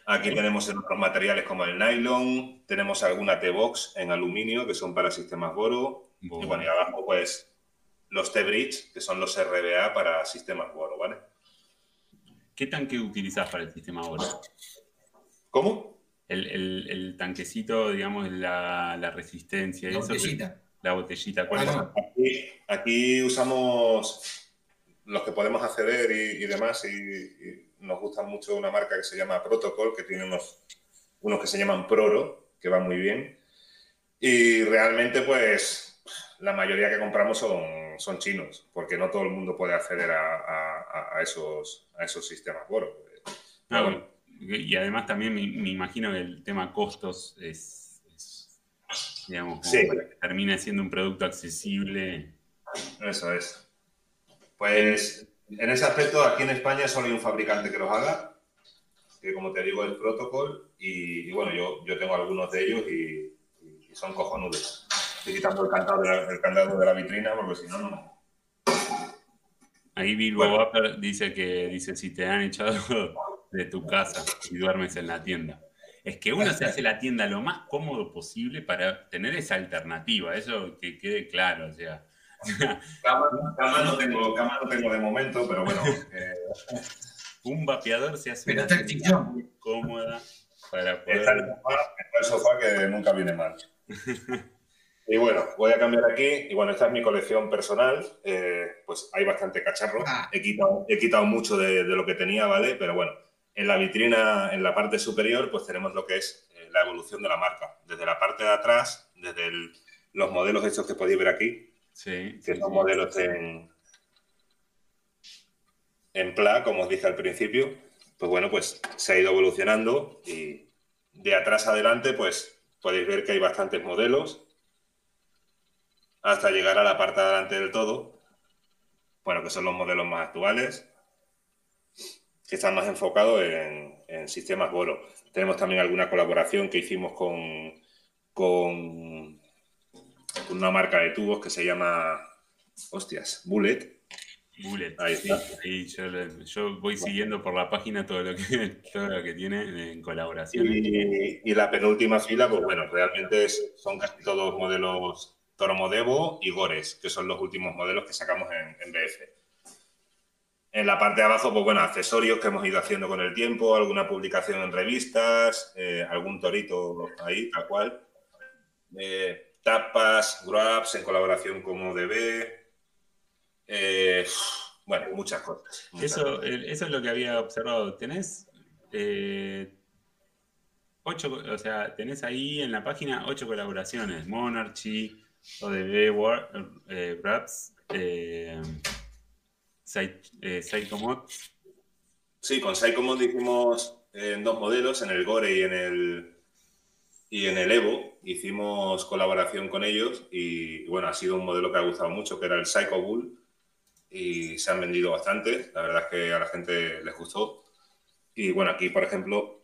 Aquí tenemos en otros materiales como el nylon, tenemos alguna T-Box en aluminio, que son para sistemas Boro. Y bueno, y abajo pues los T-Bridge, que son los RBA para sistemas Boro, ¿vale? ¿Qué tanque utilizas para el sistema Boro? ¿Cómo? El, tanquecito, digamos, la, la resistencia. La botellita. La botellita. aquí, usamos los que podemos acceder y, demás y, nos gusta mucho una marca que se llama Protocol, que tiene unos, unos que se llaman Proro, que van muy bien. Y realmente, pues, la mayoría que compramos son, son chinos, porque no todo el mundo puede acceder a, a, esos, a esos sistemas. Bueno, ah, bueno y además también me, imagino que el tema costos es, digamos, que termine siendo un producto accesible. Eso es. Pues en ese aspecto, aquí en España solo hay un fabricante que los haga, que como te digo es Protocol, y, bueno, yo, yo tengo algunos de ellos y, son cojonudos. Estoy quitando el candado, de la, el candado de la vitrina porque si no, no. Ahí Bilbo dice que dice si te han echado de tu casa y duermes en la tienda. Es que uno se hace la tienda lo más cómodo posible para tener esa alternativa, eso que quede claro, o sea. Cama, no, tengo, de momento, pero bueno. Eh, un vapeador se hace una tienda muy cómoda para poder... Está el, sofá, que nunca viene mal. Y bueno, voy a cambiar aquí. Y bueno, esta es mi colección personal. Eh, pues hay bastante cacharro. Ah. He, quitado, he quitado mucho de, de lo que tenía, ¿vale? Pero bueno, en la vitrina, en la parte superior, pues tenemos lo que es eh, la evolución de la marca. Desde la parte de atrás, desde el- los modelos estos que podéis ver aquí, Sí, que sí, son sí. modelos en, en PLA, como os dije al principio, pues bueno, pues se ha ido evolucionando y de atrás adelante, pues podéis ver que hay bastantes modelos hasta llegar a la parte de adelante del todo, bueno, que son los modelos más actuales, que están más enfocados en, en sistemas Boro. Tenemos también alguna colaboración que hicimos con, con, una marca de tubos que se llama, hostias, Bullet. Bullet. Ahí sí, está. yo, voy siguiendo por la página todo lo que, todo lo que tiene en colaboración. Y, y la penúltima fila, pues bueno, realmente es- son casi todos modelos Toromodevo y Gores, que son los últimos modelos que sacamos en, en BF. En la parte de abajo, pues bueno, accesorios que hemos ido haciendo con el tiempo, alguna publicación en revistas, eh, algún torito ahí, tal cual. Eh, tapas, grabs en colaboración con ODB. Eh, bueno, muchas cosas. muchas Eso, eso es lo que había observado. ¿Tenés ocho, o sea, tenés ahí en la página ocho colaboraciones? Monarchy, ODB, War, eh, Raps, eh, Psy- eh, Psychomod. Sí, con Psychomod hicimos eh, en dos modelos, en el Gore y en el, y en el Evo. Hicimos colaboración con ellos y bueno, ha sido un modelo que ha gustado mucho, que era el Psycho Bull. Y se han vendido bastante. La verdad es que a la gente les gustó. Y bueno, aquí, por ejemplo,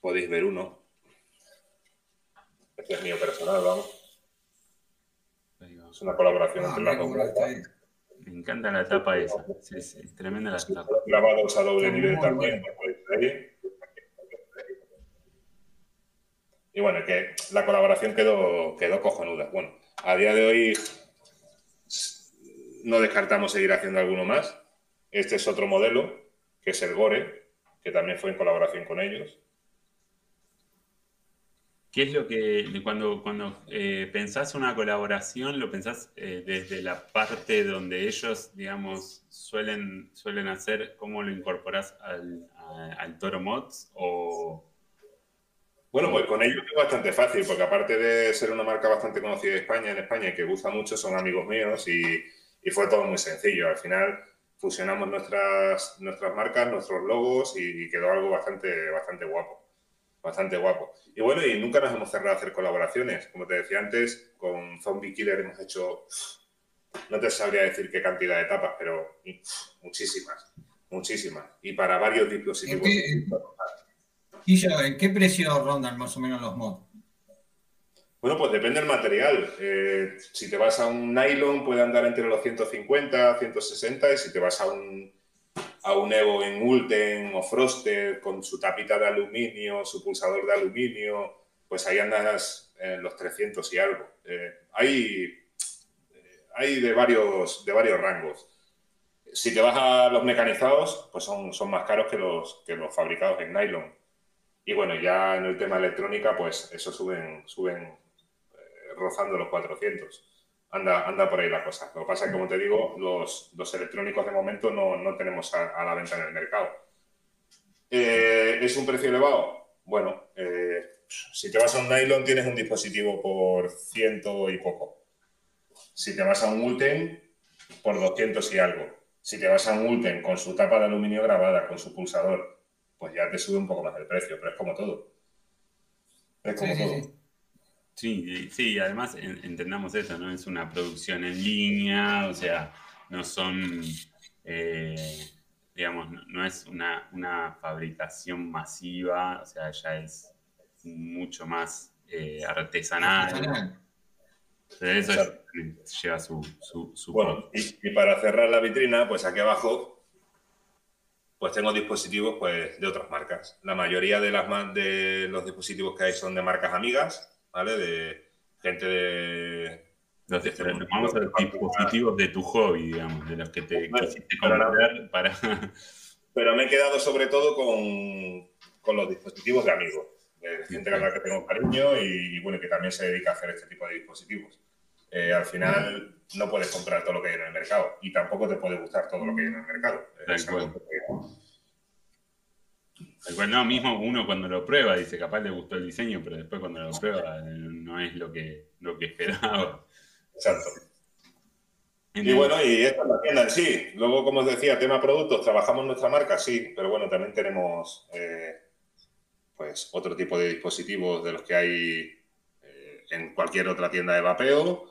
podéis ver uno. Este es mío personal, vamos. Es una colaboración Ah, entre las dos Me encanta la tapa esa. Sí, sí, tremenda la tapa. grabados a doble nivel muy también. Y bueno, que la colaboración quedó, quedó cojonuda. Bueno, a día de hoy no descartamos seguir haciendo alguno más. Este es otro modelo, que es el Gore, que también fue en colaboración con ellos. ¿Qué es lo que cuando, cuando eh, pensás una colaboración, lo pensás eh, desde la parte donde ellos, digamos, suelen, suelen hacer, cómo lo incorporás al, al Toro Mods? O, Bueno, pues con ellos es bastante fácil, porque aparte de ser una marca bastante conocida en España, en España que gusta mucho, son amigos míos y, y fue todo muy sencillo. Al final fusionamos nuestras, nuestras marcas, nuestros logos y, y quedó algo bastante, bastante guapo. Bastante guapo. Y bueno, y nunca nos hemos cerrado a hacer colaboraciones. Como te decía antes, con Zombie Killer hemos hecho, no te sabría decir qué cantidad de etapas, pero muchísimas, muchísimas. Y para varios dispositivos. ¿En qué- Y yo, ¿en qué precio rondan más o menos los mods? Bueno, pues depende del material. Eh, si te vas a un nylon puede andar entre los 150, 160 y si te vas a un, a un Evo en Ulten o Frosted con su tapita de aluminio, su pulsador de aluminio, pues ahí andas en los 300 y algo. Eh, hay, eh, hay de varios, de varios rangos. Si te vas a los mecanizados, pues son, son más caros que los, que los fabricados en nylon. Y bueno, ya en el tema electrónica, pues eso suben, suben eh, rozando los 400. Anda, anda por ahí la cosa. Lo que pasa es que, como te digo, los, los electrónicos de momento no, no tenemos a, a la venta en el mercado. Eh, ¿Es un precio elevado? Bueno, eh, si te vas a un nylon tienes un dispositivo por ciento y poco. Si te vas a un Ulten, por 200 y algo. Si te vas a un Ulten con su tapa de aluminio grabada, con su pulsador, pues ya te sube un poco más el precio, pero es como todo. Es como Sí, todo. sí. sí, y- sí, además en- entendamos eso, ¿no? Es una producción en línea, o sea, no son, eh, digamos, no, no es una, una fabricación masiva, o sea, ya es mucho más eh, artesanal. Artesanal. Eso lleva su, su, su Bueno, y, y para cerrar la vitrina, pues aquí abajo, pues tengo dispositivos pues, de otras marcas. La mayoría de, las, de los dispositivos que hay son de marcas amigas, ¿vale? De gente de... Los, Este mundo famosos particular. dispositivos de tu hobby, digamos, de los que te Bueno, quisiste comprar para... Pero me he quedado sobre todo con, con los dispositivos de amigos, de gente a la que tengo cariño y, y, bueno, que también se dedica a hacer este tipo de dispositivos. eh, al final no puedes comprar todo lo que hay en el mercado y tampoco te puede gustar todo lo que hay en el mercado. Es algo que- no, mismo uno cuando lo prueba dice, capaz le gustó el diseño, pero después cuando lo prueba no es lo que, lo que esperaba. Exacto. Y bueno, y esta es la tienda en sí. Luego, como os decía, tema productos, trabajamos nuestra marca, sí, pero bueno, también tenemos eh, pues otro tipo de dispositivos de los que hay eh, en cualquier otra tienda de vapeo,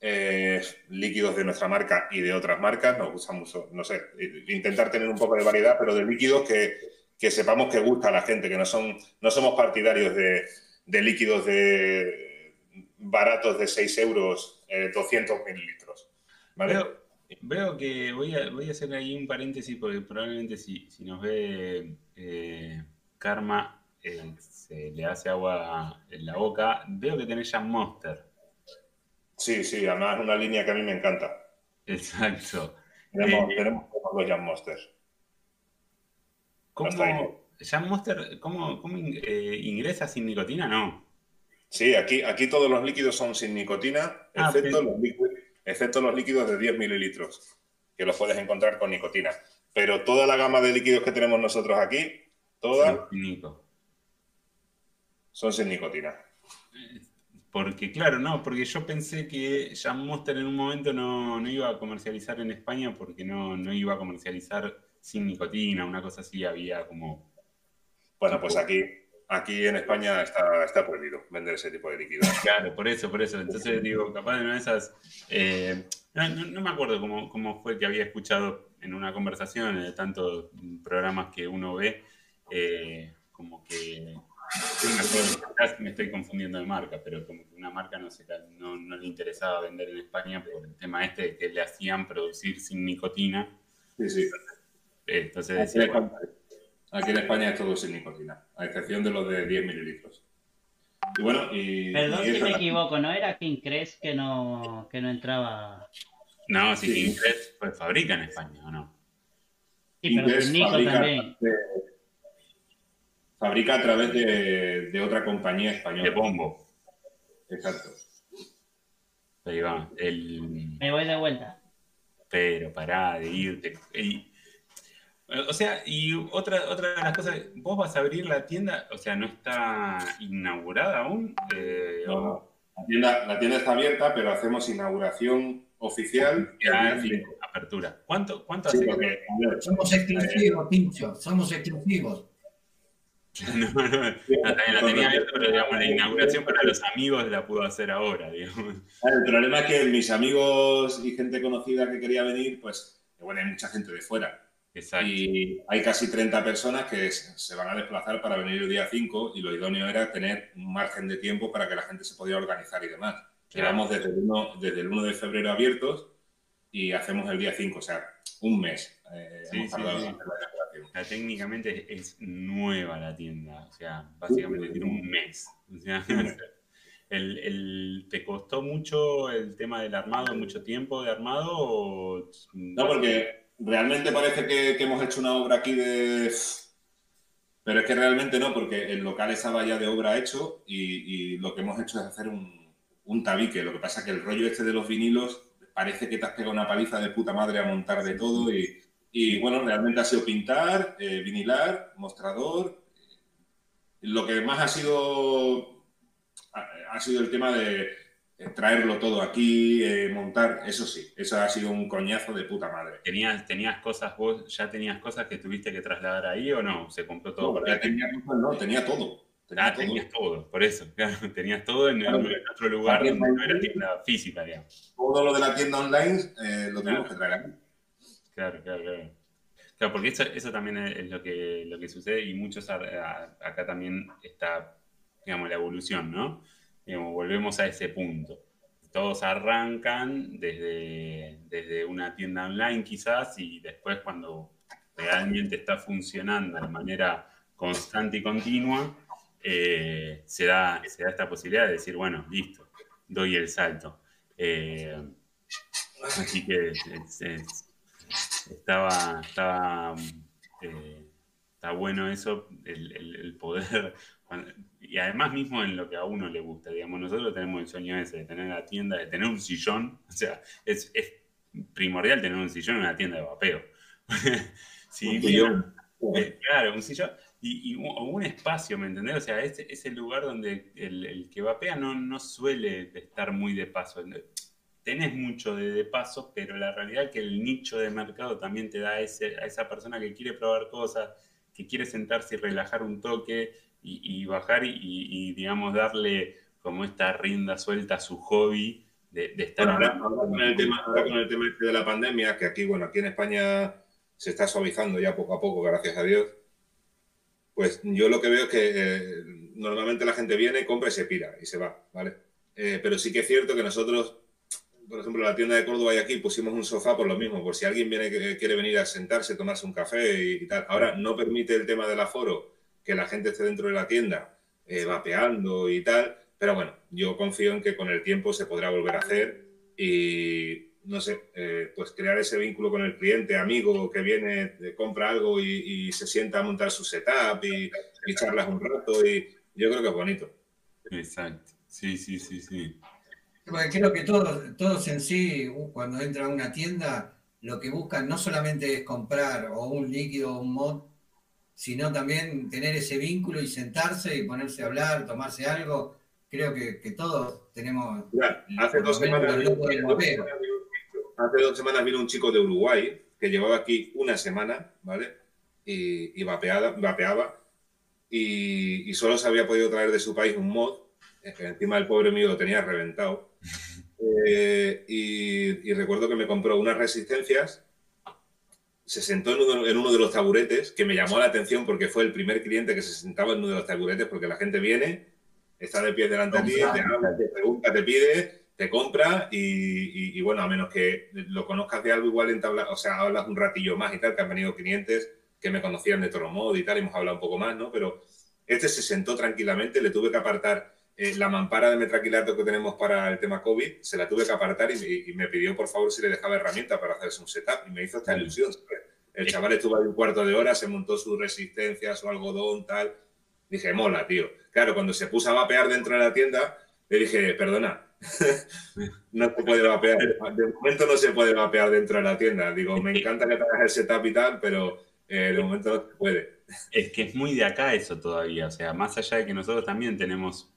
eh, líquidos de nuestra marca y de otras marcas. Nos gusta mucho, no sé, intentar tener un poco de variedad, pero de líquidos que, que sepamos que gusta a la gente, que no, son, no somos partidarios de, de líquidos de baratos de 6 euros, eh, 200 mililitros. ¿vale? Veo, veo que voy a, voy a hacer ahí un paréntesis porque probablemente si, si nos ve eh, Karma eh, se le hace agua en la boca. Veo que tenés Jam Monster. Sí, sí, además es una línea que a mí me encanta. Exacto. Tenemos, Eh, tenemos todos los Jam Monsters. ¿Cómo, Monster, cómo, cómo eh, ingresa sin nicotina? No. Sí, aquí, aquí todos los líquidos son sin nicotina, Ah, excepto, los líquidos, excepto los líquidos de 10 mililitros, que los puedes encontrar con nicotina. Pero toda la gama de líquidos que tenemos nosotros aquí, todas son sin nicotina. Porque, claro, no, porque yo pensé que Jam Monster en un momento no, no iba a comercializar en España porque no, no iba a comercializar sin nicotina, una cosa así, había como... Bueno, pues aquí, aquí en España está, está prohibido vender ese tipo de líquidos. Claro, por eso, por eso. Entonces digo, capaz de una de esas... eh, no, no- no me acuerdo cómo, cómo fue que había escuchado en una conversación de tantos programas que uno ve, eh, como que... me estoy confundiendo de marca, pero como que una marca no, se, no, no le interesaba vender en España por el tema este de que le hacían producir sin nicotina. Sí, sí. Entonces Aquí decía, en, bueno, España, aquí en España es todo sin nicotina, a excepción de los de 10 mililitros. Y bueno, y... Perdón y si me equivoco, ¿no era King Crest que no, que no entraba? no, si Sí. King Crest, pues fabrica en España, ¿o no? Sí, pero sin Nico fabrica- también. de- fabrica a través de, de otra compañía De española. bombo. Exacto. Ahí va. El, Me voy de vuelta. pero pará de irte. O sea, y otra, otra de las cosas, vos vas a abrir la tienda, o sea, no está inaugurada aún. eh, No, no. La tienda, la tienda está abierta, pero hacemos inauguración oficial 5. apertura. ¿Cuánto, cuánto Sí, hace que porque, Somos exclusivos, Pincho, somos exclusivos. No, no, no, también la tenía abierta, pero digamos, la inauguración para los amigos la pudo hacer ahora, digamos. el problema es que mis amigos y gente conocida que quería venir, pues, bueno, hay mucha gente de fuera. Exacto. Y hay casi 30 personas que se van a desplazar para venir el día 5 y lo idóneo era tener un margen de tiempo para que la gente se pudiera organizar y demás. Claro. Llevamos desde el, 1, desde el 1 de febrero abiertos y hacemos el día 5, o sea, un mes. eh, Sí, hemos sí, tardado sí. en hacer la técnicamente es nueva la tienda, o sea, básicamente tiene un mes. O sea, el, el- ¿Te costó mucho el tema del armado, mucho tiempo de armado? O... No, porque realmente parece que, hemos hecho una obra aquí de... Pero es que realmente no, porque el local estaba ya de obra hecho y, lo que hemos hecho es hacer un, un tabique. Lo que pasa es que el rollo este de los vinilos parece que te has pegado una paliza de puta madre a montar de todo y, y, bueno, realmente ha sido pintar, eh, vinilar, mostrador. Lo que más ha sido ha, sido el tema de traerlo todo aquí, eh, montar, eso sí, eso ha sido un coñazo de puta madre. ¿Tenías, ¿Tenías cosas vos, ya tenías cosas que tuviste que trasladar ahí o no? ¿Se compró todo No, ahí? tenía, no, tenía todo. Tenía Ah, todo. tenías todo, por eso, claro, tenías todo en, Claro. en otro lugar donde no era tienda física, digamos. Todo lo de la tienda online eh, lo Claro. tuvimos que traer aquí. Claro, claro, claro. Claro, porque eso, eso también es es lo que, lo que sucede y muchos a- a- acá también está, digamos, la evolución, ¿no? Volvemos a ese punto. Todos arrancan desde, desde una tienda online quizás y después cuando realmente está funcionando de manera constante y continua, eh, se, da, esta posibilidad de decir, bueno, listo, doy el salto. Eh, así que es- es- estaba, estaba, eh, está bueno eso, el, poder, y además mismo en lo que a uno le gusta, digamos, nosotros tenemos el sueño ese de tener la tienda, de tener un sillón, o sea, es, es primordial tener un sillón en una tienda de vapeo. sí, un sillón. Eh, claro, un sillón y, un, espacio, ¿me entendés? O sea, es, es el lugar donde el, el, que vapea no, no suele estar muy de paso. Tenés mucho de, de, paso, pero la realidad es que el nicho de mercado también te da ese, a esa persona que quiere probar cosas, que quiere sentarse y relajar un toque y, bajar y, digamos, darle como esta rienda suelta a su hobby de, estar... ahora, con el tema, con el tema este de la pandemia, que aquí, bueno, aquí en España se está suavizando ya poco a poco, gracias a Dios pues yo lo que veo es que eh, normalmente la gente viene, compra y se pira y se va, ¿vale? Eh, pero sí que es cierto que nosotros, por ejemplo, en la tienda de Córdoba y aquí pusimos un sofá por lo mismo, por si alguien viene quiere venir a sentarse, tomarse un café y, tal. Ahora no permite el tema del aforo que la gente esté dentro de la tienda eh, vapeando y tal, pero bueno, yo confío en que con el tiempo se podrá volver a hacer y no sé, eh, pues crear ese vínculo con el cliente, amigo que viene, compra algo y, se sienta a montar su setup y, y, charlas un rato y yo creo que es bonito. Exacto, sí, sí, sí, sí. creo que todos, todos en sí, cuando entran a una tienda, lo que buscan no solamente es comprar o un líquido o un mod, sino también tener ese vínculo y sentarse y ponerse a hablar, tomarse algo. Creo que, todos tenemos... hace dos semanas hace dos semanas vino un chico de Uruguay que llevaba aquí una semana, ¿vale? Y, vapeaba, y, solo se había podido traer de su país un mod, que encima el pobre mío lo tenía reventado. Eh, y, recuerdo que me compró unas resistencias, se sentó en uno, de los taburetes, que me llamó la atención porque fue el primer cliente que se sentaba en uno de los taburetes, porque la gente viene, está de pie delante de ti, te, te pregunta, te pide, te compra y, bueno, a menos que lo conozcas de algo, igual entabla, o sea, hablas un ratillo más y tal, que han venido clientes que me conocían de Toromod y tal, hemos hablado un poco más, ¿no? Pero este se sentó tranquilamente, le tuve que apartar eh, la mampara de metraquilato que tenemos para el tema COVID, se la tuve que apartar y, me pidió por favor si le dejaba herramienta para hacerse un setup y me hizo esta ilusión. El chaval estuvo ahí un cuarto de hora, se montó su resistencia, su algodón, tal. Dije, mola, tío. Claro, cuando se puso a vapear dentro de la tienda, le dije, perdona, no se puede vapear. De momento no se puede vapear dentro de la tienda. Digo, me encanta que tengas el setup y tal, pero eh, de momento no se puede. Es que es muy de acá eso todavía. O sea, más allá de que nosotros también tenemos,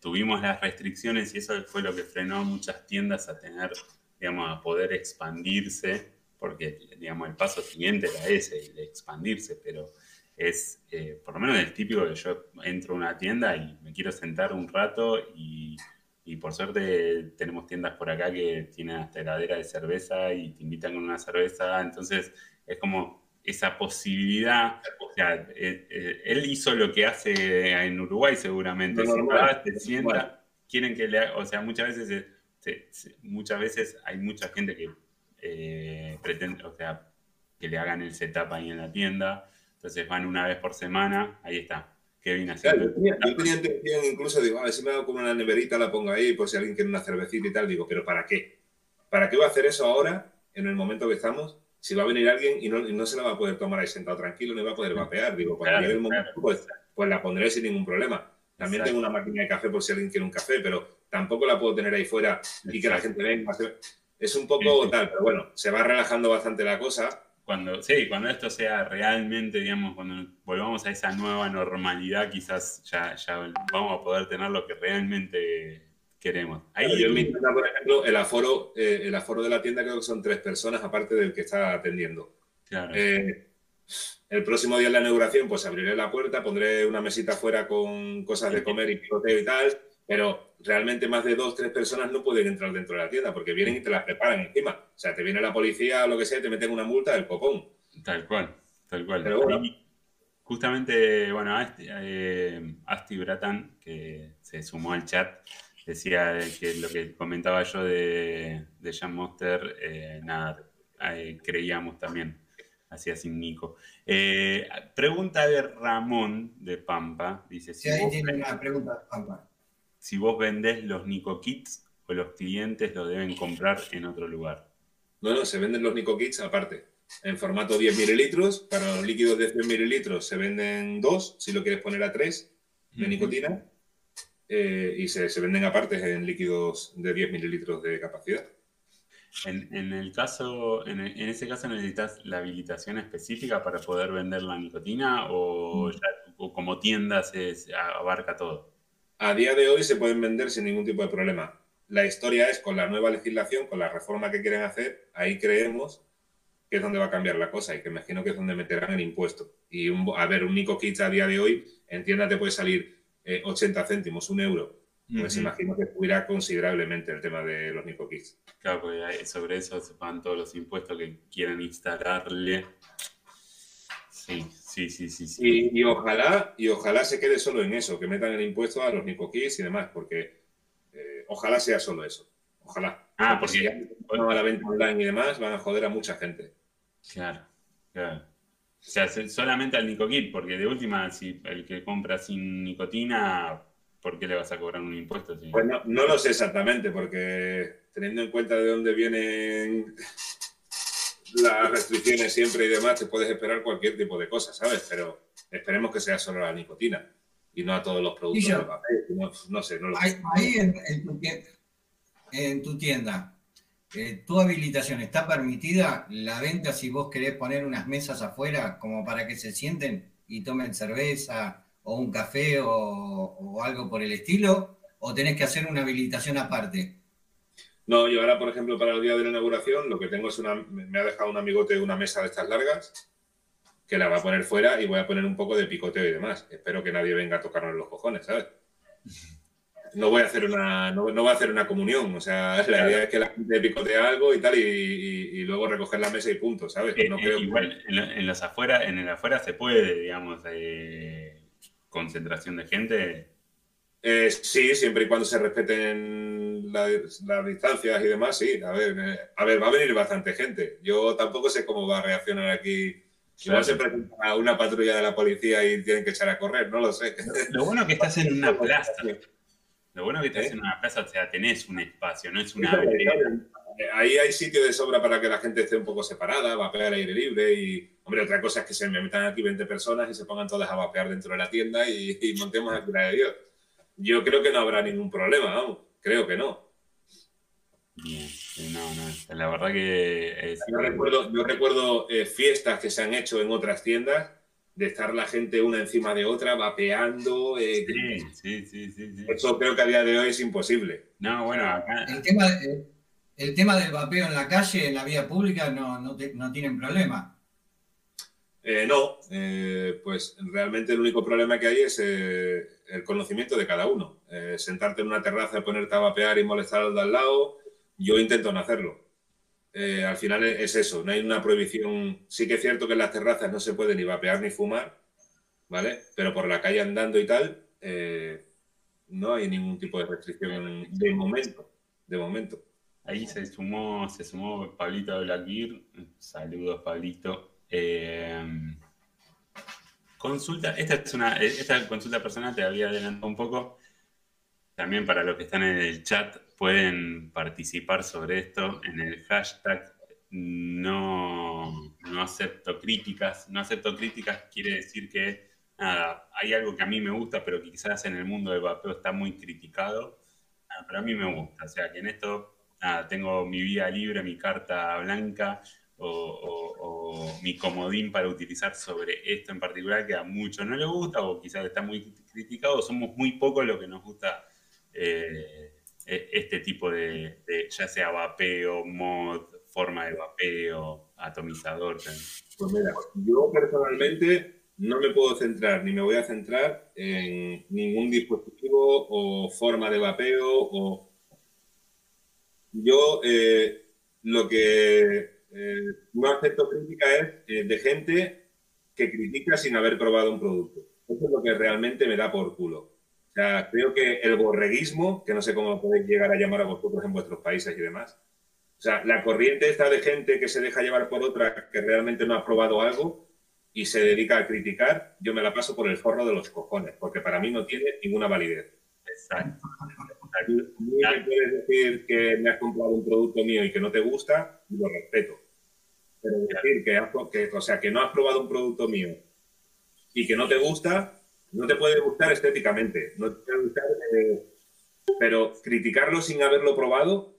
tuvimos las restricciones y eso fue lo que frenó a muchas tiendas a tener, digamos, a poder expandirse, porque, digamos, el paso siguiente era ese, el expandirse, pero es, eh, por lo menos el típico que yo entro a una tienda y me quiero sentar un rato y y por suerte tenemos tiendas por acá que tienen hasta heladera de cerveza y te invitan con una cerveza. Entonces es como esa posibilidad. O sea, eh, eh, él hizo lo que hace en Uruguay seguramente. se sienta, quieren que le o sea, muchas veces, muchas veces hay mucha gente que eh, pretende, o sea, que le hagan el setup ahí en la tienda. Entonces van una vez por semana, ahí está, Kevin yo, tenía, intención incluso, digo, a ver si me hago como una neverita, la pongo ahí por si alguien quiere una cervecita y tal. Digo, ¿pero para qué? ¿Para qué voy a hacer eso ahora, en el momento que estamos? Si va a venir alguien y no, se la va a poder tomar ahí sentado tranquilo, no va a poder vapear. Digo, cuando llegue el momento, pues, pues, la pondré sin ningún problema. También tengo una máquina de café por si alguien quiere un café, pero tampoco la puedo tener ahí fuera y que la gente venga. Es un poco tal, pero bueno, se va relajando bastante la cosa cuando, sí, cuando esto sea realmente, digamos, cuando volvamos a esa nueva normalidad, quizás ya, ya vamos a poder tener lo que realmente queremos. Ahí yo me por ejemplo, el aforo, eh, el aforo de la tienda creo que son tres personas, aparte del que está atendiendo. Claro. Eh, el próximo día de la inauguración, pues abriré la puerta, pondré una mesita afuera con cosas de comer y picoteo y tal, pero realmente más de dos, tres personas no pueden entrar dentro de la tienda porque vienen y te las preparan encima. O sea, te viene la policía o lo que sea y te meten una multa del copón. Tal cual, tal cual. Pero bueno. justamente, bueno, Asti, eh, Asti, Bratan, que se sumó al chat, decía que lo que comentaba yo de, de Jan Monster, eh, nada, eh, creíamos también, hacía sin Nico. pregunta de Ramón de Pampa, dice... Si sí, ahí tiene una pregunta, Pampa si vos vendés los Nico Kits o los clientes lo deben comprar en otro lugar. No, no, se venden los Nico Kits aparte. en formato 10 mililitros. Para los líquidos de 100 mililitros se venden dos, si lo quieres poner a 3 de nicotina. Eh, y se, se, venden aparte en líquidos de 10 mililitros de capacidad. En, en el caso, en, en, ese caso necesitas la habilitación específica para poder vender la nicotina o, ya, o como tiendas es, abarca todo. A día de hoy se pueden vender sin ningún tipo de problema. La historia es con la nueva legislación, con la reforma que quieren hacer, ahí creemos que es donde va a cambiar la cosa y que imagino que es donde meterán el impuesto. Y un, a ver, un Nico Kits a día de hoy en tienda te puede salir eh, 80 céntimos, un euro. Pues uh -huh. imagino que subirá considerablemente el tema de los Nico. Claro, porque sobre eso se pagan todos los impuestos que quieran instalarle. Sí, sí, sí, sí. sí. Y, y, ojalá, y ojalá se quede solo en eso, que metan el impuesto a los Nico y demás, porque eh, ojalá sea solo eso. Ojalá. Ah, porque, si ya no a la venta online y demás, van a joder a mucha gente. Claro, claro. O sea, solamente al Nicokit, porque de última, si el que compra sin nicotina, ¿por qué le vas a cobrar un impuesto? Si... Pues no, no, lo sé exactamente, porque teniendo en cuenta de dónde vienen las restricciones siempre y demás, te puedes esperar cualquier tipo de cosa, ¿sabes? Pero esperemos que sea solo la nicotina y no a todos los productos de papel. No, no, sé, no lo ahí, sé. Ahí en, en, tu, en tu tienda, eh, ¿tu habilitación está permitida la venta si vos querés poner unas mesas afuera como para que se sienten y tomen cerveza o un café o, algo por el estilo? ¿O tenés que hacer una habilitación aparte? No, yo ahora, por ejemplo, para el día de la inauguración, lo que tengo es una. Me ha dejado un amigote una mesa de estas largas, que la va a poner fuera y voy a poner un poco de picoteo y demás. Espero que nadie venga a tocarnos los cojones, ¿sabes? No voy a hacer una, no, no voy a hacer una comunión. O sea, la claro. idea es que la gente picotea algo y tal, y, y, y luego recoger la mesa y punto, ¿sabes? No eh, creo igual, que... en, en, los afuera, en el afuera se puede, digamos, eh, concentración de gente. Eh, sí, siempre y cuando se respeten las, las distancias y demás, sí. A ver, eh, a ver, va a venir bastante gente. Yo tampoco sé cómo va a reaccionar aquí. Igual se presenta una patrulla de la policía y tienen que echar a correr, no lo sé. Lo bueno es que estás en una plaza. Lo bueno es que estás ¿Eh? en una plaza, o sea, tenés un espacio, no es una... Ahí hay sitio de sobra para que la gente esté un poco separada, vapear al aire libre y... Hombre, otra cosa es que se me metan aquí 20 personas y se pongan todas a vapear dentro de la tienda y, y montemos aquí la de Dios yo creo que no habrá ningún problema, vamos. Creo que no. Bien, no, no. La verdad que es... Yo recuerdo, yo recuerdo eh, fiestas que se han hecho en otras tiendas de estar la gente una encima de otra, vapeando. Eh, sí, sí, sí, sí, Eso creo que a día de hoy es imposible. No, bueno, acá... El tema, el, el tema del vapeo en la calle, en la vía pública, no, no, te, no tienen problema. Eh, no, eh, pues realmente el único problema que hay es eh, el conocimiento de cada uno. Eh, sentarte en una terraza, ponerte a vapear y molestar al de al lado, yo intento no hacerlo. Eh, al final es eso, no hay una prohibición. Sí que es cierto que en las terrazas no se puede ni vapear ni fumar, ¿vale? Pero por la calle andando y tal, eh, no hay ningún tipo de restricción de momento. De momento. Ahí se sumó, se sumó Pablito de Blackbeard. Saludos, Pablito. Eh, consulta, esta es una, esta consulta personal te había adelantado un poco. También para los que están en el chat pueden participar sobre esto en el hashtag no, no acepto críticas. No acepto críticas quiere decir que nada, hay algo que a mí me gusta, pero que quizás en el mundo del vapeo está muy criticado. Nada, pero a mí me gusta. O sea que en esto nada, tengo mi vía libre, mi carta blanca o, o, o, mi comodín para utilizar sobre esto en particular que a muchos no les gusta o quizás está muy criticado, somos muy pocos los que nos gusta eh, este tipo de, ya sea vapeo, mod, forma de vapeo, atomizador. Pues mira, yo personalmente no me puedo centrar ni me voy a centrar en ningún dispositivo o forma de vapeo o yo eh, lo que eh, no acepto crítica es eh, de gente que critica sin haber probado un producto. Eso es lo que realmente me da por culo. O sea, creo que el borreguismo, que no sé cómo podéis llegar a llamar a vosotros en vuestros países y demás, o sea, la corriente esta de gente que se deja llevar por otra que realmente no ha probado algo y se dedica a criticar, yo me la paso por el forro de los cojones, porque para mí no tiene ninguna validez. Exacto. Mí me puedes decir que me has comprado un producto mío y que no te gusta, lo respeto Pero decir que, has, que, o sea, que no has probado un producto mío y que no te gusta, no te puede gustar estéticamente, no te puede gustar, eh, pero criticarlo sin haberlo probado,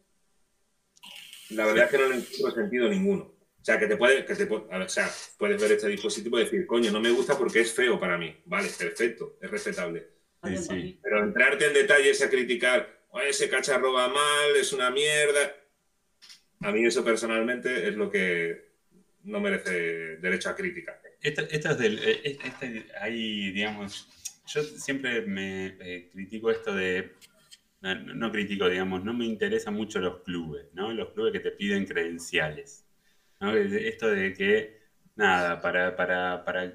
la verdad es que no le encuentro sentido ninguno. O sea, que te puede, que te, o sea, puedes ver este dispositivo y decir, coño, no me gusta porque es feo para mí. Vale, perfecto, es respetable. Sí, sí. Pero entrarte en detalles a criticar, ese cacharro va mal, es una mierda. A mí eso personalmente es lo que no merece derecho a crítica. Esto, esto es del. eh, este- ahí, digamos. Yo siempre me eh, critico esto de. No, no critico, digamos, no me interesan mucho los clubes, ¿no? Los clubes que te piden credenciales. ¿no? Esto de que, nada, para, para, para,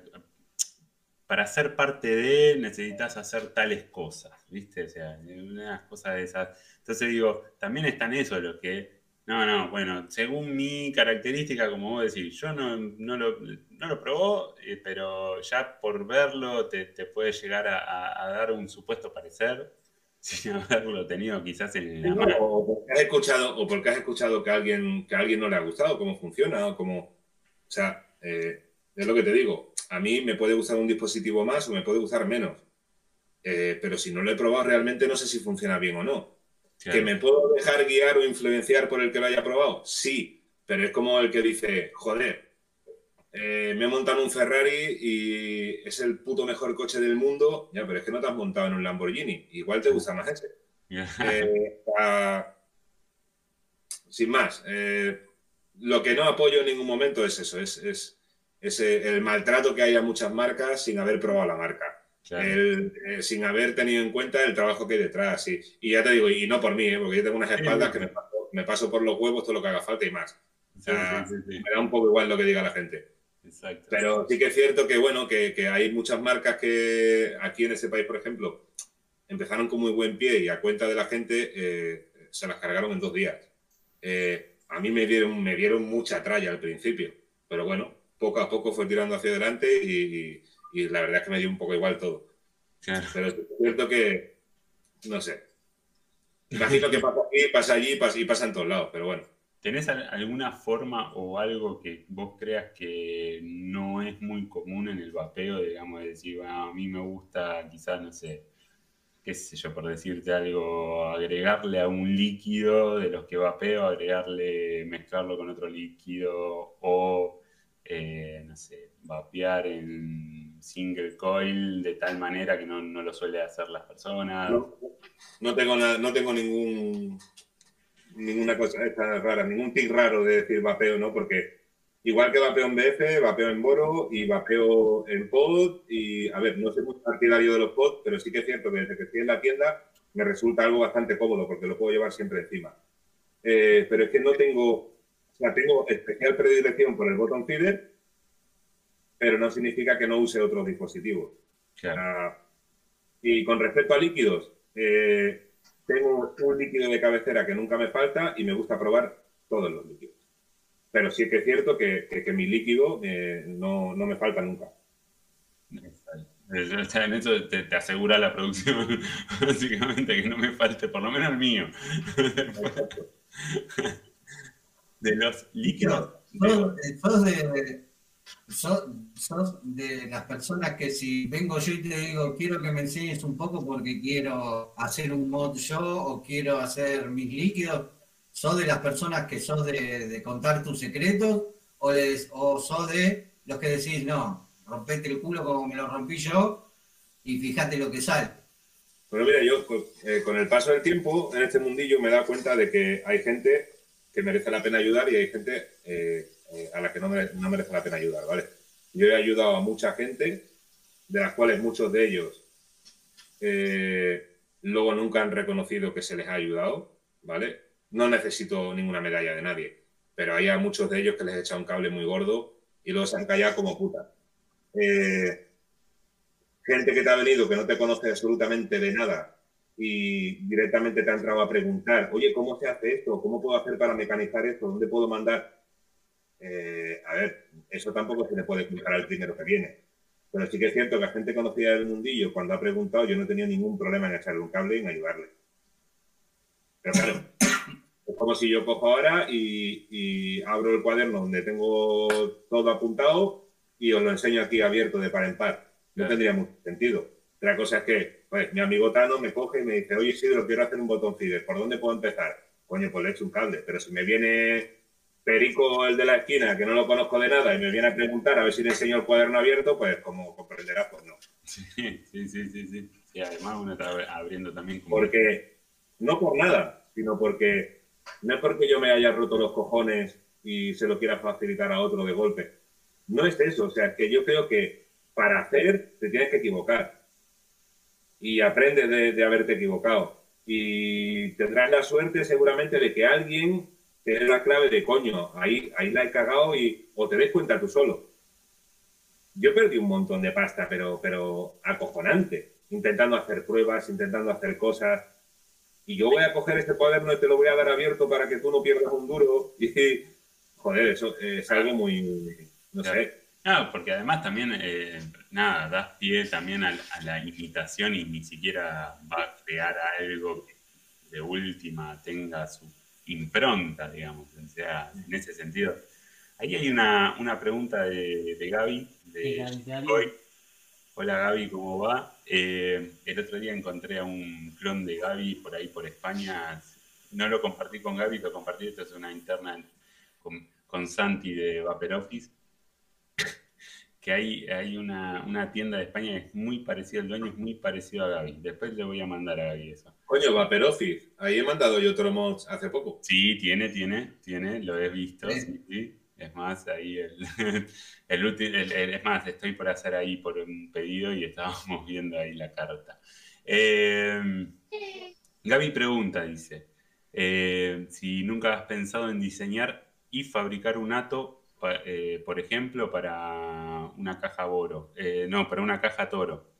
para ser parte de necesitas hacer tales cosas, ¿viste? O sea, unas cosas de esas. Entonces digo, también están eso, los que no, no, bueno, según mi característica, como vos decís, yo no, no, lo, no lo probó, eh, pero ya por verlo te, te puede llegar a, a- a dar un supuesto parecer sin haberlo tenido quizás en la mano. O porque has escuchado, o porque has escuchado que a alguien, que a alguien no le ha gustado cómo funciona, o cómo. O sea, eh, es lo que te digo. A mí me puede gustar un dispositivo más o me puede gustar menos. Eh, pero si no lo he probado realmente no sé si funciona bien o no. Claro. ¿Que me puedo dejar guiar o influenciar por el que lo haya probado? Sí, pero es como el que dice, joder, eh, me he montado en un Ferrari y es el puto mejor coche del mundo. Ya, pero es que no te has montado en un Lamborghini. Igual te gusta más ese. Eh, a- sin más, eh, lo que no apoyo en ningún momento es eso, es, es- es, el maltrato que hay a muchas marcas sin haber probado la marca. Claro. El, eh, sin haber tenido en cuenta el trabajo que hay detrás. Y, y ya te digo, y no por mí, ¿eh? porque yo tengo unas espaldas que me paso, me paso por los huevos todo lo que haga falta y más. Sí, sí, sí. Me da un poco igual lo que diga la gente. Exacto. Pero sí que es cierto que, bueno, que, que hay muchas marcas que aquí en este país, por ejemplo, empezaron con muy buen pie y a cuenta de la gente eh, se las cargaron en dos días. A mí me dieron, me dieron mucha tralla al principio, pero bueno, poco a poco fue tirando hacia adelante y, y- y la verdad es que me dio un poco igual todo. Claro. Pero es cierto que, no sé, imagino que pasa aquí, pasa allí pasa- y pasa en todos lados, pero bueno. ¿Tenés al- alguna forma o algo que vos creas que no es muy común en el vapeo? Digamos, de decir, "Bueno, a mí me gusta quizás, no sé, qué sé yo, por decirte algo, agregarle a un líquido de los que vapeo, agregarle, mezclarlo con otro líquido o, eh, no sé, vapear en single coil de tal manera que no, no lo suele hacer las personas. No, tengo nada, no tengo ningún ninguna cosa esta rara, ningún tic raro de decir vapeo, ¿no? Porque igual que vapeo en BF, vapeo en Boro y vapeo en pod y a ver, no soy muy partidario de los pod, pero sí que es cierto que desde que estoy en la tienda me resulta algo bastante cómodo porque lo puedo llevar siempre encima. Eh, pero es que no tengo, o sea, tengo especial predilección por el bottom feeder, pero no significa que no use otros dispositivos. Claro. Y con respecto a líquidos, eh, tengo un líquido de cabecera que nunca me falta y me gusta probar todos los líquidos. Pero sí que es cierto que, que- que mi líquido eh, no, no me falta nunca. Sea, en eso te, te asegura la producción, básicamente, que no me falte, por lo menos el mío. De los líquidos. Sos de, sos, sos de las personas que si vengo yo y te digo, quiero que me enseñes un poco porque quiero hacer un mod yo o quiero hacer mis líquidos, ¿sos de las personas que sos de, de contar tus secretos o, de- o sos de los que decís, no, rompete el culo como me lo rompí yo y fíjate lo que sale? Pero mira, yo con, eh, con el paso del tiempo en este mundillo me dado cuenta de que hay gente que merece la pena ayudar y hay gente eh, eh, a la que no, mere- no merece la pena ayudar, ¿vale? Yo he ayudado a mucha gente, de las cuales muchos de ellos eh, luego nunca han reconocido que se les ha ayudado, ¿vale? No necesito ninguna medalla de nadie, pero hay a muchos de ellos que les he echado un cable muy gordo y luego se han callado como puta. Eh, gente que te ha venido que no te conoce absolutamente de nada y directamente te ha entrado a preguntar, oye, ¿cómo se hace esto? ¿Cómo puedo hacer para mecanizar esto? ¿Dónde puedo mandar? Eh, a ver, eso tampoco se le puede explicar al primero que viene. Pero sí que es cierto que a gente conocida del mundillo, cuando ha preguntado, yo no he tenido ningún problema en echarle un cable y en ayudarle. Pero claro, como si yo cojo ahora y, y abro el cuaderno donde tengo todo apuntado y os lo enseño aquí abierto de par en par. No tendría mucho sentido. Otra cosa es que pues, mi amigo Tano me coge y me dice, oye Isidro, quiero hacer un botón feeder, ¿por dónde puedo empezar? Coño, pues le echo un cable, pero si me viene Perico, el de la esquina, que no lo conozco de nada, y me viene a preguntar a ver si le enseño el cuaderno abierto, pues como comprenderás, pues no. Sí, sí, sí, sí. sí. Y además uno está abriendo también como... Porque, no por nada, sino porque no es porque yo me haya roto los cojones y se lo quiera facilitar a otro de golpe. No es eso, o sea, es que yo creo que para hacer te tienes que equivocar y aprendes de, de haberte equivocado. Y tendrás la suerte seguramente de que alguien te dé la clave de coño, ahí, ahí la he cagado y o te des cuenta tú solo. Yo perdí un montón de pasta, pero, pero acojonante, intentando hacer pruebas, intentando hacer cosas. Y yo voy a coger este cuaderno y te lo voy a dar abierto para que tú no pierdas un duro. Y, joder, eso es algo muy, no sé. No, porque además también, eh, nada, das pie también a, a, la imitación y ni siquiera va a crear algo que de última tenga su impronta, digamos. O sea, en ese sentido. Ahí hay una, una pregunta de, de Gaby, de Sí, Gaby, Gaby. Hoy. Hola Gaby, ¿cómo va? Eh, el otro día encontré a un clon de Gaby por ahí por España. No lo compartí con Gaby, lo compartí, esto es una interna con, con Santi de Vapor Office. Que hay, hay una, una tienda de España que es muy parecida, el dueño es muy parecido a Gaby. Después le voy a mandar a Gaby eso. Coño, Vapor Office, ahí he mandado yo Tromods hace poco. Sí, tiene, tiene, tiene, lo he visto. Sí. sí, sí. Es más, ahí el, el, el- es más, estoy por hacer ahí por un pedido y estábamos viendo ahí la carta. Eh, Gaby pregunta, dice, eh, si nunca has pensado en diseñar y fabricar un ato, eh, por ejemplo, para una caja Boro, Eh, no, para una caja Toro,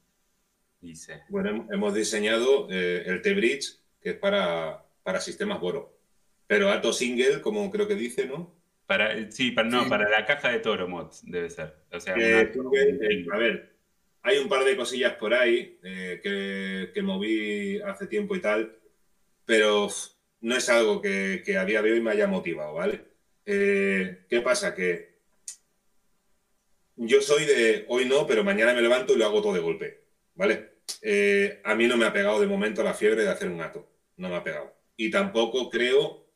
dice. Bueno, hem- hemos diseñado eh, el T-Bridge, que es para, para sistemas Boro. Pero Ato Single, como creo que dice, ¿no? Para, sí, para, no, Sí. para la caja de Toro Mods debe ser. O sea, Eh, una- eh, a ver, hay un par de cosillas por ahí eh, que, que moví hace tiempo y tal, pero no es algo que, que a día de hoy me haya motivado, ¿vale? Eh, ¿Qué pasa? Que yo soy de hoy no, pero mañana me levanto y lo hago todo de golpe, ¿vale? Eh, a mí no me ha pegado de momento la fiebre de hacer un ato, no me ha pegado. Y tampoco creo,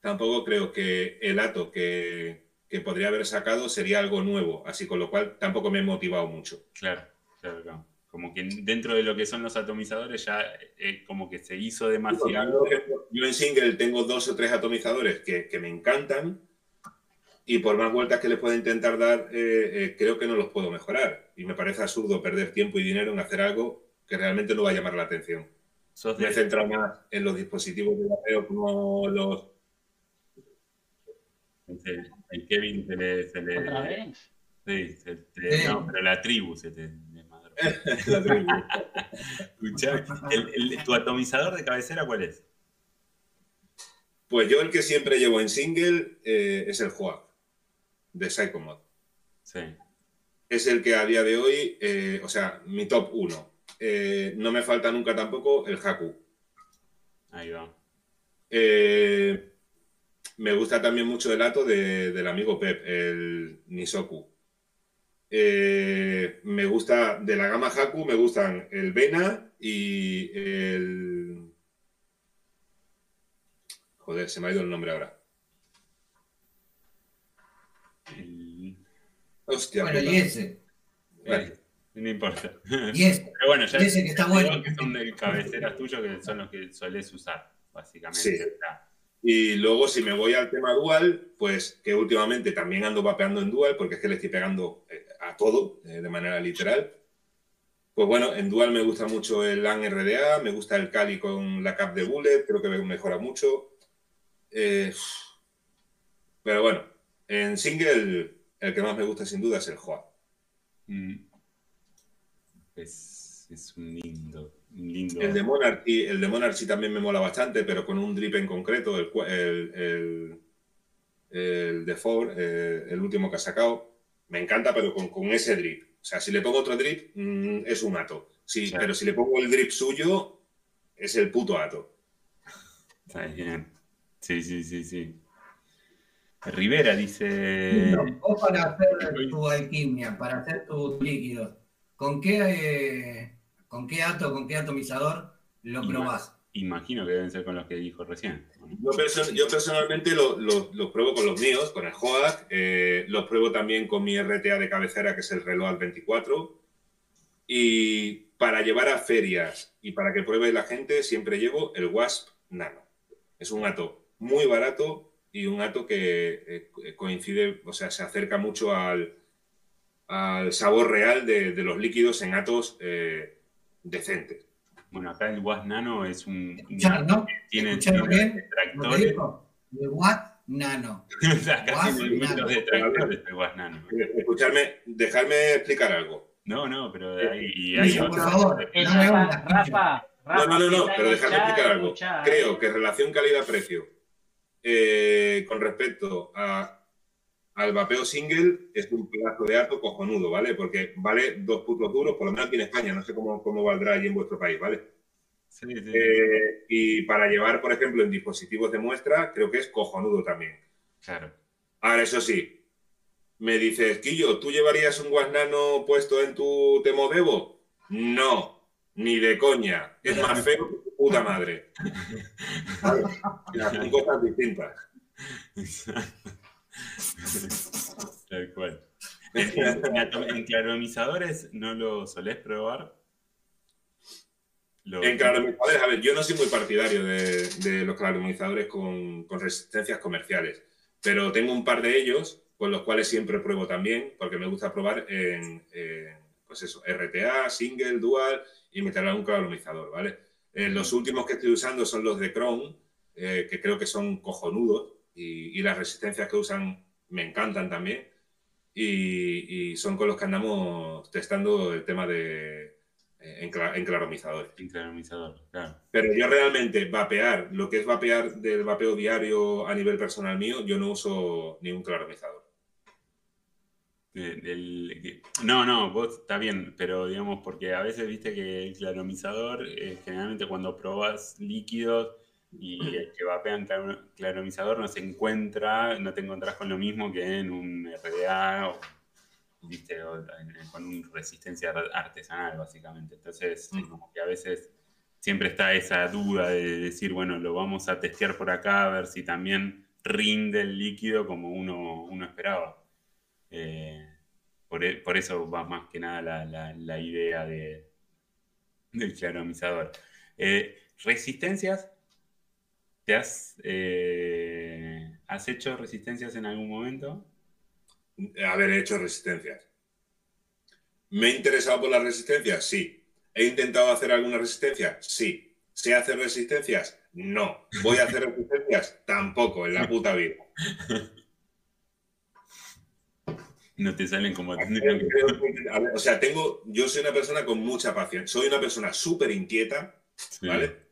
tampoco creo que el ato que, que podría haber sacado sería algo nuevo, así con lo cual tampoco me he motivado mucho. Claro, claro, claro. Como que dentro de lo que son los atomizadores ya eh, como que se hizo demasiado. Yo en single tengo dos o tres atomizadores que, que me encantan y por más vueltas que le pueda intentar dar, eh, eh, creo que no los puedo mejorar. Y me parece absurdo perder tiempo y dinero en hacer algo que realmente no va a llamar la atención. Sos Me he centrado más en los dispositivos de vapeo como los... el, el Kevin se le... se le- ¿Otra vez? Sí, se te- Sí. no, pero la tribu se te el- el- ¿tu atomizador de cabecera cuál es? Pues yo el que siempre llevo en single eh, es el Joab de Psychomod. Sí. es el que a día de hoy, eh, o sea, mi top 1. no me falta nunca tampoco el Haku. Ahí va. Eh, me gusta también mucho el ato de- del amigo Pep, el Nisoku. Eh, me gusta, de la gama Haku, me gustan el Vena y el... Joder, se me ha ido el nombre ahora. El- Hostia, Bueno, puta. y ese. Vale. no importa. Y ese. Pero bueno, ya Y ese que está bueno. que son de cabeceras tuyos que son los que solés usar, básicamente. Sí. Y luego, si me voy al tema dual, pues que últimamente también ando vapeando en dual, porque es que le estoy pegando eh, a todo, eh, de manera literal. Pues bueno, en dual me gusta mucho el LAN RDA, me gusta el Cali con la cap de Bullet, creo que mejora mucho. Eh, pero bueno, en single, el que más me gusta sin duda es el Joa. mm, es, es un lindo, un lindo. El de Monarchy, el de Monarchy también me mola bastante, pero con un drip en concreto, el, el, el de Ford, eh, el último que ha sacado, me encanta, pero con, con ese drip. O sea, si le pongo otro drip, mm, es un ato. Sí. Pero si le pongo el drip suyo, es el puto ato. Está bien. Sí, sí, sí, sí. Rivera dice. vos para hacer tu alquimia, para hacer tus líquidos, ¿con qué, eh, con qué ato, con qué atomizador lo probás? Imagino que deben ser con los que dijo recién. Yo, personalmente los pruebo con los míos, con el HOAC. Eh, los pruebo también con mi RTA de cabecera, que es el reloj 24. Y para llevar a ferias y para que pruebe la gente, siempre llevo el Wasp Nano. Es un ato muy barato y un ato que eh, coincide, o sea, se acerca mucho al, al sabor real de, los líquidos en atos eh, decentes. Bueno, acá el Was Nano es un. ¿no? Tiene, tiene bien? detractores. El Was Nano. o sea, acá tiene muchos detractores del Was Nano. Escucharme, dejarme explicar algo. No, no, pero ahí. hay por favor, Rafa, no, no, no, no, pero déjame explicar algo. Creo que relación calidad-precio eh, con respecto a, al vapeo single es un pedazo de ato cojonudo, ¿vale? Porque vale dos putos duros, por lo menos aquí en España, no sé cómo, cómo valdrá allí en vuestro país, ¿vale? Sí, sí. Eh, y para llevar, por ejemplo, en dispositivos de muestra, creo que es cojonudo también. Claro. Ahora, eso sí, me dices, Quillo, ¿tú llevarías un guasnano puesto en tu Temodebo? No, ni de coña. Es más feo que tu puta madre. Son cosas distintas. Tal cual. ¿En, claromizadores no lo solés probar? En claromizadores, a ver, yo no soy muy partidario de, los claromizadores con, con, resistencias comerciales, pero tengo un par de ellos con los cuales siempre pruebo también, porque me gusta probar en, pues eso, RTA, single, dual y meterle un claromizador, ¿vale? Eh, los últimos que estoy usando son los de Chrome, eh, que creo que son cojonudos y, las resistencias que usan me encantan también. Y, son con los que andamos testando el tema de eh, enclaromizador. Enclaromizador, claro. Pero yo realmente vapear, lo que es vapear del vapeo diario a nivel personal mío, yo no uso ni un claromizador. no, no, vos está bien, pero digamos, porque a veces viste que el claromizador, eh, generalmente cuando probas líquidos, y el que vapean claromizador no se encuentra, no te encontrás con lo mismo que en un RDA o, ¿viste? con una resistencia artesanal, básicamente. Entonces, como que a veces siempre está esa duda de decir, bueno, lo vamos a testear por acá, a ver si también rinde el líquido como uno, uno esperaba. Eh, por, e, por, eso va más que nada la, la, la idea de, del claromizador. Eh, resistencias, ¿Te has, eh, has hecho resistencias en algún momento? Haber hecho resistencias. ¿Me he interesado por las resistencias? Sí. ¿He intentado hacer alguna resistencia? Sí. ¿Sé hacer resistencias? No. ¿Voy a hacer resistencias? Tampoco, en la puta vida. No te salen como O sea, tengo, yo soy una persona con mucha paciencia. Soy una persona súper inquieta, ¿vale?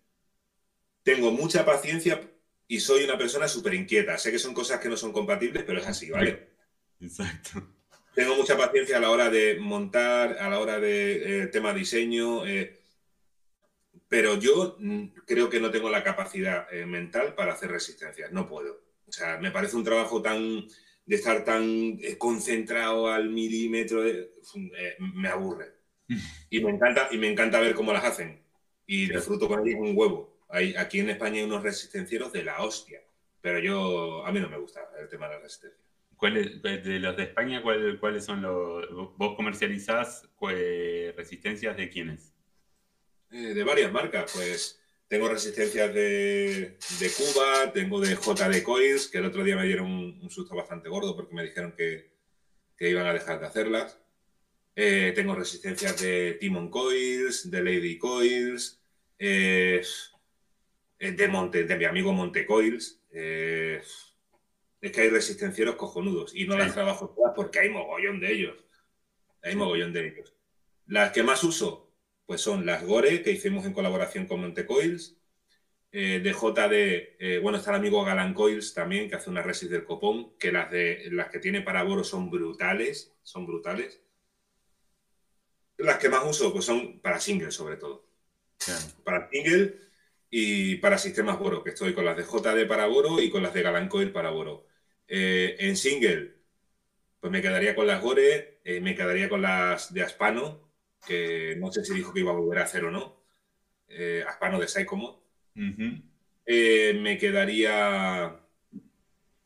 Tengo mucha paciencia y soy una persona súper inquieta. Sé que son cosas que no son compatibles, pero es así, ¿vale? Exacto. Tengo mucha paciencia a la hora de montar, a la hora de eh, tema diseño, eh, pero yo mm, creo que no tengo la capacidad eh, mental para hacer resistencias. No puedo. O sea, me parece un trabajo tan de estar tan concentrado al milímetro, me aburre. Y me encanta y me encanta ver cómo las hacen y disfruto con ellos un huevo aquí en España hay unos resistencieros de la hostia, pero yo, a mí no me gusta el tema de la resistencia. ¿Cuáles, de los de España, cuáles son los... ¿Vos comercializás resistencias de quiénes? Eh, de varias marcas, pues tengo resistencias de, Cuba, tengo de JD Coils, que el otro día me dieron un, susto bastante gordo porque me dijeron que, iban a dejar de hacerlas. Eh, tengo resistencias de Timon Coils, de Lady Coils. Eh, de, Monte, de mi amigo Montecoils. Eh, es que hay resistencieros cojonudos y no las trabajo todas porque hay mogollón de ellos. Hay mogollón de ellos. Las que más uso, pues son las Gore, que hicimos en colaboración con Montecoils. Eh, de JD, bueno, está el amigo Galan Coils también, que hace una resis del copón, que las, de, las que tiene para Boro son brutales, son brutales. Las que más uso, pues son para single sobre todo. Para single y para sistemas Boro, que estoy con las de JD para Boro y con las de Galancoil para Boro. Eh, en single, pues me quedaría con las Gore, eh, me quedaría con las de Aspano, que no sé si dijo que iba a volver a hacer o no. Eh, Aspano de Sycomod. me quedaría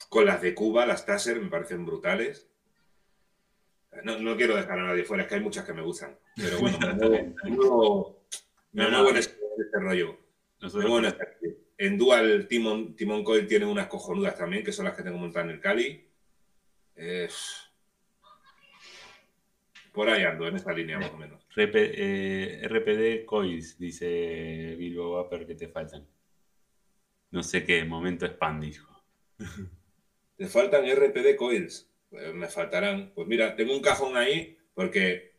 con las de Cuba, las Taser, me parecen brutales. No, quiero dejar a nadie fuera, es que hay muchas que me gustan. Pero bueno, me muevo, en este rollo. En Dual Timon, Timon Coil tiene unas cojonudas también, que son las que tengo montadas en el Cali. por ahí ando, en esta línea más o menos. RPD eh, Coils, dice Bilbo Vapor, que te faltan. No sé qué, momento spam, dijo. Te faltan RPD Coils. Pues me faltarán. Pues mira, tengo un cajón ahí porque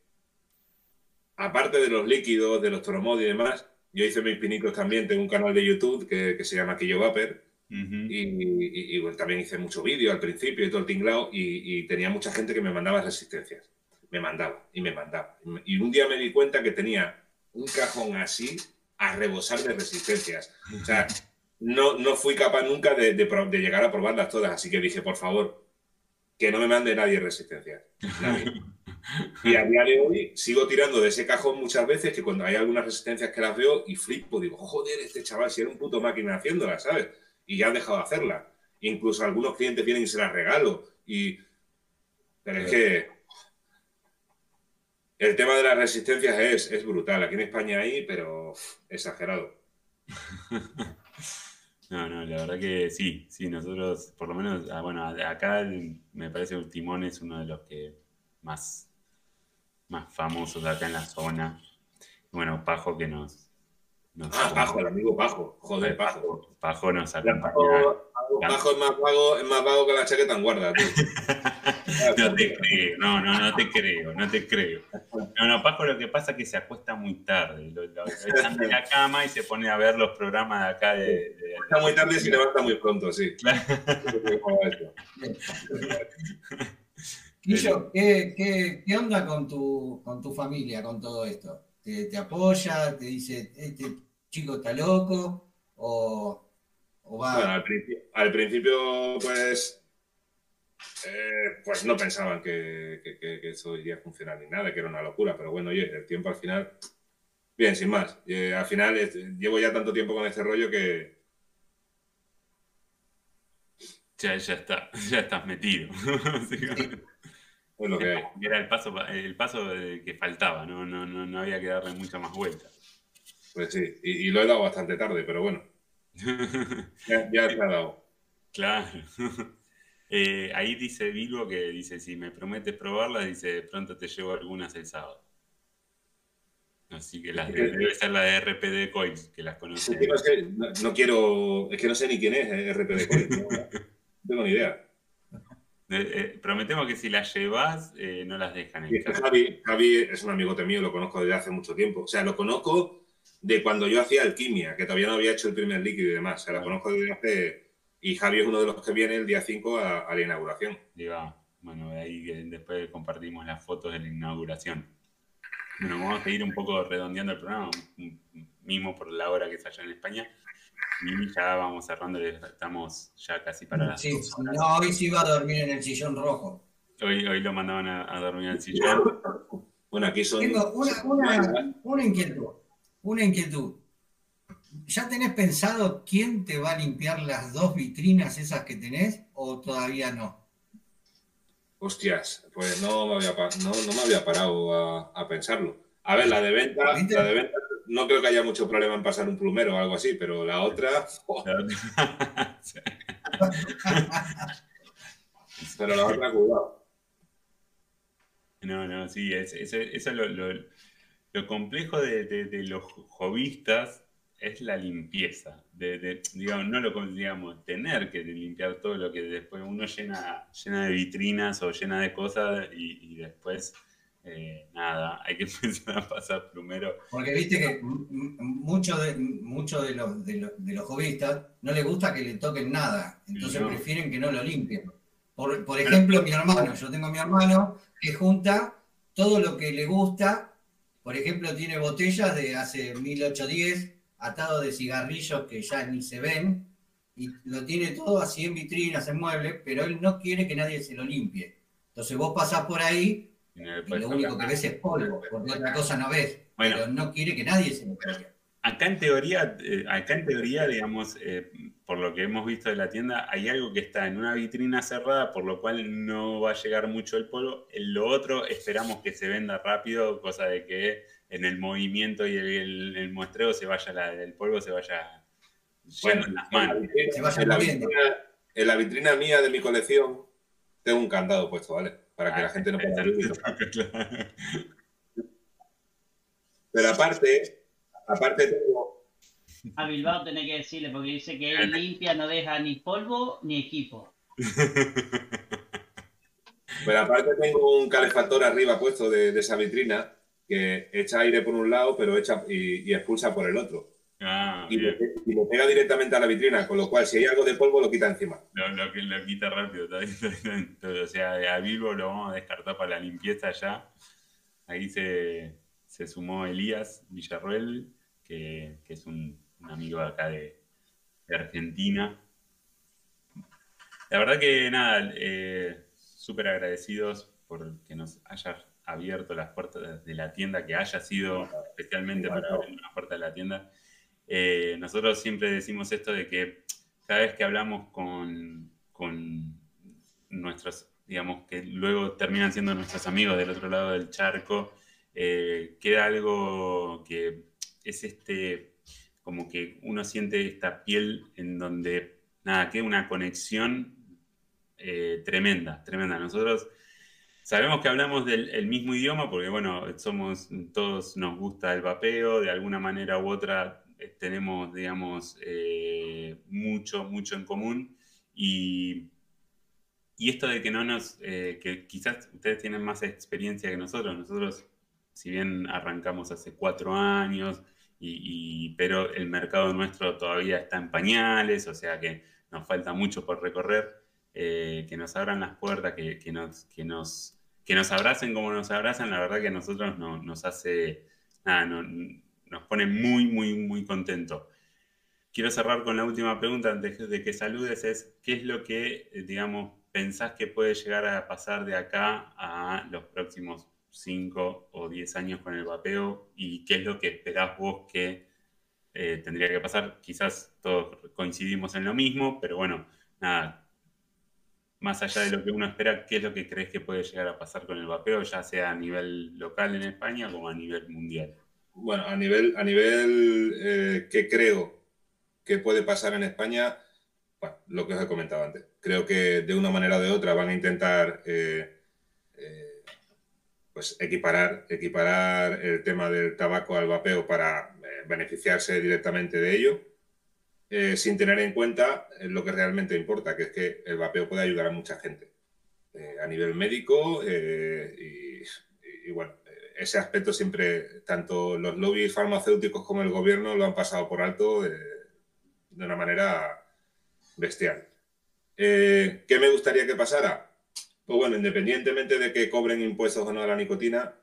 aparte de los líquidos, de los toromod y demás, yo hice mis pinicos también, tengo un canal de YouTube que, se llama Quillo Vapor y, también hice mucho vídeo al principio y todo el tinglao y, tenía mucha gente que me mandaba resistencias. Me mandaba y me mandaba. Y un día me di cuenta que tenía un cajón así a rebosar de resistencias. O sea, no, no fui capaz nunca de, de llegar a probarlas todas, así que dije, por favor, que no me mande nadie resistencias. Y a día de hoy sigo tirando de ese cajón muchas veces que cuando hay algunas resistencias que las veo y flipo, digo, joder, este chaval si era un puto máquina haciéndola, ¿sabes? Y ya han dejado de hacerla. Incluso algunos clientes vienen y se las regalo. Y... Pero es que el tema de las resistencias es, es brutal. Aquí en España hay, pero exagerado. No, no, la verdad que sí, sí, nosotros, por lo menos, ah, bueno, acá me parece que Timón es uno de los que más más famosos acá en la zona. Bueno, Pajo que nos... ah, Pajo, el amigo Pajo. Joder, Pajo. Pajo nos acompaña. Pajo, es, más vago, es más vago que la chaqueta en guarda, tú. no te creo, no, no, no te creo, no te creo. No, no, Pajo lo que pasa es que se acuesta muy tarde. Lo, lo, de la cama y se pone a ver los programas de acá de... Está muy tarde y se levanta muy pronto, sí. Claro. Guillo, ¿qué, onda con tu, con tu familia, con todo esto? ¿Te, apoya? ¿Te dice, este chico está loco? ¿O, va...? Bueno, al, principio, pues, eh, pues no pensaban que, eso iría a funcionar ni nada, que era una locura, pero bueno, oye, el tiempo al final, bien, sin más. Eh, al final llevo ya tanto tiempo con este rollo que... Ya, ya está, ya estás metido. Era el paso, el paso que faltaba, ¿no? No, no, había que darle mucha más vuelta. Pues sí, y, lo he dado bastante tarde, pero bueno. ya, ya se ha dado. Claro. Eh, ahí dice Bilbo que dice, si me prometes probarlas, dice, pronto te llevo algunas el sábado. Así que las debe ser la de RPD Coins, que las conoce. no, quiero, es que no sé ni quién es eh, RPD Coins, no tengo ni idea. Eh, eh, prometemos que si las llevas, eh, no las dejan en. Javi, Javi es un amigote mío, lo conozco desde hace mucho tiempo. O sea, lo conozco de cuando yo hacía alquimia, que todavía no había hecho el primer líquido y demás. O sea, lo conozco desde hace... Y Javi es uno de los que viene el día 5 a, la inauguración. Bueno, de ahí después compartimos las fotos de la inauguración. Bueno, vamos a seguir un poco redondeando el programa, mismo por la hora que se haya en España. Y ya vamos cerrando, estamos ya casi para las sí, No, hoy sí iba a dormir en el sillón rojo. Hoy, hoy lo mandaban a, dormir en el sillón. Bueno, aquí son... Tengo una, una, una inquietud, una inquietud. ¿Ya tenés pensado quién te va a limpiar las dos vitrinas esas que tenés o todavía no? Hostias, pues no me había, no, no me había parado a, a, pensarlo. A ver, la de venta, la de venta no creo que haya mucho problema en pasar un plumero o algo así, pero la otra. pero la otra, cuidado. No, no, sí, eso es lo, lo, complejo de, los hobbyistas es la limpieza. De, digamos, no lo digamos, tener que limpiar todo lo que después uno llena, llena de vitrinas o llena de cosas y después eh, nada, hay que empezar a pasar primero. Porque viste que muchos de, mucho de, los, de, los, de hobbyistas no les gusta que le toquen nada, entonces prefieren que no lo limpien. Por, por ejemplo, mi hermano, yo tengo a mi hermano que junta todo lo que le gusta, por ejemplo, tiene botellas de hace 1810 atado de cigarrillos que ya ni se ven, y lo tiene todo así en vitrinas, en muebles, pero él no quiere que nadie se lo limpie. Entonces vos pasás por ahí y lo único que ves es polvo, porque otra cosa no ves, pero no quiere que nadie se lo limpie. Acá en teoría, eh, acá en teoría, digamos, eh, por lo que hemos visto de la tienda, hay algo que está en una vitrina cerrada, por lo cual no va a llegar mucho el polvo. Lo otro, esperamos que se venda rápido, cosa de que en el movimiento y el, muestreo se vaya la, el polvo se vaya bueno, en las manos. En la, vitrina, mía de mi colección tengo un candado puesto, ¿vale? Para que la ah, gente no pueda Pero aparte, aparte tengo... A Bilbao tenés que decirle, porque dice que él limpia, no deja ni polvo ni equipo. Pero aparte tengo un calefactor arriba puesto de, esa vitrina que echa aire por un lado, pero echa y, expulsa por el otro. Ah, y, lo, pega directamente a la vitrina, con lo cual si hay algo de polvo lo quita encima. Lo, lo, lo quita rápido. o sea, a Bilbo lo vamos a descartar para la limpieza ya. Ahí se, se sumó Elías Villarruel, que, es un, amigo acá de, Argentina. La verdad que nada, eh, súper agradecidos por que nos haya abierto las puertas de la tienda, que haya sido especialmente para abrir las puertas de la tienda. Eh, nosotros siempre decimos esto de que cada vez que hablamos con, con nuestros, digamos, que luego terminan siendo nuestros amigos del otro lado del charco, eh, queda algo que es este, como que uno siente esta piel en donde, nada, queda una conexión eh, tremenda, tremenda. Nosotros sabemos que hablamos del mismo idioma porque, bueno, somos, todos nos gusta el vapeo, de alguna manera u otra eh, tenemos, digamos, mucho, mucho en común y y esto de que no nos, que quizás ustedes tienen más experiencia que nosotros, nosotros si bien arrancamos hace cuatro años, pero el mercado nuestro todavía está en pañales, o sea que nos falta mucho por recorrer, eh, que nos abran las puertas, que, nos, que, nos, que nos abracen como nos abrazan, la verdad que a nosotros no, nos hace, nada, nos pone muy, muy, muy contentos. Quiero cerrar con la última pregunta antes de que saludes, es ¿qué es lo que, digamos, pensás que puede llegar a pasar de acá a los próximos 5 o 10 años con el vapeo y qué es lo que esperás vos que eh, tendría que pasar. Quizás todos coincidimos en lo mismo, pero bueno, nada, más allá de lo que uno espera, ¿qué es lo que crees que puede llegar a pasar con el vapeo, ya sea a nivel local en España como a nivel mundial? Bueno, a nivel, a nivel eh, que creo que puede pasar en España, bueno, lo que os he comentado antes. Creo que de una manera o de otra van a intentar eh, pues equiparar, equiparar el tema del tabaco al vapeo para eh, beneficiarse directamente de ello, eh, sin tener en cuenta eh, lo que realmente importa, que es que el vapeo puede ayudar a mucha gente a nivel médico y, bueno, ese aspecto siempre, tanto los lobbies farmacéuticos como el gobierno lo han pasado por alto de una manera bestial. ¿Qué me gustaría que pasara? Pues bueno, independientemente de que cobren impuestos o no a la nicotina,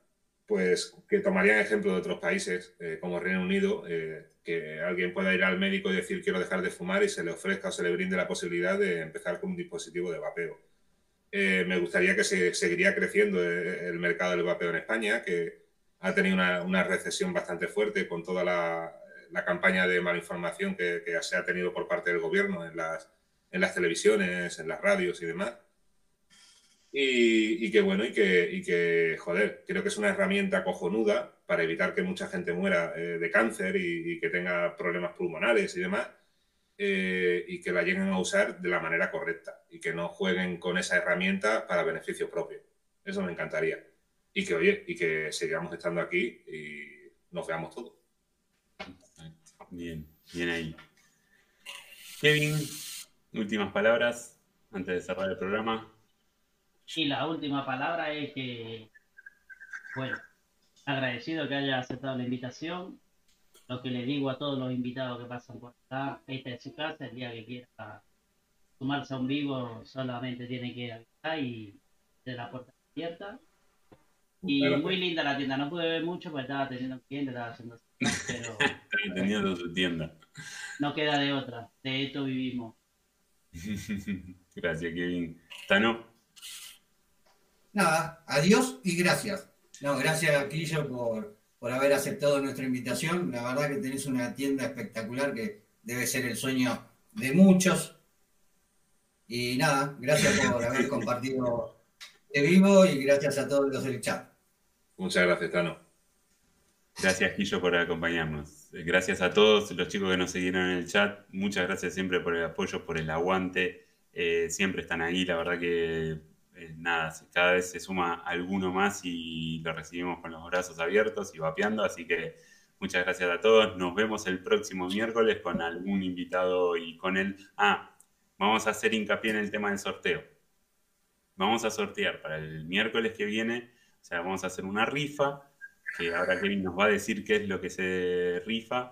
pues que tomarían ejemplo de otros países, eh, como Reino Unido, eh, que alguien pueda ir al médico y decir quiero dejar de fumar y se le ofrezca o se le brinde la posibilidad de empezar con un dispositivo de vapeo. Eh, me gustaría que se seguiría creciendo el mercado del vapeo en España, que ha tenido una, recesión bastante fuerte con toda la, campaña de malinformación que, que, se ha tenido por parte del gobierno en las, en las televisiones, en las radios y demás. Y, que bueno, y que, y que, joder, creo que es una herramienta cojonuda para evitar que mucha gente muera eh, de cáncer y, que tenga problemas pulmonares y demás, eh, y que la lleguen a usar de la manera correcta y que no jueguen con esa herramienta para beneficio propio. Eso me encantaría. Y que, oye, y que sigamos estando aquí y nos veamos todos. Bien, bien ahí. Kevin, últimas palabras antes de cerrar el programa. Y la última palabra es que, bueno, agradecido que haya aceptado la invitación. Lo que le digo a todos los invitados que pasan por acá, esta es su casa, el día que quiera sumarse a un vivo solamente tiene que avisar y de la puerta abierta. Y muy linda la tienda. No pude ver mucho porque estaba teniendo clientes, estaba haciendo pero teniendo su tienda. no queda de otra. De esto vivimos. Gracias, Kevin. Tano, Nada, adiós y gracias. No, gracias, Quillo, por, por haber aceptado nuestra invitación. La verdad que tenés una tienda espectacular que debe ser el sueño de muchos. Y nada, gracias por haber compartido de vivo y gracias a todos los del chat. Muchas gracias, Tano. gracias, Quillo, por acompañarnos. Gracias a todos los chicos que nos siguieron en el chat. Muchas gracias siempre por el apoyo, por el aguante. Eh, siempre están ahí. La verdad que, eh, nada, cada vez se suma alguno más y lo recibimos con los brazos abiertos y vapeando. Así que muchas gracias a todos. Nos vemos el próximo miércoles con algún invitado y con él. Ah, vamos a hacer hincapié en el tema del sorteo. Vamos a sortear para el miércoles que viene, o sea, vamos a hacer una rifa, que ahora Kevin nos va a decir qué es lo que se rifa.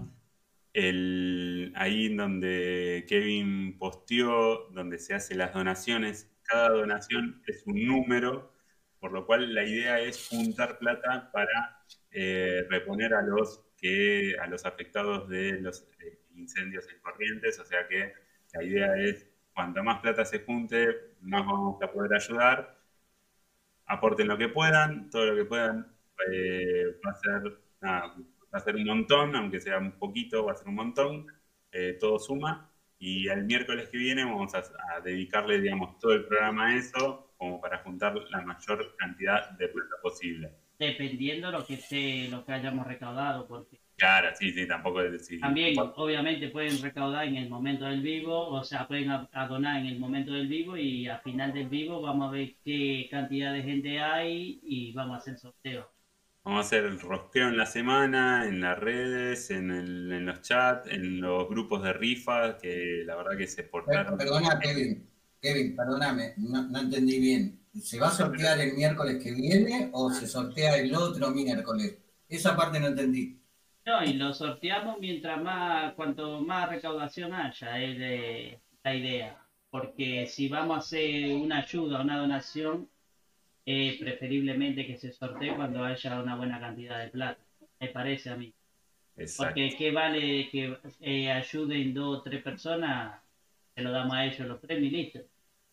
El, ahí donde Kevin posteó, donde se hacen las donaciones, cada donación es un número, por lo cual la idea es juntar plata para eh, reponer a los, que, a los afectados de los eh, incendios en corrientes, o sea que la idea es cuanta más plata se junte, más vamos a poder ayudar. Aporten lo que puedan, todo lo que puedan. eh, va, a ser, nada, va a ser un montón, aunque sea un poquito, va a ser un montón. todo suma. Y el miércoles que viene vamos a, a dedicarle, digamos, todo el programa a eso, como para juntar la mayor cantidad de plata posible. Dependiendo lo que esté, lo que hayamos recaudado, porque Claro, sí, sí, tampoco es decir. también obviamente pueden recaudar en el momento del vivo, o sea, pueden donar en el momento del vivo y al final del vivo vamos a ver qué cantidad de gente hay y vamos a hacer sorteo. Vamos a hacer el rosqueo en la semana, en las redes, en, el- en los chats, en los grupos de rifa, que la verdad que se portaron. Perdona, Kevin. Kevin, perdóname, no, no entendí bien. ¿Se va a sortear el miércoles que viene o se sortea el otro miércoles? Esa parte no entendí. No, y lo sorteamos mientras más, cuanto más recaudación haya, es de- la idea. Porque si vamos a hacer una ayuda, una donación, es preferiblemente que se sortee cuando haya una buena cantidad de plata. Me parece a mí. Exacto. Porque qué vale que eh, ayuden dos o tres personas, se lo damos a ellos los premios y listo.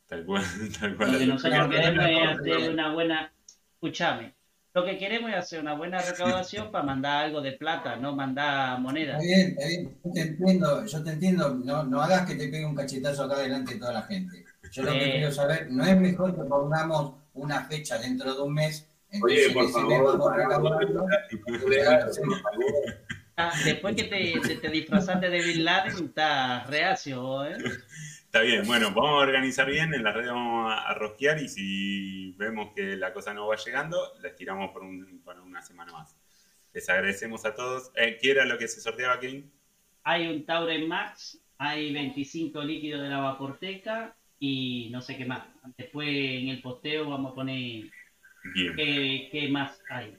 Tal cual, tal Lo cual. que nosotros queremos es hacer una buena, escúchame, lo que queremos es hacer una buena recaudación para mandar algo de plata, no mandar monedas. Está bien, está bien. Yo te entiendo, yo te entiendo. No, no hagas que te pegue un cachetazo acá delante de toda la gente. Yo lo que Eh. quiero saber, ¿no es mejor que pongamos una fecha dentro de un mes? Oye, Entonces, por ese mes favor. Ah, después que te, te, te disfrazaste de Bin Laden, está reacio, vos, ¿eh? Está bien, bueno, vamos a organizar bien, en las redes vamos a, a rosquear y si vemos que la cosa no va llegando, les tiramos por, un, por una semana más. Les agradecemos a todos. Eh, ¿Qué era lo que se sorteaba, Kevin? Hay un Tauren Max, hay 25 líquidos de la Vaporteca y no sé qué más. Después en el posteo vamos a poner Bien. qué, qué más hay.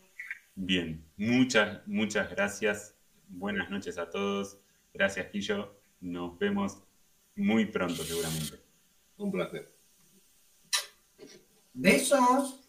Bien, muchas, muchas gracias. Buenas noches a todos. Gracias, Quillo. Nos vemos muy pronto, seguramente. Un placer. Besos.